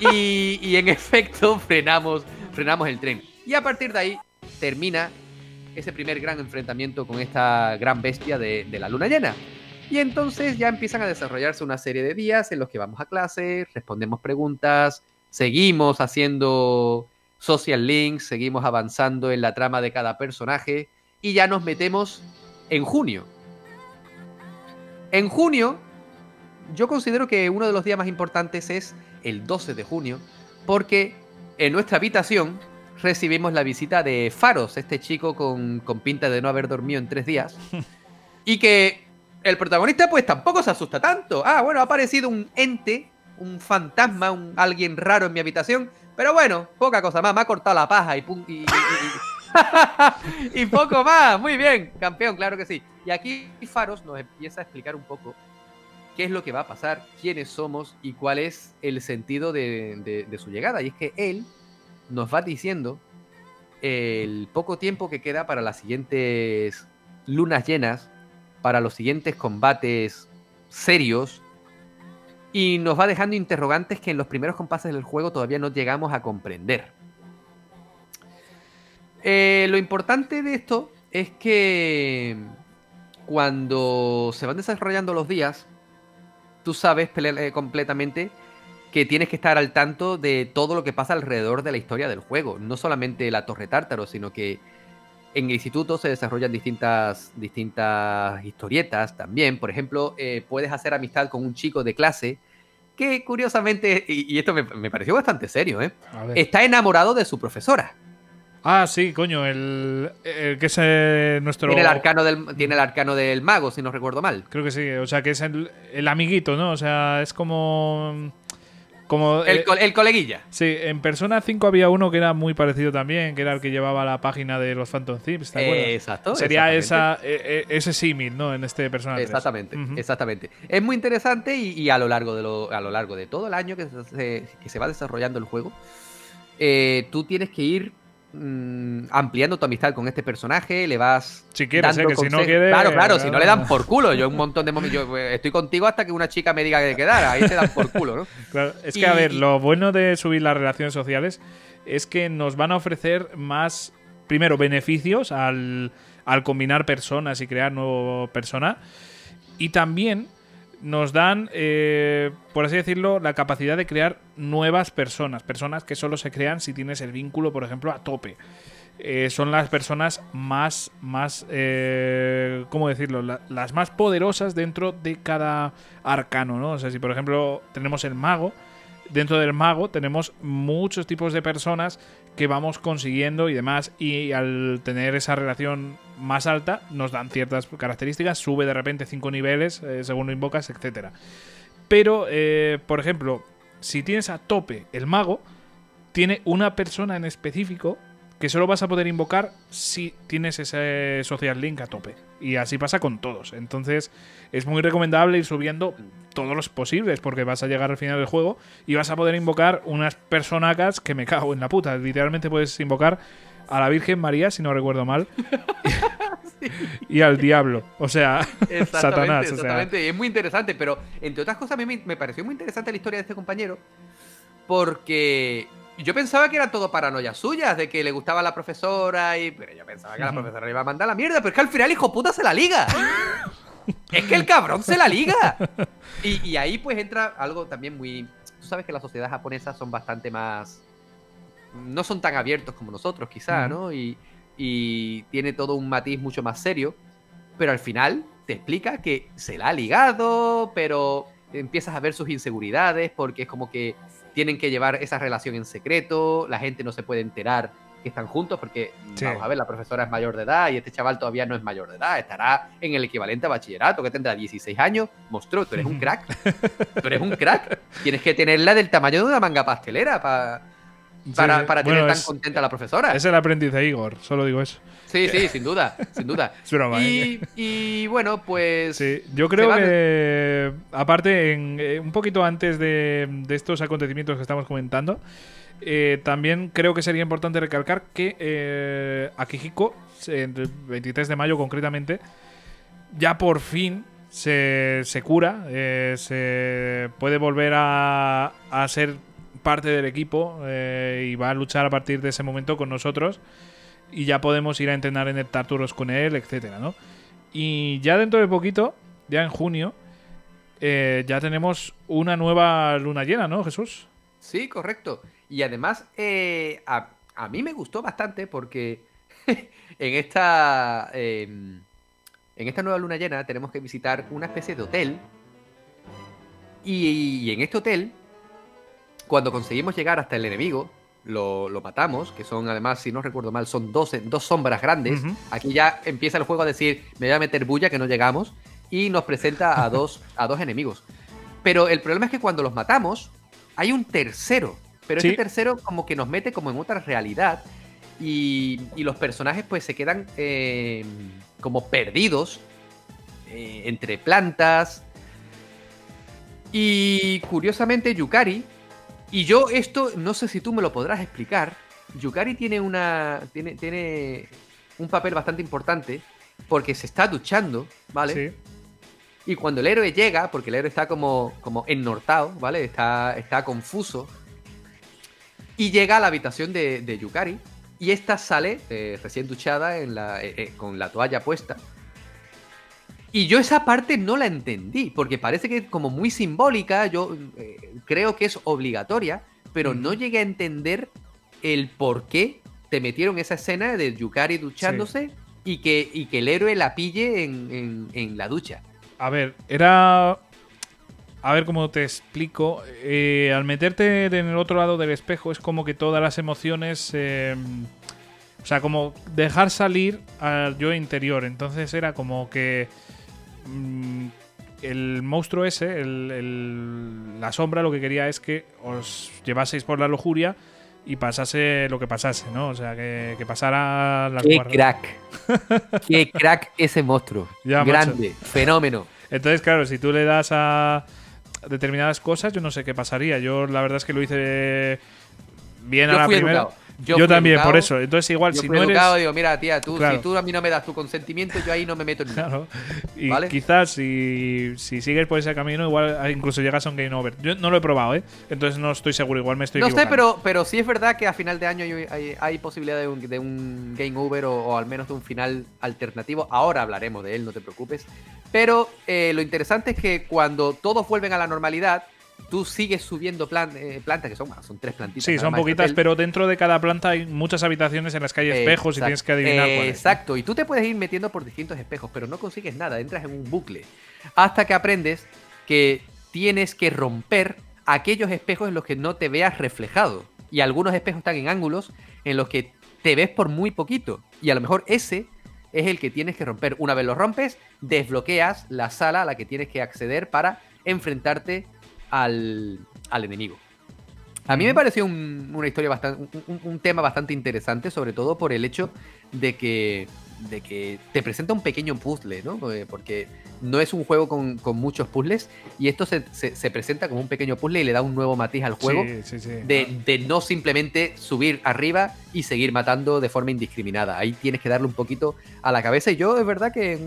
Y, y en efecto frenamos, frenamos el tren. Y a partir de ahí termina ese primer gran enfrentamiento con esta gran bestia de, la luna llena. Y entonces ya empiezan a desarrollarse una serie de días en los que vamos a clase, respondemos preguntas, seguimos haciendo social links, seguimos avanzando en la trama de cada personaje y ya nos metemos en junio. En junio yo considero que uno de los días más importantes es el 12 de junio, porque en nuestra habitación recibimos la visita de Faros, este chico con, con pinta de no haber dormido en tres días, y que el protagonista pues tampoco se asusta tanto. Ah, bueno, ha aparecido un ente, un fantasma, un alguien raro en mi habitación, pero bueno, poca cosa más, me ha cortado la paja y, pun- y, y- y- y poco más. Muy bien, campeón, claro que sí. Y aquí Faros nos empieza a explicar un poco qué es lo que va a pasar, quiénes somos y cuál es el sentido de, de- de su llegada. Y es que él nos va diciendo el poco tiempo que queda para las siguientes lunas llenas, para los siguientes combates serios, y nos va dejando interrogantes que en los primeros compases del juego todavía no llegamos a comprender. Eh, lo importante de esto es que cuando se van desarrollando los días, tú sabes eh, completamente que tienes que estar al tanto de todo lo que pasa alrededor de la historia del juego. No solamente la Torre Tártaro, sino que en el instituto se desarrollan distintas, distintas historietas también. Por ejemplo, eh, puedes hacer amistad con un chico de clase que curiosamente, y, y esto me, me pareció bastante serio, ¿eh? Está enamorado de su profesora. Ah, sí, coño, el, el que es eh, nuestro. Tiene el, arcano del, tiene el arcano del mago, si no recuerdo mal. Creo que sí, o sea, que es el, el amiguito, ¿no? O sea, es como. Como. El, eh, el coleguilla. sí, en Persona 5 había uno que era muy parecido también, que era el que llevaba la página de los Phantom Thieves, ¿te acuerdas? Eh, exacto. Sería esa, eh, eh, ese símil, ¿no? En este personaje. Exactamente, exactamente. Es muy interesante y, y a lo largo de lo, a lo largo de todo el año que se, que se va desarrollando el juego, eh, tú tienes que ir mm, ampliando tu amistad con este personaje, le vas Si quieres, dando ¿eh? Que si no quieres. Claro, claro, si no le dan por culo. Yo un montón de momentos, yo eh, estoy contigo hasta que una chica me diga que quedar, ahí te dan por culo, ¿no? Claro, es que, Y- a ver, lo bueno de subir las relaciones sociales es que nos van a ofrecer más, primero, beneficios al, al combinar personas y crear nuevo persona. Y también nos dan, eh, por así decirlo, la capacidad de crear nuevas personas. Personas que solo se crean si tienes el vínculo, por ejemplo, a tope. Eh, son las personas más, más eh, ¿cómo decirlo? La- las más poderosas dentro de cada arcano, ¿no? O sea, si por ejemplo tenemos el mago, dentro del mago tenemos muchos tipos de personas que vamos consiguiendo y demás, y al tener esa relación más alta nos dan ciertas características, sube de repente 5 niveles eh, según lo invocas, etcétera. Pero, eh, por ejemplo, si tienes a tope el mago, tiene una persona en específico que solo vas a poder invocar si tienes ese social link a tope. Y así pasa con todos. Entonces es muy recomendable ir subiendo todos los posibles, porque vas a llegar al final del juego y vas a poder invocar unas personacas que me cago en la puta. Literalmente puedes invocar a la Virgen María, si no recuerdo mal, y al diablo. O sea, Exactamente, Satanás. O sea, exactamente. Es muy interesante, pero entre otras cosas a mí me, pareció muy interesante la historia de este compañero porque yo pensaba que era todo paranoia suyas, de que le gustaba la profesora y... Pero yo pensaba que la profesora le iba a mandar la mierda, pero es que al final hijo puta se la liga. es que el cabrón se la liga. Y, y ahí pues entra algo también muy... Tú sabes que las sociedades japonesas son bastante más... No son tan abiertos como nosotros quizá. ¿no? Y, y tiene todo un matiz mucho más serio. Pero al final te explica que se la ha ligado, pero empiezas a ver sus inseguridades porque es como que tienen que llevar esa relación en secreto, la gente no se puede enterar que están juntos porque, Sí. vamos a ver, la profesora es mayor de edad y este chaval todavía no es mayor de edad, estará en el equivalente a bachillerato, que tendrá 16 años. Monstruo, tú eres un crack. tú eres un crack. Tienes que tenerla del tamaño de una manga pastelera pa- para, sí. para tener tan es- contenta a la profesora. Es el aprendiz de Igor, solo digo eso. Sí, sí, sin duda, sin duda. Es broma, ¿eh? Y, bueno, pues... Sí, yo creo que, aparte, en, eh, un poquito antes de, de estos acontecimientos que estamos comentando, eh, también creo que sería importante recalcar que eh, Akihiko, el 23 de mayo concretamente, ya por fin se, se cura, eh, se puede volver a, a ser parte del equipo eh, y va a luchar a partir de ese momento con nosotros y ya podemos ir a entrenar en el Tartarus con él, etcétera, ¿no? Y ya dentro de poquito, ya en junio, ya tenemos una nueva luna llena, ¿no, Jesús? Sí, correcto. Y además, eh, a, a mí me gustó bastante porque en esta, eh, en esta nueva luna llena tenemos que visitar una especie de hotel. Y, y en este hotel, cuando conseguimos llegar hasta el enemigo, lo, lo matamos, que son además, si no recuerdo mal, son dos, dos sombras grandes. Aquí ya empieza el juego a decir, me voy a meter bulla que no llegamos. Y nos presenta a dos, a dos enemigos. Pero el problema es que cuando los matamos, hay un tercero. Pero Sí. ese tercero como que nos mete como en otra realidad. Y, y los personajes pues se quedan eh, como perdidos eh, entre plantas. Y curiosamente Yukari, y yo esto no sé si tú me lo podrás explicar, Yukari tiene una tiene, tiene un papel bastante importante porque se está duchando, ¿vale? Sí. Y cuando el héroe llega, porque el héroe está como, como ennortado, ¿vale? Está, está confuso. Y llega a la habitación de, de Yukari. Y esta sale eh, recién duchada en la, eh, eh, con la toalla puesta. Y yo esa parte no la entendí, porque parece que es como muy simbólica, yo creo que es obligatoria, pero no llegué a entender el por qué te metieron esa escena de Yukari duchándose y, que, y que el héroe la pille en, en- en la ducha. A ver, era. A ver cómo te explico. Eh, al meterte en el otro lado del espejo es como que todas las emociones. eh, o sea, como dejar salir al yo interior. Entonces era como que. mm, el monstruo ese, el- el- la sombra, lo que quería es que os llevaseis por la lujuria y pasase lo que pasase, ¿no? O sea, que, que pasara las ¡Qué crack! ¡Qué crack ese monstruo! Ya, macho. Grande, fenómeno. Entonces, claro, si tú le das a determinadas cosas, yo no sé qué pasaría. Yo la verdad es que lo hice bien a la primera. educado. Yo, también, educado, por eso. Entonces, igual, Yo si fui no eres. educado, digo, mira, tía, tú, Claro. si tú a mí no me das tu consentimiento, yo ahí no me meto en nada. Claro. Y ¿Vale? quizás si, si sigues por ese camino, igual ah, incluso llegas a un game over. Yo no lo he probado, ¿eh? Entonces no estoy seguro, igual me estoy No sé, pero, pero sí es verdad que a final de año hay, hay- hay posibilidad de un, de un game over o, o al menos de un final alternativo. Ahora hablaremos de él, no te preocupes. Pero eh, lo interesante es que cuando todos vuelven a la normalidad, tú sigues subiendo plan- eh, plantas, que son, bueno, son tres plantitas. Sí, son poquitas, hotel. pero dentro de cada planta hay muchas habitaciones en las que hay espejos y tienes que adivinar Eh, cuál es. Exacto, y tú te puedes ir metiendo por distintos espejos, pero no consigues nada, entras en un bucle. Hasta que aprendes que tienes que romper aquellos espejos en los que no te veas reflejado. Y algunos espejos están en ángulos en los que te ves por muy poquito. Y a lo mejor ese es el que tienes que romper. Una vez lo rompes, desbloqueas la sala a la que tienes que acceder para enfrentarte al, al enemigo. A mí me pareció un- una historia bastante, un, tema bastante interesante, sobre todo por el hecho de que, de que te presenta un pequeño puzzle, ¿no? Porque- Porque no es un juego con, con muchos puzzles y esto se, se- se presenta como un pequeño puzzle y le da un nuevo matiz al juego Sí, sí, sí. de, de no simplemente subir arriba y seguir matando de forma indiscriminada. Ahí tienes que darle un poquito a la cabeza y yo es verdad que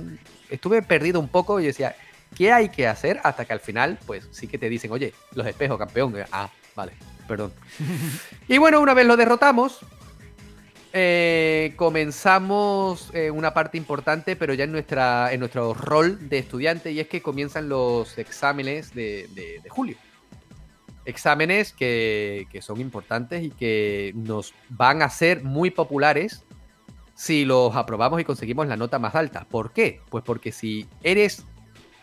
estuve perdido un poco y decía, ¿qué hay que hacer? Hasta que al final, pues sí que te dicen, oye, los espejos, campeón. Ah, vale, perdón. y bueno, una vez lo derrotamos, eh, comenzamos eh, una parte importante, pero ya en, nuestra, en nuestro rol de estudiante, y es que comienzan los exámenes de, de- de julio. Exámenes que, que son importantes y que nos van a ser muy populares si los aprobamos y conseguimos la nota más alta. ¿Por qué? Pues porque si eres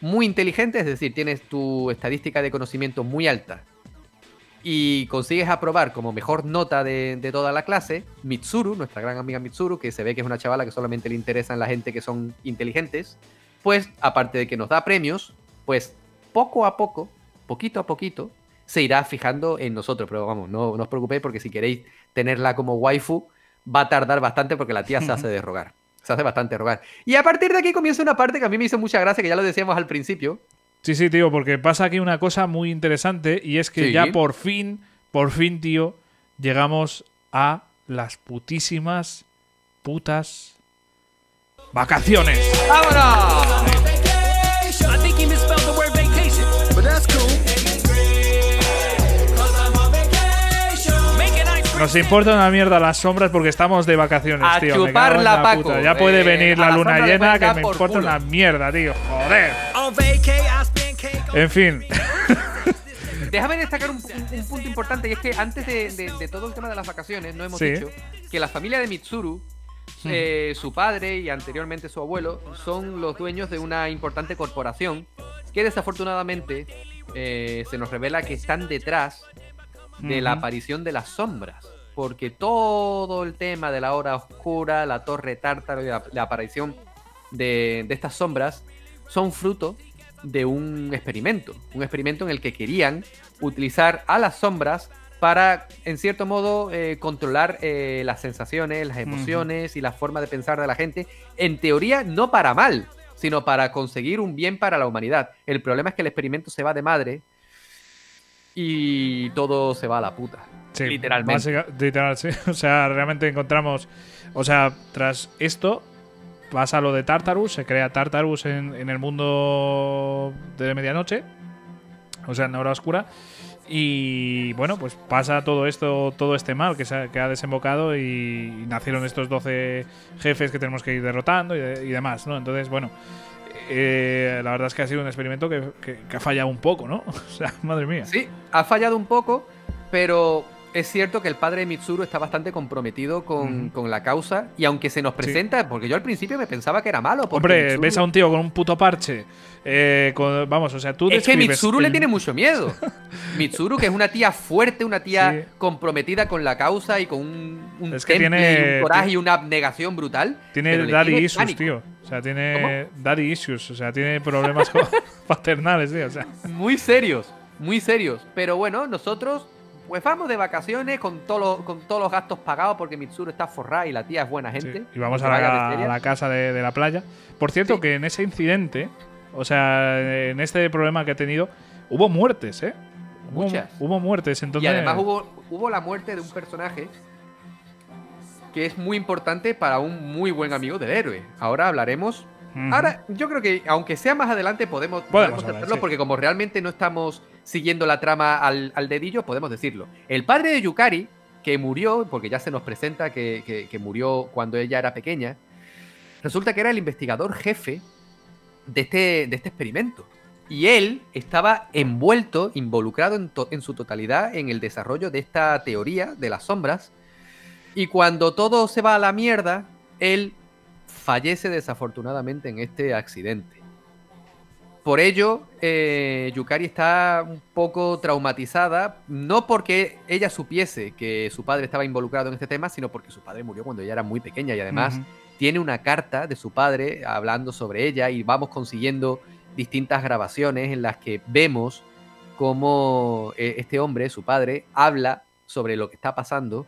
muy inteligente, es decir, tienes tu estadística de conocimiento muy alta y consigues aprobar como mejor nota de, de toda la clase, Mitsuru, nuestra gran amiga Mitsuru, que se ve que es una chavala que solamente le interesan la gente que son inteligentes, pues aparte de que nos da premios, pues poco a poco, poquito a poquito, se irá fijando en nosotros. Pero vamos, no, no os preocupéis porque si queréis tenerla como waifu, va a tardar bastante porque la tía se hace de rogar. Se hace bastante rogar. Y a partir de aquí comienza una parte que a mí me hizo mucha gracia, que ya lo decíamos al principio, Sí, sí, tío, porque pasa aquí una cosa muy interesante y es que Sí. ya por fin, por fin, tío, llegamos a las putísimas putas vacaciones. ¡Vámonos! Nos importa una mierda las sombras porque estamos de vacaciones, A tío. chuparla, la Paco. puta. Ya puede Eh, venir la la luna llena que me por importa culo. una mierda, tío. Joder. En fin. Déjame destacar un, un- un punto importante y es que antes de, de- de todo el tema de las vacaciones, no hemos Sí. dicho que la familia de Mitsuru, eh, su padre y anteriormente su abuelo, son los dueños de una importante corporación que desafortunadamente eh, se nos revela que están detrás de la aparición de las sombras. Porque todo el tema de la hora oscura, la torre tártaro y la, la aparición de, de estas sombras son fruto de un experimento. Un experimento en el que querían utilizar a las sombras para, en cierto modo, eh, controlar eh, las sensaciones, las emociones y la forma de pensar de la gente. En teoría, no para mal, sino para conseguir un bien para la humanidad. El problema es que el experimento se va de madre y todo se va a la puta. Sí, literalmente. básica- literal, sí. O sea, realmente encontramos. O sea, tras esto pasa lo de Tartarus, se crea Tartarus en, en el mundo de medianoche, o sea, en hora oscura. Y bueno, pues pasa todo esto, todo este mal que, se ha, que ha desembocado y, nacieron estos 12 jefes que tenemos que ir derrotando y, de- y demás, ¿no? Entonces, bueno, eh, la verdad es que ha sido un experimento que, que- que ha fallado un poco, ¿no? O sea, madre mía. Sí, ha fallado un poco, pero es cierto que el padre de Mitsuru está bastante comprometido con, con la causa y aunque se nos presenta, porque yo al principio me pensaba que era malo. Hombre, Mitsuru- ves a un tío con un puto parche. eh, con- vamos, o sea, tú Es que Mitsuru le tiene mucho miedo. Mitsuru, que es una tía fuerte, una tía Sí. comprometida con la causa y con un, un Es que tiene- y un coraje y una abnegación brutal. Tiene daddy issues, tío. O sea, tiene daddy issues. O sea, tiene problemas paternales, tío. O sea, Muy serios, muy serios. Pero bueno, nosotros pues vamos de vacaciones con, todos los- con todos los gastos pagados porque Mitsuru está forrada y la tía es buena sí. gente. Y vamos a la, feria. a la casa de, de la playa. Por cierto, Sí. que en ese incidente, o sea, en este problema que ha tenido, hubo muertes, ¿eh? Hubo, Muchas. hubo muertes, entonces. Y además hubo, hubo la muerte de un personaje que es muy importante para un muy buen amigo del héroe. Ahora hablaremos. Ahora, yo creo que aunque sea más adelante, podemos, Podemos podemos hablar, hacerlo sí. porque como realmente no estamos siguiendo la trama al, al dedillo, podemos decirlo. El padre de Yukari, que murió, porque ya se nos presenta que, que- que murió cuando ella era pequeña, resulta que era el investigador jefe de este, de este experimento. Y él estaba envuelto, involucrado en su totalidad en el desarrollo de esta teoría de las sombras. Y cuando todo se va a la mierda, él fallece desafortunadamente en este accidente. Por ello, eh, Yukari está un poco traumatizada, no porque ella supiese que su padre estaba involucrado en este tema, sino porque su padre murió cuando ella era muy pequeña y además tiene una carta de su padre hablando sobre ella y vamos consiguiendo distintas grabaciones en las que vemos cómo eh, este hombre, su padre, habla sobre lo que está pasando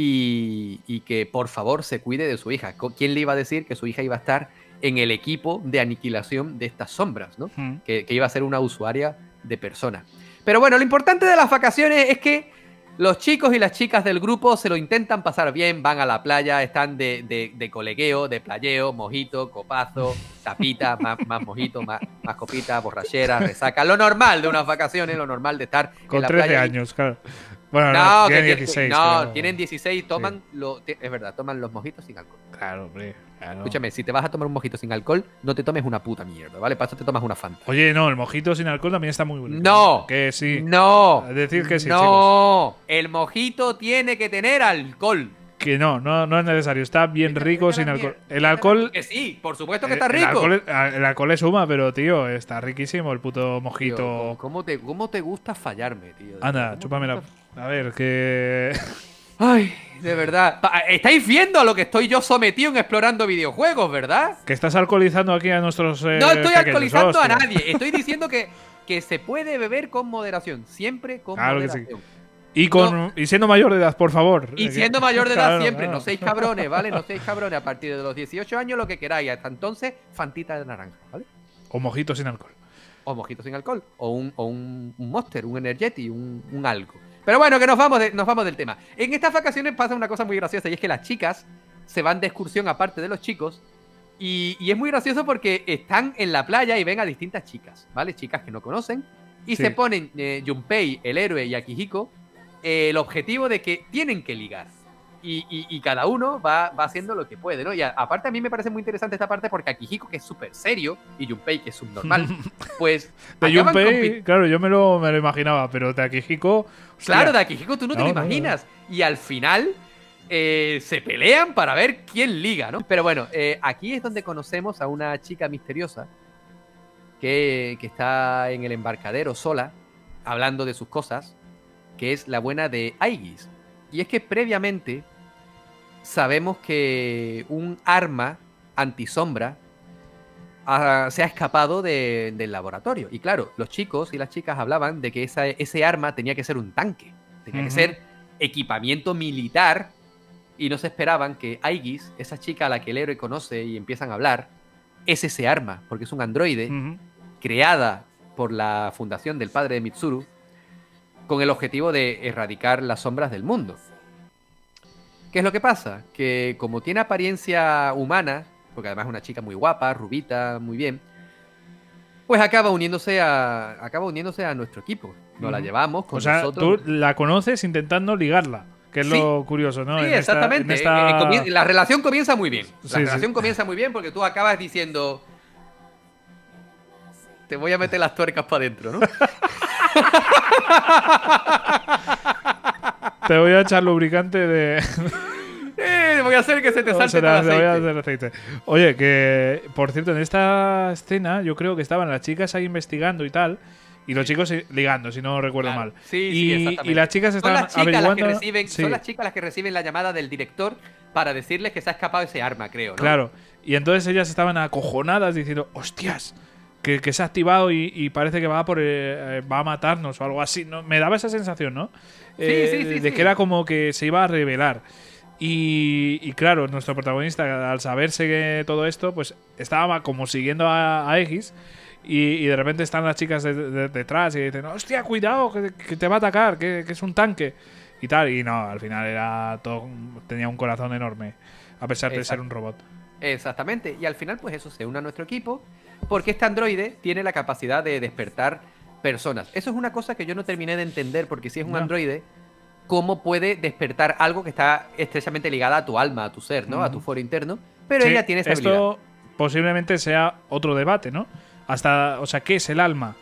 y, y que por favor se cuide de su hija. ¿Quién le iba a decir que su hija iba a estar en el equipo de aniquilación de estas sombras, ¿no? Mm. que, que iba a ser una usuaria de persona. Pero bueno, lo importante de las vacaciones es que los chicos y las chicas del grupo se lo intentan pasar bien, van a la playa, están de, de- de colegueo, de playeo, mojito, copazo, tapita, más, más mojito, más, más copita, borrachera, resaca. Lo normal de unas vacaciones, lo normal de estar en Con la 13 playa. años, claro. Bueno, No, no, que tiene tiene- 16. no, pero- tienen 16, toman, lo, ti- es verdad, toman los mojitos sin alcohol. Claro, hombre. claro. Escúchame, si te vas a tomar un mojito sin alcohol, no te tomes una puta mierda, ¿vale? Para eso te tomas una Fanta. Oye, no, el mojito sin alcohol también está muy bonito. No. Que sí. No. Es decir que sí, No. El mojito tiene que tener alcohol. Que no, no, no es necesario. Está bien Que rico sin la alcohol. El alcohol. Que sí, por supuesto que el- está El rico. alcohol, es- el alcohol es suma, pero tío, está riquísimo el puto mojito. ¿cómo- ¿cómo, te, ¿Cómo te gusta fallarme, tío? ¿Cómo Anda, te chúpamela. A ver, que. Ay, de verdad. Estáis viendo a lo que estoy yo sometido en explorando videojuegos, ¿verdad? que estás alcoholizando aquí a nuestros. eh, No estoy pequeños, alcoholizando a nadie. Estoy diciendo que, que se puede beber con moderación. Siempre con Claro que sí. moderación. Y, con, y siendo mayor de edad, por favor. Y siendo mayor de edad Claro, siempre. claro. No seáis cabrones, ¿vale? No seáis cabrones. A partir de los 18 años, lo que queráis. Hasta entonces, fantita de naranja, ¿vale? O mojito sin alcohol. o mojito sin alcohol, o un, o un, un monster, un energeti, un, un algo. Pero bueno, que nos vamos, de- nos vamos del tema. En estas vacaciones pasa una cosa muy graciosa y es que las chicas se van de excursión aparte de los chicos y, y es muy gracioso porque están en la playa y ven a distintas chicas, ¿vale? Chicas que no conocen y Sí. se ponen eh, Junpei, el héroe y Akihiko eh, el objetivo de que tienen que ligar. Y, y- y cada uno va, va haciendo lo que puede, ¿no? Y a- aparte a mí me parece muy interesante esta parte porque Akihiko, que es súper serio, y Junpei, que es subnormal, pues... De Junpei, claro, yo me lo, me lo imaginaba, pero de Akihiko. hostia, Claro, de Akihiko tú no, te lo no, no. imaginas. Y al final eh, se pelean para ver quién liga, ¿no? Pero bueno, eh, aquí es donde conocemos a una chica misteriosa que, que está en el embarcadero sola, hablando de sus cosas, que es la buena de Aigis. Y es que previamente sabemos que un arma antisombra ah, se ha escapado de- del laboratorio. Y claro, los chicos y las chicas hablaban de que esa- ese arma tenía que ser un tanque, tenía que ser equipamiento militar. Y no se esperaban que Aigis, esa chica a la que el héroe conoce y empiezan a hablar, es ese arma, porque es un androide creada por la fundación del padre de Mitsuru con el objetivo de erradicar las sombras del mundo. ¿Qué es lo que pasa? Que como tiene apariencia humana, porque además es una chica muy guapa, rubita, muy bien, pues acaba uniéndose a acaba uniéndose a nuestro equipo. Nos la Ujú. llevamos con O sea, nosotros. tú la conoces intentando ligarla, que es Sí. lo curioso, ¿no? Sí, En esta- exactamente. en esta- Eh, eh, comien- La relación comienza muy bien. La Sí, sí. relación comienza muy bien porque tú acabas diciendo. Te voy a meter las tuercas para adentro, ¿no? Te voy a echar lubricante de. Eh, voy a hacer que se te salte será- todo el te voy a aceite. hacer aceite. Oye, que por cierto, en esta escena yo creo que estaban las chicas ahí investigando y tal, y los chicos ligando, si no recuerdo Claro. mal. Sí, sí, y, exactamente. y las chicas Son estaban las chicas las que averiguando. reciben, Sí, son las chicas las que reciben la llamada del director para decirles que se ha escapado ese arma, creo, ¿no? Claro. Y entonces ellas estaban acojonadas diciendo, hostias, que, que se ha activado y, y parece que va a por eh, eh, va a matarnos o algo así. ¿no? Me daba esa sensación, ¿no? Eh, sí, sí, de sí. que era como que se iba a revelar. Y, y claro, nuestro protagonista, al saberse que todo esto, pues estaba como siguiendo a, a X. Y, y de repente están las chicas de- de- detrás y dicen, hostia, cuidado, que, que te va a atacar, que, que es un tanque. Y tal. Y no, al final era todo, tenía un corazón enorme, a pesar de ser un robot. Exactamente. Y al final, pues eso se une a nuestro equipo porque este androide tiene la capacidad de despertar personas. Eso es una cosa que yo no terminé de entender porque si es un No. androide, ¿cómo puede despertar algo que está estrechamente ligada a tu alma, a tu ser, ¿no? A tu foro interno. Pero Sí, ella tiene esa esto habilidad. posiblemente sea otro debate, ¿no? Hasta, o sea, ¿qué es el alma?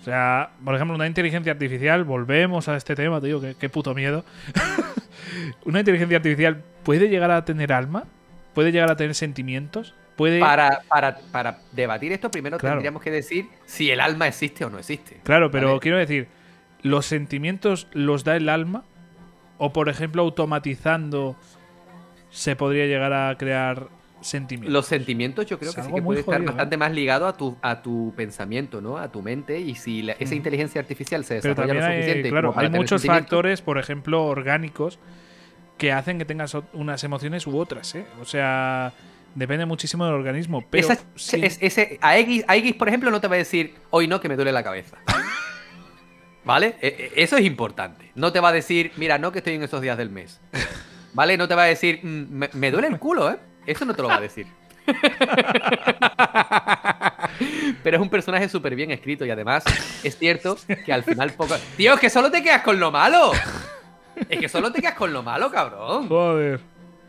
O sea, por ejemplo, una inteligencia artificial, volvemos a este tema, te digo, qué, qué puto miedo. una inteligencia artificial puede llegar a tener alma, puede llegar a tener sentimientos, puede... Para, para, para debatir esto, primero Claro. tendríamos que decir si el alma existe o no existe. Claro, pero ¿vale? quiero decir, ¿los sentimientos los da el alma? O, por ejemplo, automatizando se podría llegar a crear sentimientos. Los sentimientos yo creo Es que sí que puede estar ¿eh? bastante más ligado a tu, a tu pensamiento, ¿no? A tu mente. Y si la- esa Mm. inteligencia artificial se desarrolla lo hay, suficiente claro, como para hay tener muchos factores, por ejemplo, orgánicos, que hacen que tengas unas emociones u otras, ¿eh? O sea, depende muchísimo del organismo. Pero Esa- sí- es- ese, a, X, a X, por ejemplo, no te va a decir, hoy no, que me duele la cabeza. ¿Vale? E- e- Eso es importante. No te va a decir, mira, no, que estoy en esos días del mes. ¿Vale? No te va a decir, "Mm, me, me duele el culo, ¿eh? Eso no te lo va a decir. Pero es un personaje súper bien escrito y además es cierto que al final poco... Tío, es que solo te quedas con lo malo. Es que solo te quedas con lo malo, cabrón. Joder.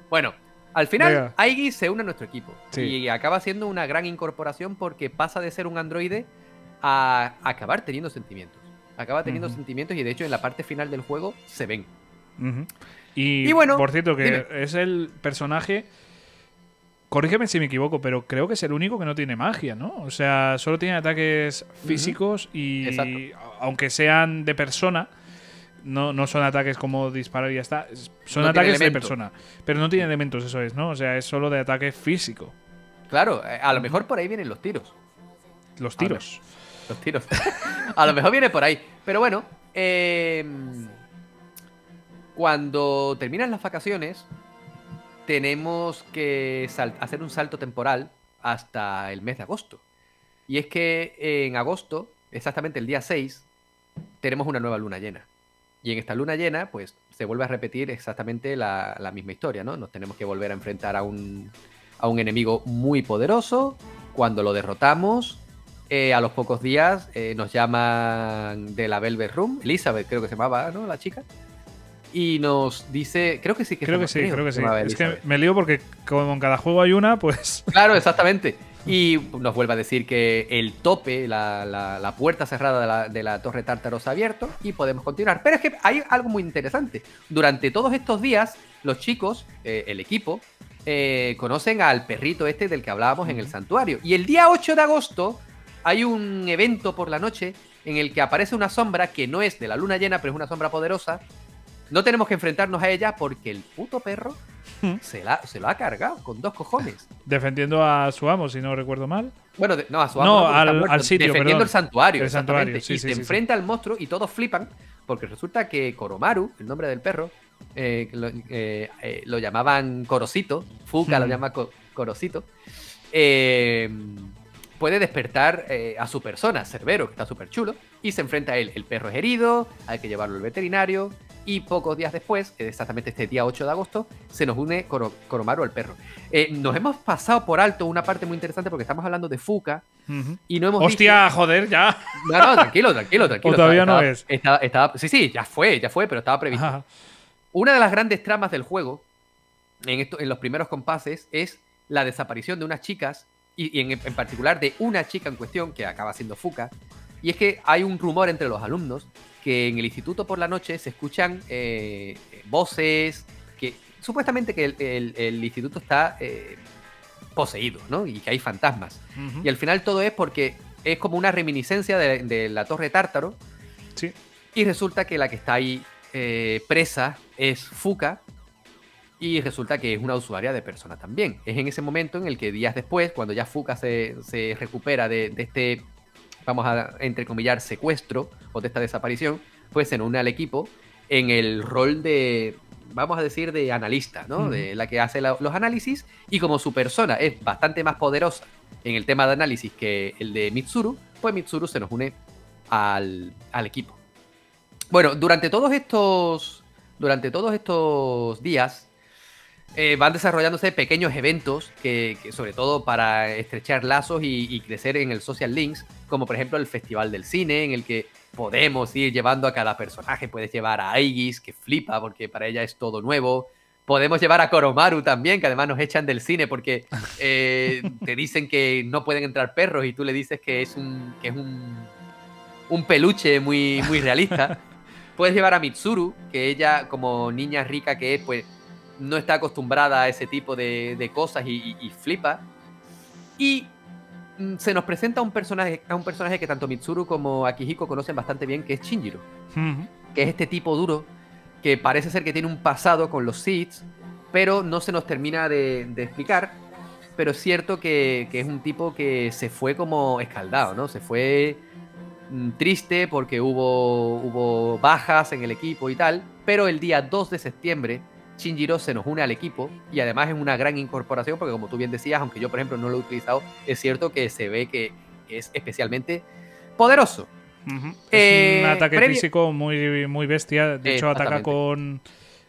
Bueno, al final Venga. Aiggy se une a nuestro equipo Sí. y acaba siendo una gran incorporación porque pasa de ser un androide a acabar teniendo sentimientos. Acaba teniendo sentimientos y de hecho en la parte final del juego se ven. Y, Y bueno, por cierto, que dime. es el personaje. Corrígeme si me equivoco, pero creo que es el único que no tiene magia, ¿no? O sea, solo tiene ataques físicos y. Exacto. Aunque sean de persona, no, no son ataques como disparar y ya está. es- Son No ataques de persona. Pero no tiene elementos, eso es, ¿no? O sea, es solo de ataque físico. Claro, eh, a lo mejor por ahí vienen los tiros. Los tiros. Los tiros. a lo mejor viene por ahí. Pero bueno, eh, cuando terminan las vacaciones, tenemos que hacer un salto temporal hasta el mes de agosto. Y es que en agosto, exactamente el día 6, tenemos una nueva luna llena. Y en esta luna llena, pues se vuelve a repetir exactamente la, la misma historia, ¿no? Nos tenemos que volver a enfrentar a un, a un enemigo muy poderoso. Cuando lo derrotamos, eh, a los pocos días eh, nos llaman de la Velvet Room, Elizabeth creo que se llamaba, ¿no? La chica. Y nos dice, creo que sí que Creo se que sí, creo que sí. Es que me lío porque como en cada juego hay una, pues. Claro, exactamente. Y nos vuelve a decir que el tope, la, la- la puerta cerrada de la, de la torre tártaro se ha abierto y podemos continuar. Pero es que hay algo muy interesante. Durante todos estos días, los chicos, eh, el equipo, eh, conocen al perrito este del que hablábamos en el santuario. Y el día 8 de agosto hay un evento por la noche en el que aparece una sombra que no es de la luna llena, pero es una sombra poderosa. No tenemos que enfrentarnos a ella porque el puto perro se, la- se lo ha cargado con dos cojones. Defendiendo a su amo, si no recuerdo mal. Bueno, de- no, a su No, amo porque al- está muerto, al sitio, defendiendo perdón. el santuario. El santuario, sí, y sí, se sí, enfrenta al monstruo y todos flipan porque resulta que Koromaru, el nombre del perro, eh, lo, eh, eh, lo llamaban Corosito, Fuka lo Hmm. llama Co- Corosito, eh, puede despertar eh, a su persona, Cerbero, que está súper chulo, y se enfrenta a él. El perro es herido, hay que llevarlo al veterinario, y pocos días después, exactamente este día 8 de agosto, se nos une Koromaru al perro. Eh, nos hemos pasado por alto una parte muy interesante porque estamos hablando de Ujú. y no hemos Hostia, joder, ya. No, no, tranquilo, tranquilo, tranquilo. O todavía Estaba- no es. estaba- estaba- sí, sí, ya fue, ya fue, pero estaba previsto. Ajá. Una de las grandes tramas del juego, en, esto, en los primeros compases, es la desaparición de unas chicas, y, y en, en particular de una chica en cuestión, que acaba siendo Fuka. Y es que hay un rumor entre los alumnos que en el instituto por la noche se escuchan eh, voces, que supuestamente que el, el- el instituto está eh, poseído, ¿no? Y que hay fantasmas. Y al final todo es porque es como una reminiscencia de, de la torre tártaro, Sí. y resulta que la que está ahí eh, presa es Fuka. Y resulta que es una usuaria de persona también. Es en ese momento en el que días después, cuando ya Fuka se, se recupera de, de este, vamos a entrecomillar, secuestro o de esta desaparición, pues se une al equipo en el rol de, vamos a decir, de analista, ¿no? De la que hace la- los análisis. Y como su persona es bastante más poderosa en el tema de análisis que el de Mitsuru, pues Mitsuru se nos une al, al equipo. Bueno, durante todos estos. Durante todos estos días. Eh, van desarrollándose pequeños eventos que, que sobre todo para estrechar lazos y, y crecer en el social links, como por ejemplo el Festival del Cine, en el que podemos ir llevando a cada personaje. Puedes llevar a Aigis, que flipa porque para ella es todo nuevo. Podemos llevar a Koromaru también, que además nos echan del cine porque eh, te dicen que no pueden entrar perros y tú le dices que es un, que es un, un peluche muy, muy realista. Puedes llevar a Mitsuru, que ella, como niña rica que es, pues no está acostumbrada a ese tipo de, de cosas y, y- y flipa. Y mm, se nos presenta un personaje, a un personaje que tanto Mitsuru como Akihiko conocen bastante bien, que es Shinjiro que es este tipo duro que parece ser que tiene un pasado con los Seeds, pero no se nos termina de, de explicar. Pero es cierto que, que es un tipo que se fue como escaldado, ¿no? Se fue mm, triste porque hubo, hubo bajas en el equipo y tal, pero el día 2 de septiembre Shinjiro se nos une al equipo y además es una gran incorporación porque como tú bien decías, aunque yo por ejemplo no lo he utilizado, es cierto que se ve que es especialmente poderoso. Eh, un ataque previo- físico muy, muy bestia. De hecho, ataca con.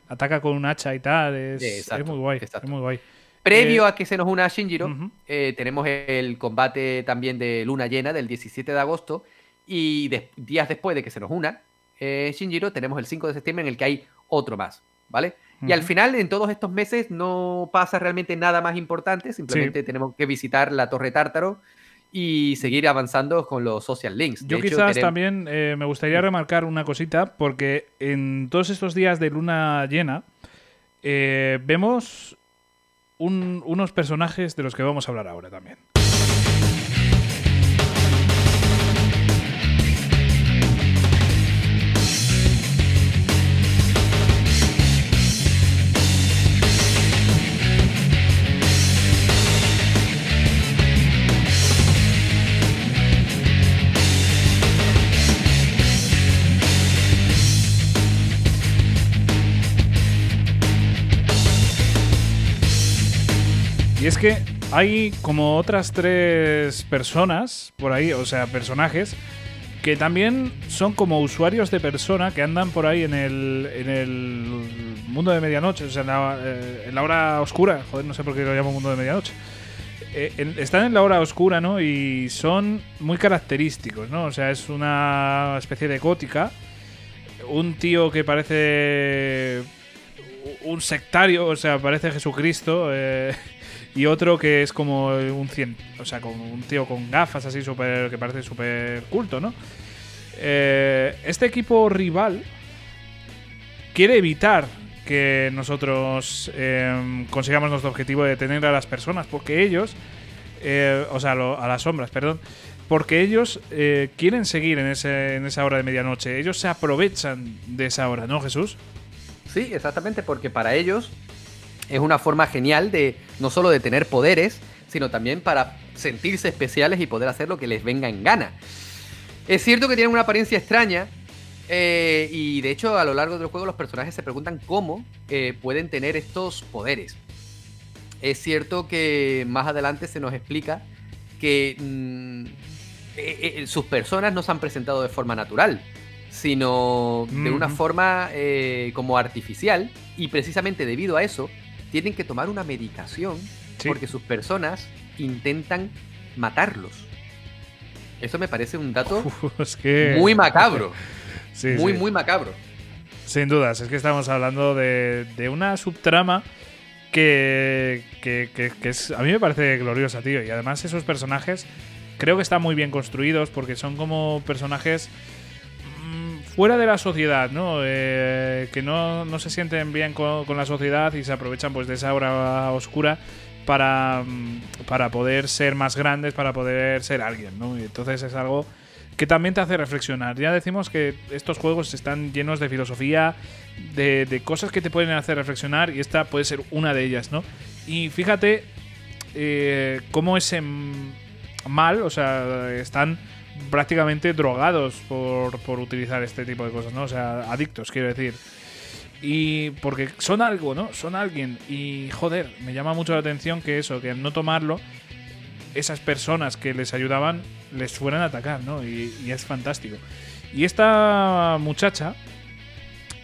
Ataca con un hacha y tal. Es, Exacto, es muy guay. exacto. Es muy guay. Previo Eh, a que se nos una Shinjiro, eh, tenemos el combate también de Luna Llena del 17 de agosto y días después de que se nos una Shinjiro, tenemos el 5 de septiembre en el que hay otro más, ¿vale? Y al final, en todos estos meses, no pasa realmente nada más importante, simplemente tenemos que visitar la Torre Tártaro y seguir avanzando con los social links. De Yo hecho, quizás también eh, me gustaría remarcar una cosita, porque en todos estos días de luna llena eh, vemos un- unos personajes de los que vamos a hablar ahora también. Y es que hay como otras tres personas por ahí, o sea, personajes, que también son como usuarios de persona que andan por ahí en el, en el mundo de medianoche, o sea, en la, eh, en la hora oscura. Joder, no sé por qué lo llamo mundo de medianoche. Eh, están en la hora oscura, ¿no? Y son muy característicos, ¿no? O sea, es una especie de gótica. Un tío que parece un sectario, o sea, parece Jesucristo. eh, y otro que es como un cien, o sea, como un tío con gafas así súper que parece súper culto, ¿no? Eh, este equipo rival quiere evitar que nosotros eh, consigamos nuestro objetivo de detener a las personas, porque ellos, eh, o sea, a las sombras, perdón, porque ellos eh, quieren seguir en, ese, en esa hora de medianoche. Ellos se aprovechan de esa hora, ¿no, Jesús? Sí, exactamente, porque para ellos es una forma genial de no solo de tener poderes, sino también para sentirse especiales y poder hacer lo que les venga en gana. Es cierto que tienen una apariencia extraña eh, y de hecho a lo largo del juego los personajes se preguntan cómo eh, pueden tener estos poderes. Es cierto que más adelante se nos explica que mm, eh, sus personas no se han presentado de forma natural, sino de una forma como artificial y precisamente debido a eso tienen que tomar una medicación Sí. porque sus personas intentan matarlos. Eso me parece un dato es que... muy macabro, Sí, muy sí. muy macabro. Sin dudas, es que estamos hablando de, de una subtrama que, que, que- que es, a mí me parece gloriosa, tío. Y además esos personajes creo que están muy bien construidos porque son como personajes fuera de la sociedad, ¿no? Eh, que no, no se sienten bien con, con la sociedad y se aprovechan pues de esa hora oscura para, mm, para poder ser más grandes, para poder ser alguien, ¿no? Y entonces es algo que también te hace reflexionar. Ya decimos que estos juegos están llenos de filosofía, de, de cosas que te pueden hacer reflexionar y esta puede ser una de ellas, ¿no? Y fíjate eh, cómo ese mal, o sea, están prácticamente drogados por, por utilizar este tipo de cosas, ¿no? O sea, adictos, quiero decir. Y porque son algo, ¿no? Son alguien. Y joder, me llama mucho la atención que eso, que al no tomarlo, esas personas que les ayudaban les fueran a atacar, ¿no? Y, y es fantástico. Y esta muchacha,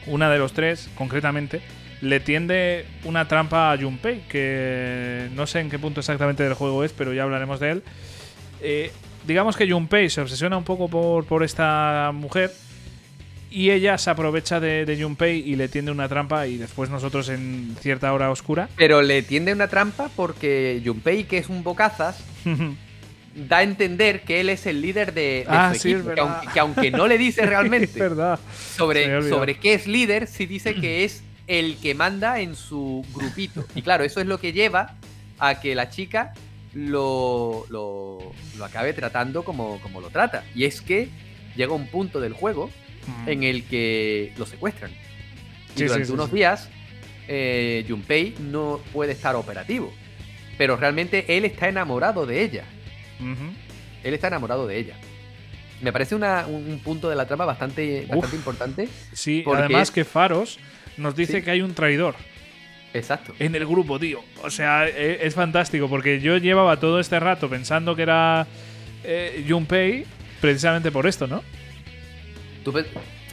una de los tres, concretamente, le tiende una trampa a Junpei, que no sé en qué punto exactamente del juego es, pero ya hablaremos de él. Eh, digamos que Junpei se obsesiona un poco por, por esta mujer y ella se aprovecha de, de Junpei y le tiende una trampa y después nosotros en cierta hora oscura. Pero le tiende una trampa porque Junpei, que es un bocazas, da a entender que él es el líder de, de Ah, su sí, que, aunque, que aunque no le dice realmente sobre, sobre qué es líder, sí dice que es el que manda en su grupito. Y claro, eso es lo que lleva a que la chica lo, lo, lo acabe tratando como, como lo trata. Y es que llega un punto del juego en el que lo secuestran. Y Sí, durante sí, unos días, eh, Junpei no puede estar operativo. Pero realmente él está enamorado de ella. Él está enamorado de ella. Me parece una- un, un punto de la trama bastante, bastante importante. Sí, además que Faros nos dice que hay un traidor. Exacto. en el grupo, tío. O sea, e- es fantástico porque yo llevaba todo este rato pensando que era eh, Junpei precisamente por esto, ¿no? Tú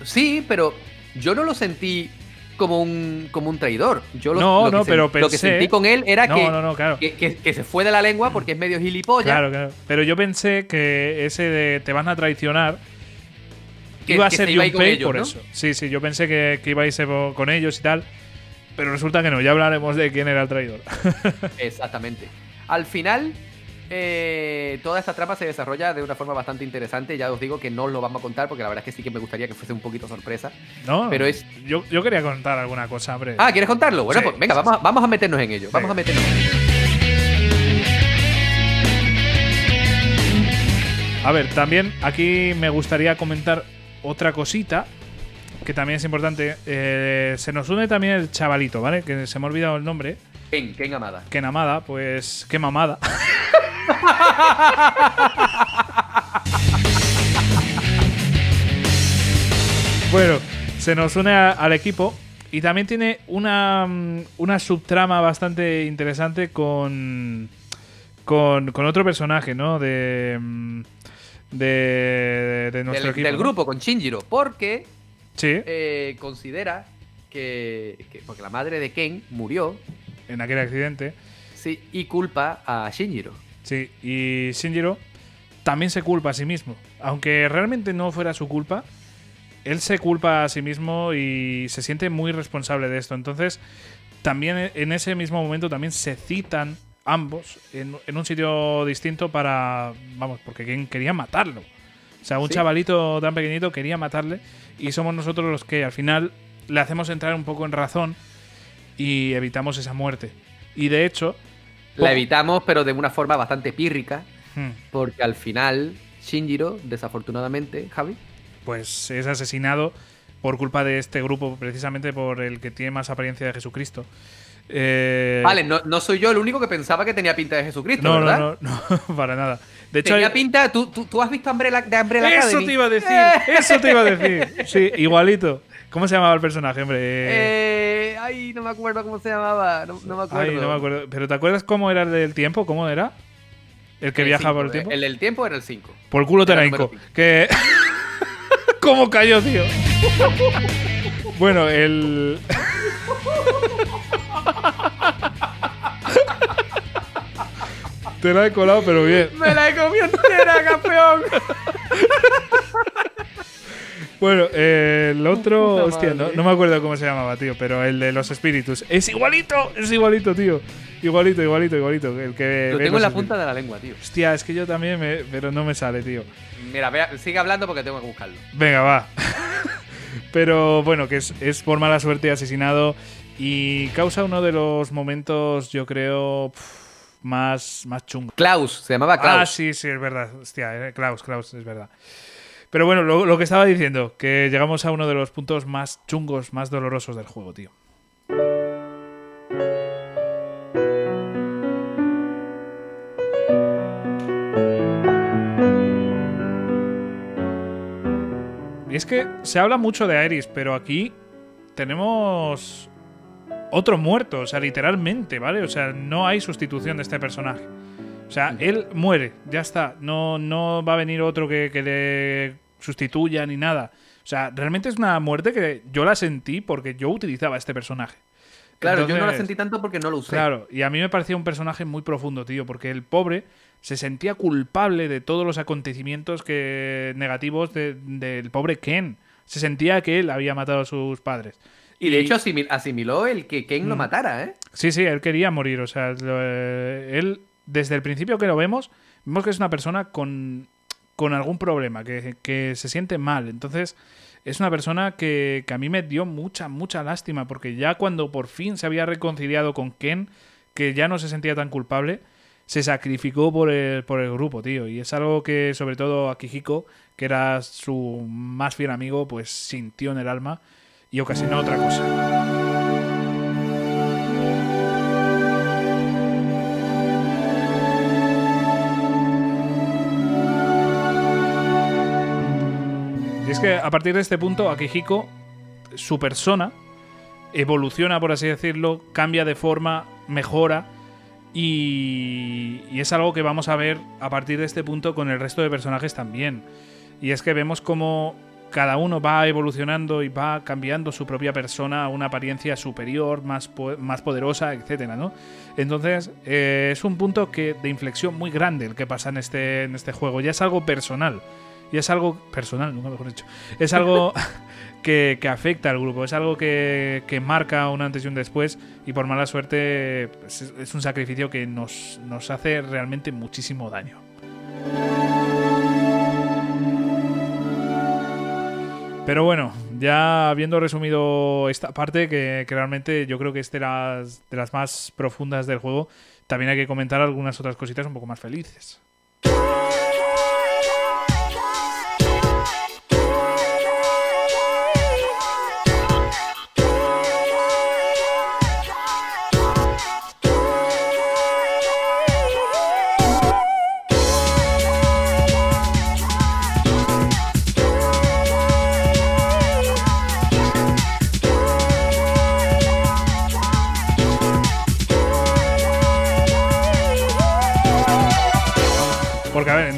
Sí, pero yo no lo sentí como un, como un traidor. Yo lo, No, lo no, pero Lo que pensé- sentí con él era No, que, no, no, claro. que, que- que se fue de la lengua porque es medio gilipollas. Claro, claro. Pero yo pensé que ese de te van a traicionar iba a ser Junpei por eso. Sí, sí, yo pensé que, que iba a irse con ellos y tal. Pero resulta que no, ya hablaremos de quién era el traidor. Exactamente. Al final, eh, toda esta trama se desarrolla de una forma bastante interesante. Ya os digo que no os lo vamos a contar porque la verdad es que sí que me gustaría que fuese un poquito sorpresa. No, Pero es- Yo, yo quería contar alguna cosa, hombre. Ah, ¿quieres contarlo? Bueno, Sí, pues venga, sí, vamos, a, vamos a meternos en ello. Vamos a meternos en ello. A ver, también aquí me gustaría comentar otra cosita que también es importante. Eh, se nos une también el chavalito, ¿vale? Que se me ha olvidado el nombre. Ken, Ken Amada. Que Namada, pues qué mamada. bueno, se nos une a- al equipo y también tiene una, mm, una subtrama bastante interesante con, con, con otro personaje, ¿no? De, mm, de, de nuestro Del, equipo. del ¿no? grupo con Shinjiro. Porque Sí, eh, considera que, que- Porque la madre de Ken murió. en aquel accidente. Sí, y culpa a Shinjiro. Sí, y Shinjiro también se culpa a sí mismo. Aunque realmente no fuera su culpa, él se culpa a sí mismo y se siente muy responsable de esto. Entonces, también en ese mismo momento también se citan ambos en, en un sitio distinto para, vamos, porque quien quería matarlo. O sea, un Sí. chavalito tan pequeñito quería matarle y somos nosotros los que al final le hacemos entrar un poco en razón y evitamos esa muerte. Y de hecho, La evitamos, pero de una forma bastante pírrica. hmm, Porque al final, Shinjiro, desafortunadamente, Javi, pues es asesinado por culpa de este grupo, precisamente por el que tiene más apariencia de Jesucristo. Eh, Vale, no, no soy yo el único que pensaba que tenía pinta de Jesucristo, no, ¿verdad? no, no, no, para nada. De hecho, Tenía hay- pinta. ¿tú, tú, tú has visto Umbrella, de Umbrella eso Academy? te iba a decir, eso te iba a decir. Sí, igualito. ¿Cómo se llamaba el personaje, hombre? Eh, ay, no me acuerdo cómo se llamaba. No, no me acuerdo. Ay, no me acuerdo. ¿Pero te acuerdas cómo era el del tiempo? ¿Cómo era? El que El viaja cinco, por el tiempo. El del tiempo era el 5. Por culo te era la el número hinco. Que. ¿Cómo cayó, tío? bueno, el. Te la he colado, pero bien. ¡Me la he comido entera, campeón! Bueno, eh, el otro. Puta Hostia, no, me acuerdo cómo se llamaba, tío, pero el de los espíritus. Es igualito, es igualito, tío. Igualito, igualito, igualito. El que Lo tengo en la punta de la lengua, tío. Hostia, es que yo también, me, pero no me sale, tío. Mira, vea, sigue hablando porque tengo que buscarlo. Venga, va. Pero bueno, que es, es por mala suerte asesinado y causa uno de los momentos, yo creo, más, más chungos. Klaus, se llamaba Ah, Klaus. sí, sí, es verdad. Hostia, eh, Klaus, Klaus, es verdad. Pero bueno, lo, lo que estaba diciendo, que llegamos a uno de los puntos más chungos, más dolorosos del juego, tío. Y es que se habla mucho de Aeris, pero aquí tenemos otro muerto, o sea, literalmente, ¿vale? O sea, no hay sustitución de este personaje. O sea, él muere, ya está. No, no va a venir otro que, que le sustituya ni nada. O sea, realmente es una muerte que yo la sentí porque yo utilizaba este personaje. Claro, yo no la sentí tanto porque no lo usé. Claro, y a mí me parecía un personaje muy profundo, tío, porque el pobre se sentía culpable de todos los acontecimientos que negativos de- del pobre Ken. Se sentía que él había matado a sus padres. Y de hecho asimil- asimiló el que Ken lo Mm. matara, ¿eh? Sí, sí, él quería morir. O sea, lo- eh, él, desde el principio que lo vemos, vemos que es una persona con, con algún problema, que, que se siente mal. Entonces, es una persona que, que a mí me dio mucha, mucha lástima, porque ya cuando por fin se había reconciliado con Ken, que ya no se sentía tan culpable, se sacrificó por el, por el grupo, tío. Y es algo que, sobre todo, Akihiko, que era su más fiel amigo, pues sintió en el alma y ocasionó otra cosa. Y es que a partir de este punto, Akihiko, su persona, evoluciona, por así decirlo, cambia de forma, mejora y, y es algo que vamos a ver a partir de este punto con el resto de personajes también. Y es que vemos como cada uno va evolucionando y va cambiando su propia persona a una apariencia superior, más, po- más poderosa, etcétera, ¿no? Entonces, eh, es un punto que, de inflexión muy grande el que pasa en este, en este juego. Ya es algo personal. Y es algo personal, nunca mejor dicho. Es algo que, que afecta al grupo. Es algo que, que marca un antes y un después. Y por mala suerte, pues, es, es un sacrificio que nos, nos hace realmente muchísimo daño. Pero bueno, ya habiendo resumido esta parte, que, realmente yo creo que es de las más profundas del juego, también hay que comentar algunas otras cositas un poco más felices.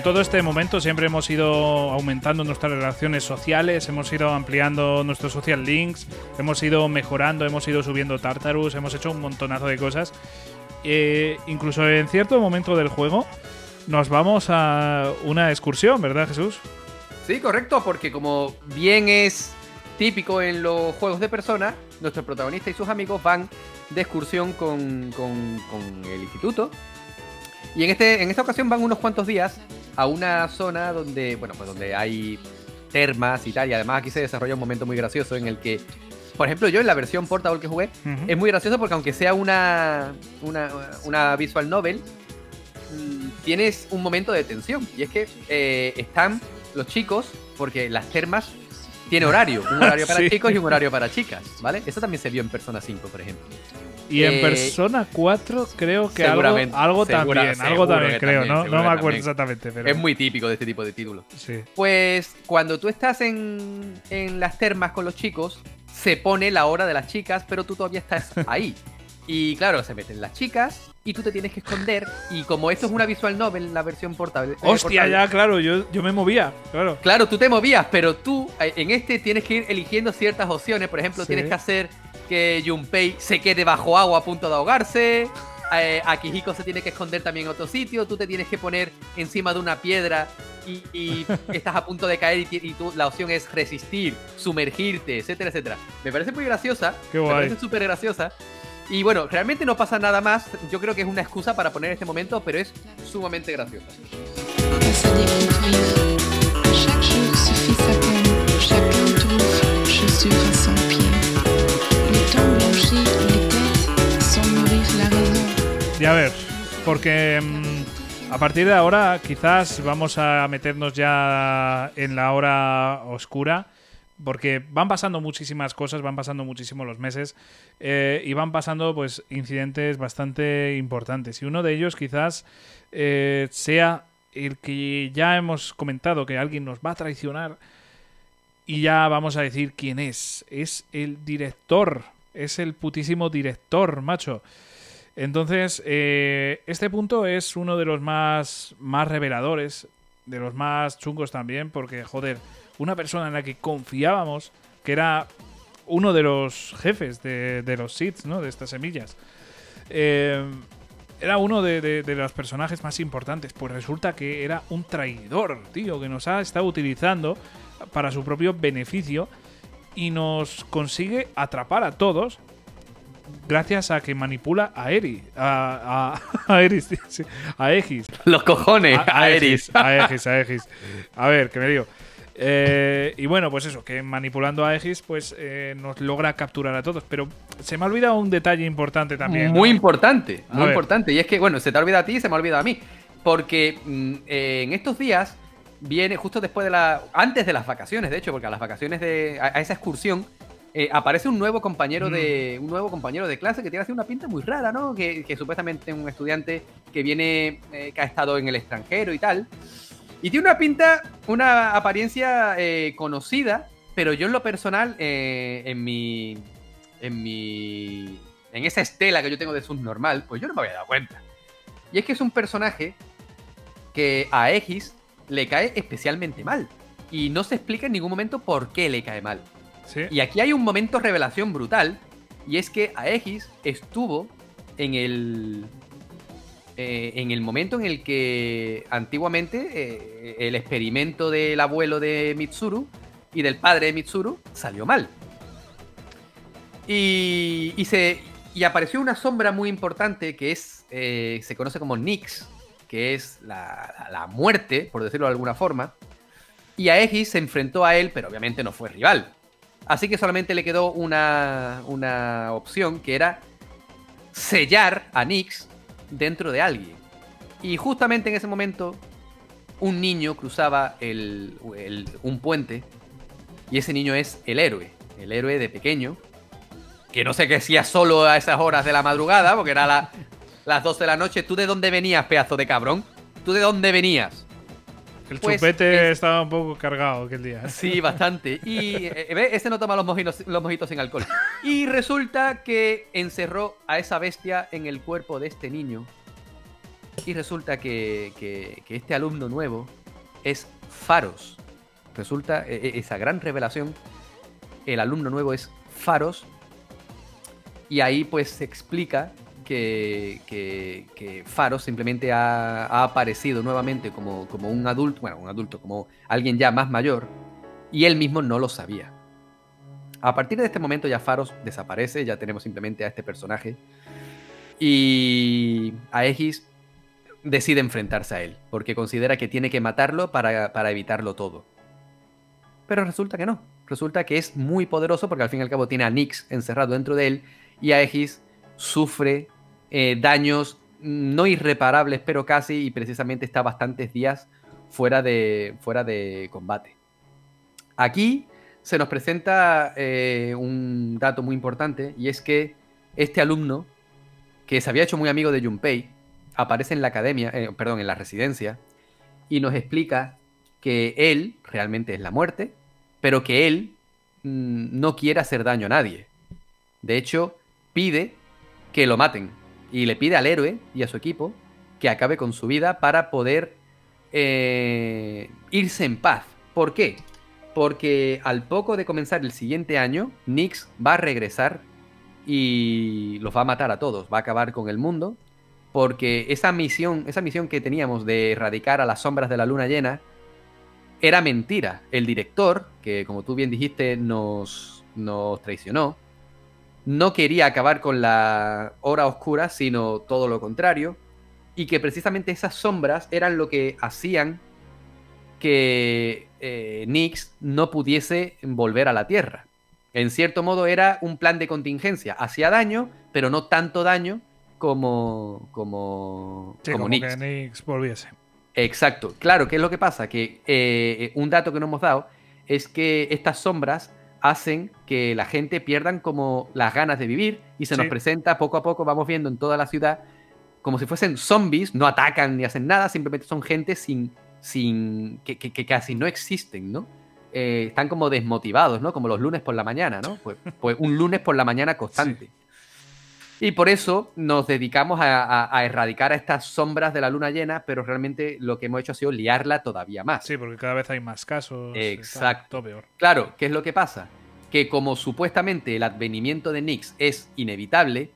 Todo este momento siempre hemos ido aumentando nuestras relaciones sociales, hemos ido ampliando nuestros social links, hemos ido mejorando, hemos ido subiendo Tartarus, hemos hecho un montonazo de cosas. Eh, incluso en cierto momento del juego nos vamos a una excursión, ¿verdad, Jesús? Sí, correcto, porque como bien es típico en los juegos de persona, nuestro protagonista y sus amigos van de excursión con- con el instituto. Y en, este, en esta ocasión van unos cuantos días a una zona donde, bueno, pues donde hay termas y tal. Y además aquí se desarrolla un momento muy gracioso en el que, por ejemplo, yo en la versión portable que jugué, es muy gracioso porque aunque sea una, una, una visual novel, tienes un momento de tensión. Y es que eh, están los chicos, porque las termas tiene horario. Un horario para Sí. chicos y un horario para chicas, ¿vale? Eso también se vio en Persona 5, por ejemplo. Y en Eh, Persona 4 creo que algo, algo segura- también, algo también creo, también, ¿no? No me acuerdo también. exactamente, pero Es muy típico de este tipo de títulos. sí. Pues cuando tú estás en, en las termas con los chicos, se pone la hora de las chicas, pero tú todavía estás ahí. Y claro, se meten las chicas y tú te tienes que esconder. Y como esto es una visual novel, la versión portable. eh, Hostia, portable, ya, claro, yo, yo me movía, claro. Claro, tú te movías, pero tú eh, en este tienes que ir eligiendo ciertas opciones. Por ejemplo, Sí. tienes que hacer que Junpei se quede bajo agua a punto de ahogarse. Eh, Akihiko se tiene que esconder también en otro sitio. Tú te tienes que poner encima de una piedra y, y estás a punto de caer y, tú- la opción es resistir, sumergirte, etcétera, etcétera. Me parece muy graciosa. Qué Me guay. parece súper graciosa. Y bueno, realmente no pasa nada más. Yo creo que es una excusa para poner este momento, pero es sumamente graciosa. Y a ver, porque mm, a partir de ahora quizás vamos a meternos ya en la hora oscura, porque van pasando muchísimas cosas, van pasando muchísimo los meses eh, y van pasando pues incidentes bastante importantes. Y uno de ellos quizás eh, sea el que ya hemos comentado, que alguien nos va a traicionar y ya vamos a decir quién es. Es el director, es el putísimo director, macho. Entonces, eh, este punto es uno de los más, más reveladores, de los más chungos también, porque, joder, una persona en la que confiábamos, que era uno de los jefes de, de los seeds, ¿no? De estas semillas. eh, era uno de, de- de los personajes más importantes. Pues resulta que era un traidor, tío, que nos ha estado utilizando para su propio beneficio y nos consigue atrapar a todos gracias a que manipula a Eri. A, a, a Eris, a Egis. Los cojones, a, Eris. A Egis, a Egis. A ver, que me digo. Eh, y bueno, pues eso, que manipulando a Egis, pues eh, nos logra capturar a todos. Pero se me ha olvidado un detalle importante también. Muy ¿no? importante, A muy ver. importante. Y es que, bueno, se te olvida a ti y se me olvida a mí. Porque mm, eh, en estos días viene justo después de la. Antes de las vacaciones, de hecho, porque a las vacaciones de. a, a esa excursión. eh, aparece un nuevo compañero de. Mm. un nuevo compañero de clase que tiene así una pinta muy rara, ¿no? Que, que supuestamente es un estudiante que viene. eh, que ha estado en el extranjero y tal. Y tiene una pinta, una apariencia eh, conocida, pero yo en lo personal, eh, en mi en mi. en esa estela que yo tengo de subnormal, pues yo no me había dado cuenta. Y es que es un personaje que a Aegis le cae especialmente mal. Y no se explica en ningún momento por qué le cae mal. Sí. Y aquí hay un momento revelación brutal. Y es que Aegis estuvo en el. Eh, en el momento en el que antiguamente eh, el experimento del abuelo de Mitsuru y del padre de Mitsuru salió mal. Y, y se, y apareció una sombra muy importante que es eh, se conoce como Nyx, que es la, la- muerte, por decirlo de alguna forma. Y Aegis se enfrentó a él, pero obviamente no fue rival. Así que solamente le quedó una, una opción que era sellar a Nyx dentro de alguien. Y justamente en ese momento, un niño cruzaba el- el- un puente. Y ese niño es el héroe. El héroe de pequeño. Que no sé qué hacía solo a esas horas de la madrugada, porque era la- las 12 de la noche. ¿Tú de dónde venías, pedazo de cabrón? ¿Tú de dónde venías? El Pues, chupete es- estaba un poco cargado aquel día. Sí, bastante. Y eh, ¿ves? ese no toma los mojitos, los mojitos sin alcohol. Y resulta que encerró a esa bestia en el cuerpo de este niño. Y resulta que, que- que este alumno nuevo es Faros. Resulta eh, eh, esa gran revelación. El alumno nuevo es Faros. Y ahí pues se explica que, que, que Faros simplemente ha, ha aparecido nuevamente como, como un adulto, bueno, un adulto, como alguien ya más mayor, y él mismo no lo sabía. A partir de este momento ya Faros desaparece, ya tenemos simplemente a este personaje, y Aegis decide enfrentarse a él, porque considera que tiene que matarlo para, para evitarlo todo. Pero resulta que no, resulta que es muy poderoso porque al fin y al cabo tiene a Nyx encerrado dentro de él, y Aegis sufre eh, daños no irreparables, pero casi, y precisamente está bastantes días fuera de, fuera de combate. Aquí se nos presenta eh, un dato muy importante, y es que este alumno, que se había hecho muy amigo de Junpei, aparece en la academia, eh, perdón, en la residencia, y nos explica que él realmente es la muerte, pero que él mm, no quiere hacer daño a nadie. De hecho, pide que lo maten. Y le pide al héroe y a su equipo que acabe con su vida para poder eh, irse en paz. ¿Por qué? Porque al poco de comenzar el siguiente año, Nyx va a regresar y los va a matar a todos. Va a acabar con el mundo. Porque esa misión, esa misión que teníamos de erradicar a las sombras de la luna llena era mentira. El director, que como tú bien dijiste, nos, nos traicionó, no quería acabar con la hora oscura, sino todo lo contrario, y que precisamente esas sombras eran lo que hacían que eh, Nyx no pudiese volver a la Tierra. En cierto modo era un plan de contingencia, hacía daño, pero no tanto daño como como, Sí, como como Nyx. que Nix volviese. Exacto. Claro, ¿qué es lo que pasa? Que eh, un dato que no hemos dado es que estas sombras hacen que la gente pierdan como las ganas de vivir y se nos presenta poco a poco, vamos viendo en toda la ciudad, como si fuesen zombies, no atacan ni hacen nada, simplemente son gente sin, sin que, que- que casi no existen, ¿no? Eh, están como desmotivados, ¿no? Como los lunes por la mañana, ¿no? Pues, pues un lunes por la mañana constante. Y por eso nos dedicamos a, a- a erradicar a estas sombras de la luna llena, pero realmente lo que hemos hecho ha sido liarla todavía más. Sí, porque cada vez hay más casos. Exacto. peor. Claro, ¿qué es lo que pasa? Que como supuestamente el advenimiento de Nyx es inevitable,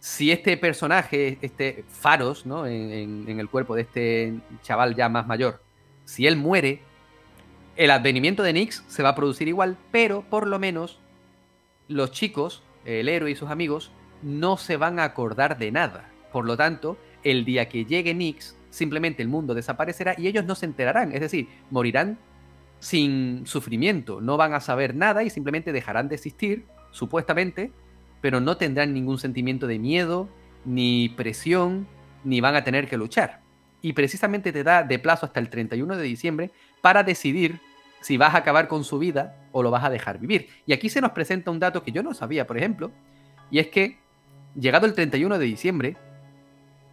si este personaje, este Faros, ¿no? En, en- en el cuerpo de este chaval ya más mayor, si él muere, el advenimiento de Nyx se va a producir igual, pero por lo menos los chicos, el héroe y sus amigos, no se van a acordar de nada. Por lo tanto, el día que llegue Nyx, simplemente el mundo desaparecerá y ellos no se enterarán. Es decir, morirán sin sufrimiento. No van a saber nada y simplemente dejarán de existir, supuestamente, pero no tendrán ningún sentimiento de miedo, ni presión, ni van a tener que luchar. Y precisamente te da de plazo hasta el 31 de diciembre para decidir si vas a acabar con su vida o lo vas a dejar vivir. Y aquí se nos presenta un dato que yo no sabía, por ejemplo, y es que llegado el 31 de diciembre,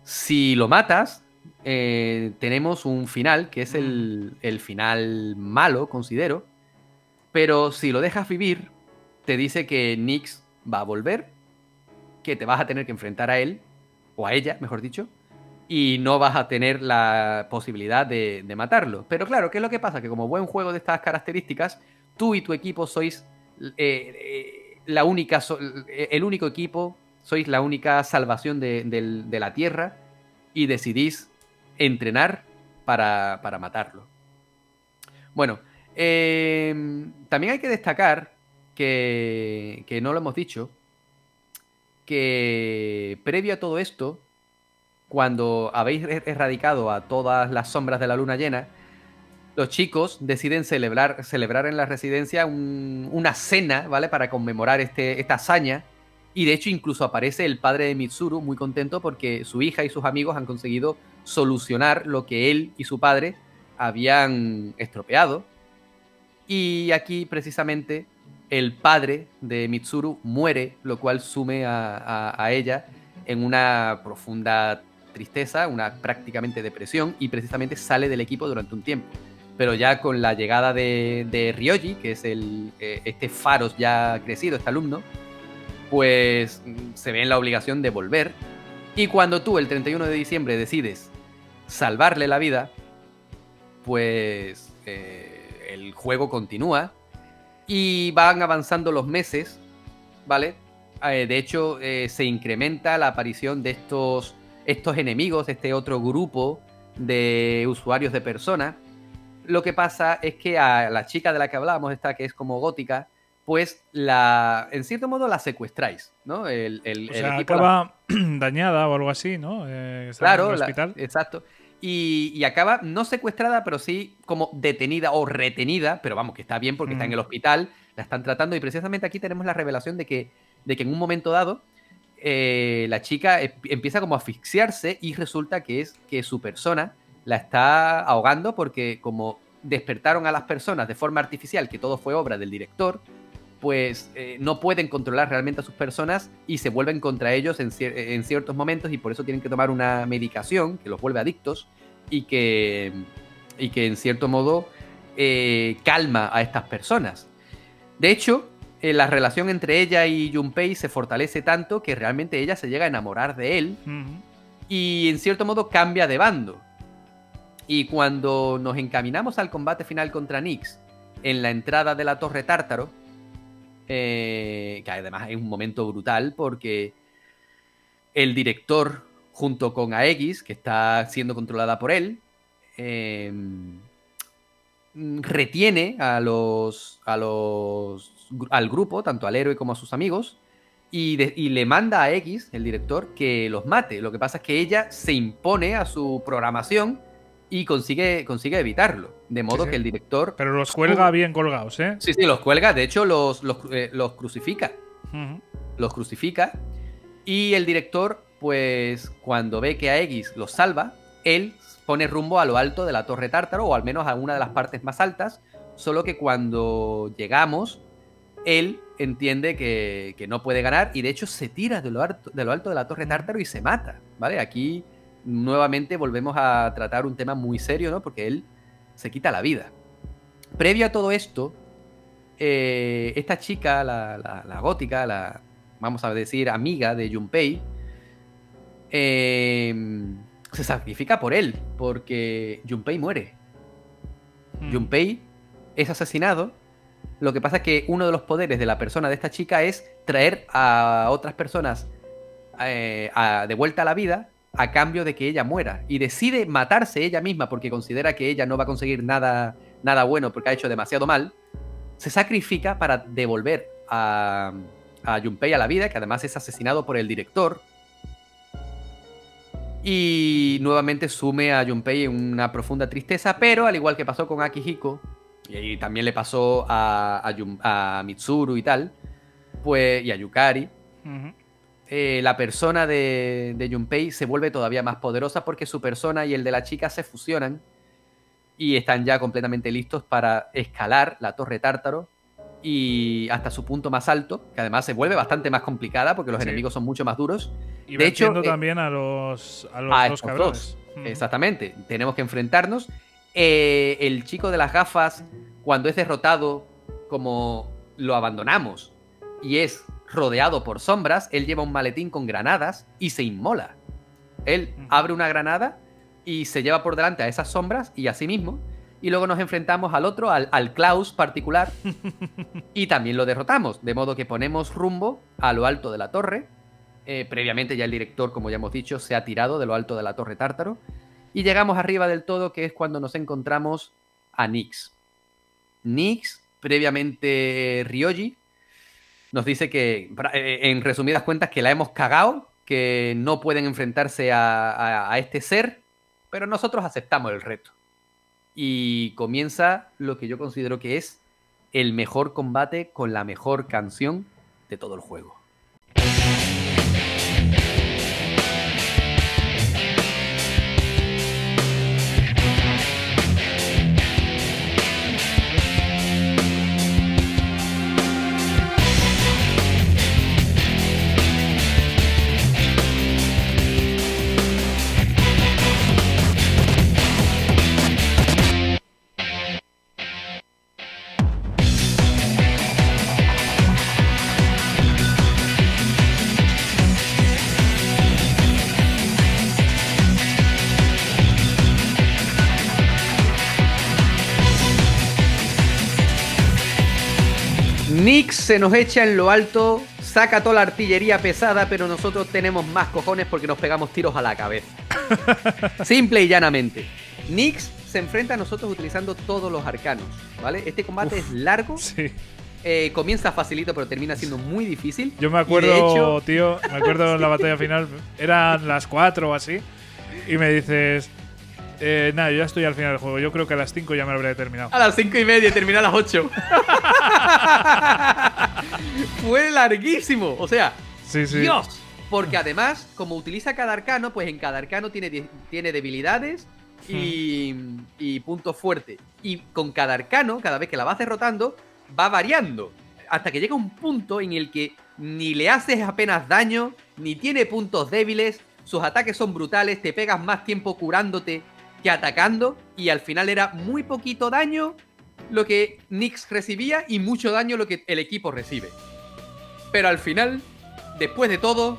si lo matas, eh, tenemos un final, que es el, el final malo, considero, pero si lo dejas vivir, te dice que Nyx va a volver, que te vas a tener que enfrentar a él, o a ella, mejor dicho, y no vas a tener la posibilidad de, de matarlo. Pero claro, ¿qué es lo que pasa? Que como buen juego de estas características, tú y tu equipo sois eh, eh, la única, el único equipo, sois la única salvación de, la Tierra y decidís entrenar para, matarlo. Bueno, eh, también hay que destacar que, que no lo hemos dicho, que previo a todo esto, cuando habéis er- erradicado a todas las sombras de la luna llena, los chicos deciden celebrar, celebrar en la residencia un- una cena, ¿vale? Para conmemorar este, esta hazaña. Y de hecho incluso aparece el padre de Mitsuru muy contento porque su hija y sus amigos han conseguido solucionar lo que él y su padre habían estropeado. Y aquí precisamente el padre de Mitsuru muere, lo cual sume a, ella en una profunda tristeza, una prácticamente depresión, y precisamente sale del equipo durante un tiempo. Pero ya con la llegada de, de Ryoji, que es el, eh, este Faros ya crecido, este alumno, pues se ve en la obligación de volver. Y cuando tú el 31 de diciembre decides salvarle la vida, pues eh, el juego continúa y van avanzando los meses, ¿vale? Eh, de hecho, eh, se incrementa la aparición de estos, estos enemigos, este otro grupo de usuarios de persona. Lo que pasa es que a la chica de la que hablábamos, esta que es como gótica, pues la, en cierto modo la secuestráis, ¿no? El, el- O el sea, equipo la- acaba dañada o algo así, ¿no? Eh, en Claro, la- exacto. Y, y acaba no secuestrada, pero sí como detenida o retenida, pero vamos, que está bien porque está en Mm. el hospital, la están tratando y precisamente aquí tenemos la revelación de que, de que en un momento dado eh, la chica em- empieza como a asfixiarse y resulta que es que su persona la está ahogando porque como despertaron a las personas de forma artificial, que todo fue obra del director, pues eh, no pueden controlar realmente a sus personas y se vuelven contra ellos en, cier- en ciertos momentos y por eso tienen que tomar una medicación que los vuelve adictos y que, y que en cierto modo eh, calma a estas personas. De hecho, eh, la relación entre ella y Junpei se fortalece tanto que realmente ella se llega a enamorar de él y en cierto modo cambia de bando. Y cuando nos encaminamos al combate final contra Nyx en la entrada de la Torre Tártaro, eh, que además es un momento brutal porque el director, junto con Aegis, que está siendo controlada por él, mm, retiene a los, a los, al grupo, tanto al héroe como a sus amigos, y, y le manda a X, el director, que los mate. Lo que pasa es que ella se impone a su programación y consigue, consigue evitarlo. De modo sí. que el director... Pero los cuelga bien colgados, ¿eh? Sí, sí, los cuelga. De hecho, los, los, eh, los crucifica. Los crucifica. Y el director, pues, cuando ve que a X los salva, él pone rumbo a lo alto de la Torre Tártaro, o al menos a una de las partes más altas. Solo que cuando llegamos, él entiende que, que no puede ganar y de hecho se tira de lo, alto, de lo alto de la Torre Tártaro y se mata, ¿vale? Aquí nuevamente volvemos a tratar un tema muy serio, ¿no? Porque él se quita la vida. Previo a todo esto, eh, esta chica, la, la- la gótica, la, vamos a decir, amiga de Junpei, eh, se sacrifica por él, porque Junpei muere. Mm. Junpei es asesinado. Lo que pasa es que uno de los poderes de la persona de esta chica es traer a otras personas eh, a- de vuelta a la vida a cambio de que ella muera. Y decide matarse ella misma porque considera que ella no va a conseguir nada, nada bueno porque ha hecho demasiado mal. Se sacrifica para devolver a, a Junpei a la vida, que además es asesinado por el director. Y nuevamente sume a Junpei en una profunda tristeza, pero al igual que pasó con Akihiko, y también le pasó a, a Mitsuru y tal, pues, y a Yukari. Eh, la persona de, de Junpei se vuelve todavía más poderosa porque su persona y el de la chica se fusionan y están ya completamente listos para escalar la torre tártaro y hasta su punto más alto, que además se vuelve bastante más complicada porque los Sí. enemigos son mucho más duros. Y De hecho, eh, también a los, a los a dos cabrones. dos. Exactamente, tenemos que enfrentarnos. Eh, el chico de las gafas, cuando es derrotado, como lo abandonamos y es rodeado por sombras, él lleva un maletín con granadas y se inmola. Él abre una granada y se lleva por delante a esas sombras y a sí mismo. Y luego nos enfrentamos al otro, al, al Klaus particular, y también lo derrotamos. De modo que ponemos rumbo a lo alto de la torre. Eh, previamente ya el director, como ya hemos dicho, se ha tirado de lo alto de la torre Tártaro. Y llegamos arriba del todo, que es cuando nos encontramos a Nyx. Nyx, previamente Ryoji, nos dice que, pra- eh, en resumidas cuentas, que la hemos cagado, que no pueden enfrentarse a- a este ser, pero nosotros aceptamos el reto. Y comienza lo que yo considero que es el mejor combate con la mejor canción de todo el juego. Se nos echa en lo alto, saca toda la artillería pesada, pero nosotros tenemos más cojones porque nos pegamos tiros a la cabeza. Simple y llanamente. Nix se enfrenta a nosotros utilizando todos los arcanos, ¿vale? Este combate es largo, Sí. eh, comienza facilito, pero termina siendo muy difícil. Yo me acuerdo, hecho- tío, me acuerdo en la batalla final, eran las 4 o así, y me dices, eh, nada, yo ya estoy al final del juego, yo creo que a las 5 ya me lo habré terminado. A las 5 y media y termina a las 8. Fue larguísimo. O sea, Sí, sí. Dios. Porque además, como utiliza cada arcano, pues en cada arcano tiene, tiene debilidades y, y puntos fuertes. Y con cada arcano, cada vez que la vas derrotando, va variando. Hasta que llega un punto en el que ni le haces apenas daño, ni tiene puntos débiles, sus ataques son brutales, te pegas más tiempo curándote que atacando, y al final era muy poquito daño lo que Nyx recibía y mucho daño lo que el equipo recibe. Pero al final, después de todo,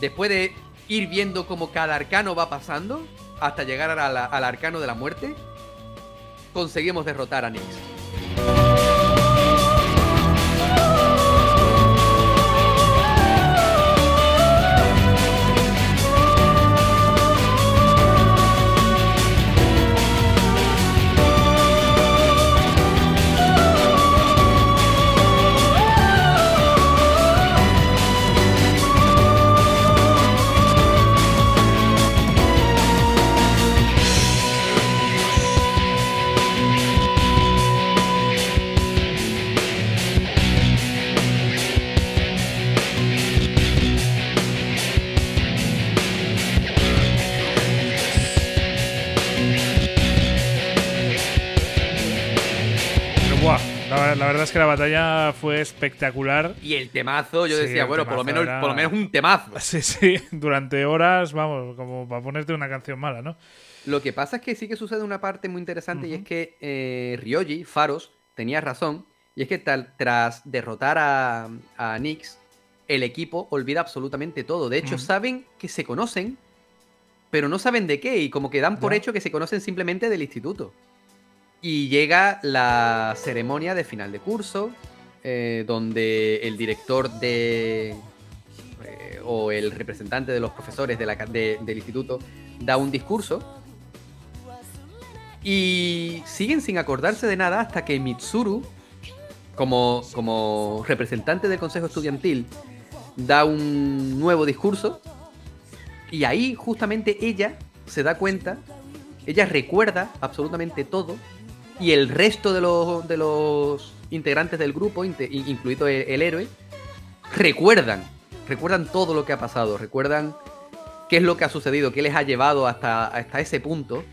después de ir viendo cómo cada arcano va pasando, hasta llegar al arcano de la muerte, conseguimos derrotar a Nyx. Que la batalla fue espectacular. Y el temazo, yo Sí, decía, bueno, por lo, menos, era- por lo menos un temazo. Sí, sí, durante horas, vamos, como para ponerte una canción mala, ¿no? Lo que pasa es que sí que sucede una parte muy interesante y es que eh, Ryoji, Faros, tenía razón. Y es que tal- tras derrotar a, a Nyx, el equipo olvida absolutamente todo. De hecho, saben que se conocen, pero no saben de qué. Y como que dan por hecho que se conocen simplemente del instituto. Y llega la ceremonia de final de curso, eh, donde el director de. eh, o el representante de los profesores del instituto da un discurso. Y siguen sin acordarse de nada hasta que Mitsuru, como, como representante del consejo estudiantil, da un nuevo discurso. Y ahí justamente ella se da cuenta, ella recuerda absolutamente todo. Y el resto de los, de los integrantes del grupo, incluido el, el héroe, recuerdan, recuerdan todo lo que ha pasado, recuerdan qué es lo que ha sucedido, qué les ha llevado hasta, hasta ese punto.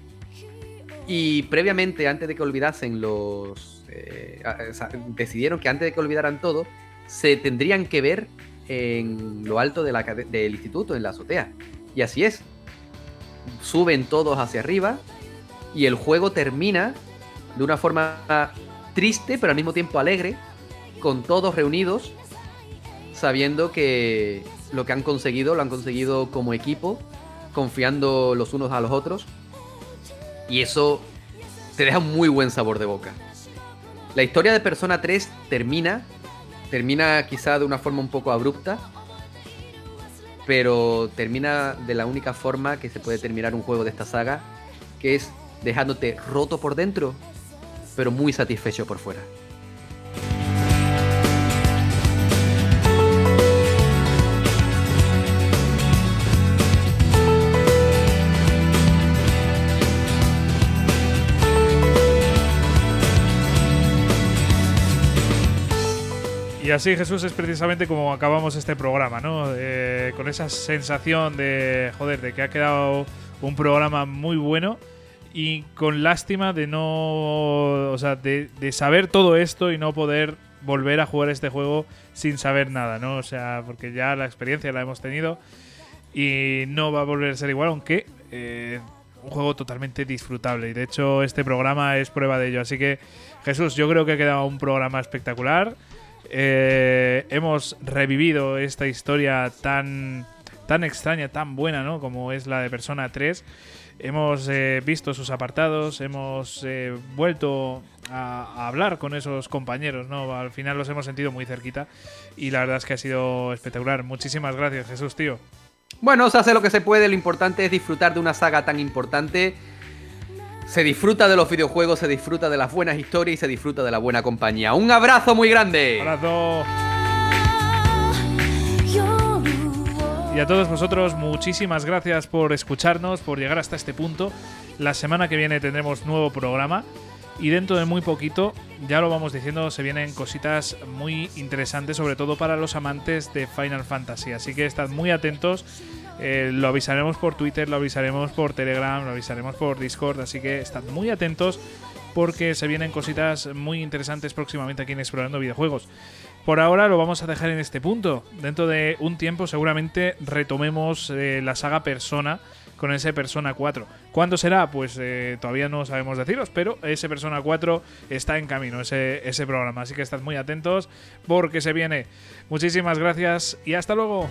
Y previamente, antes de que olvidasen los... eh, decidieron que antes de que olvidaran todo, se tendrían que ver en lo alto del instituto, en la azotea. Y así es. Suben todos hacia arriba y el juego termina de una forma triste, pero al mismo tiempo alegre, con todos reunidos, sabiendo que lo que han conseguido lo han conseguido como equipo, confiando los unos a los otros. Y eso te deja un muy buen sabor de boca. La historia de Persona 3 termina, termina quizá de una forma un poco abrupta, pero termina de la única forma que se puede terminar un juego de esta saga, que es dejándote roto por dentro, pero muy satisfecho por fuera. Y así, Jesús, es precisamente como acabamos este programa, ¿no? Eh, con esa sensación de, joder, de que ha quedado un programa muy bueno y con lástima de no, o sea, de, de saber todo esto y no poder volver a jugar este juego sin saber nada, ¿no? O sea, porque ya la experiencia la hemos tenido y no va a volver a ser igual, aunque eh, un juego totalmente disfrutable. Y de hecho, este programa es prueba de ello. Así que, Jesús, yo creo que ha quedado un programa espectacular. Eh, hemos revivido esta historia tan, tan extraña, tan buena, ¿no? Como es la de Persona 3. Hemos eh, visto sus apartados, hemos eh, vuelto a, a hablar con esos compañeros, ¿no? Al final los hemos sentido muy cerquita y la verdad es que ha sido espectacular. Muchísimas gracias, Jesús, tío. Bueno, se hace lo que se puede, lo importante es disfrutar de una saga tan importante. Se disfruta de los videojuegos, se disfruta de las buenas historias y se disfruta de la buena compañía. Un abrazo muy grande. Abrazo. Y a todos vosotros, muchísimas gracias por escucharnos, por llegar hasta este punto. La semana que viene tendremos nuevo programa. Y dentro de muy poquito, ya lo vamos diciendo, se vienen cositas muy interesantes, sobre todo para los amantes de Final Fantasy. Así que estad muy atentos. Eh, lo avisaremos por Twitter, lo avisaremos por Telegram, lo avisaremos por Discord. Así que estad muy atentos porque se vienen cositas muy interesantes próximamente aquí en Explorando Videojuegos. Por ahora lo vamos a dejar en este punto. Dentro de un tiempo seguramente retomemos eh, la saga Persona con ese Persona 4. ¿Cuándo será? Pues eh, todavía no sabemos deciros, pero ese Persona 4 está en camino, ese, ese programa. Así que estad muy atentos porque se viene. Muchísimas gracias y hasta luego.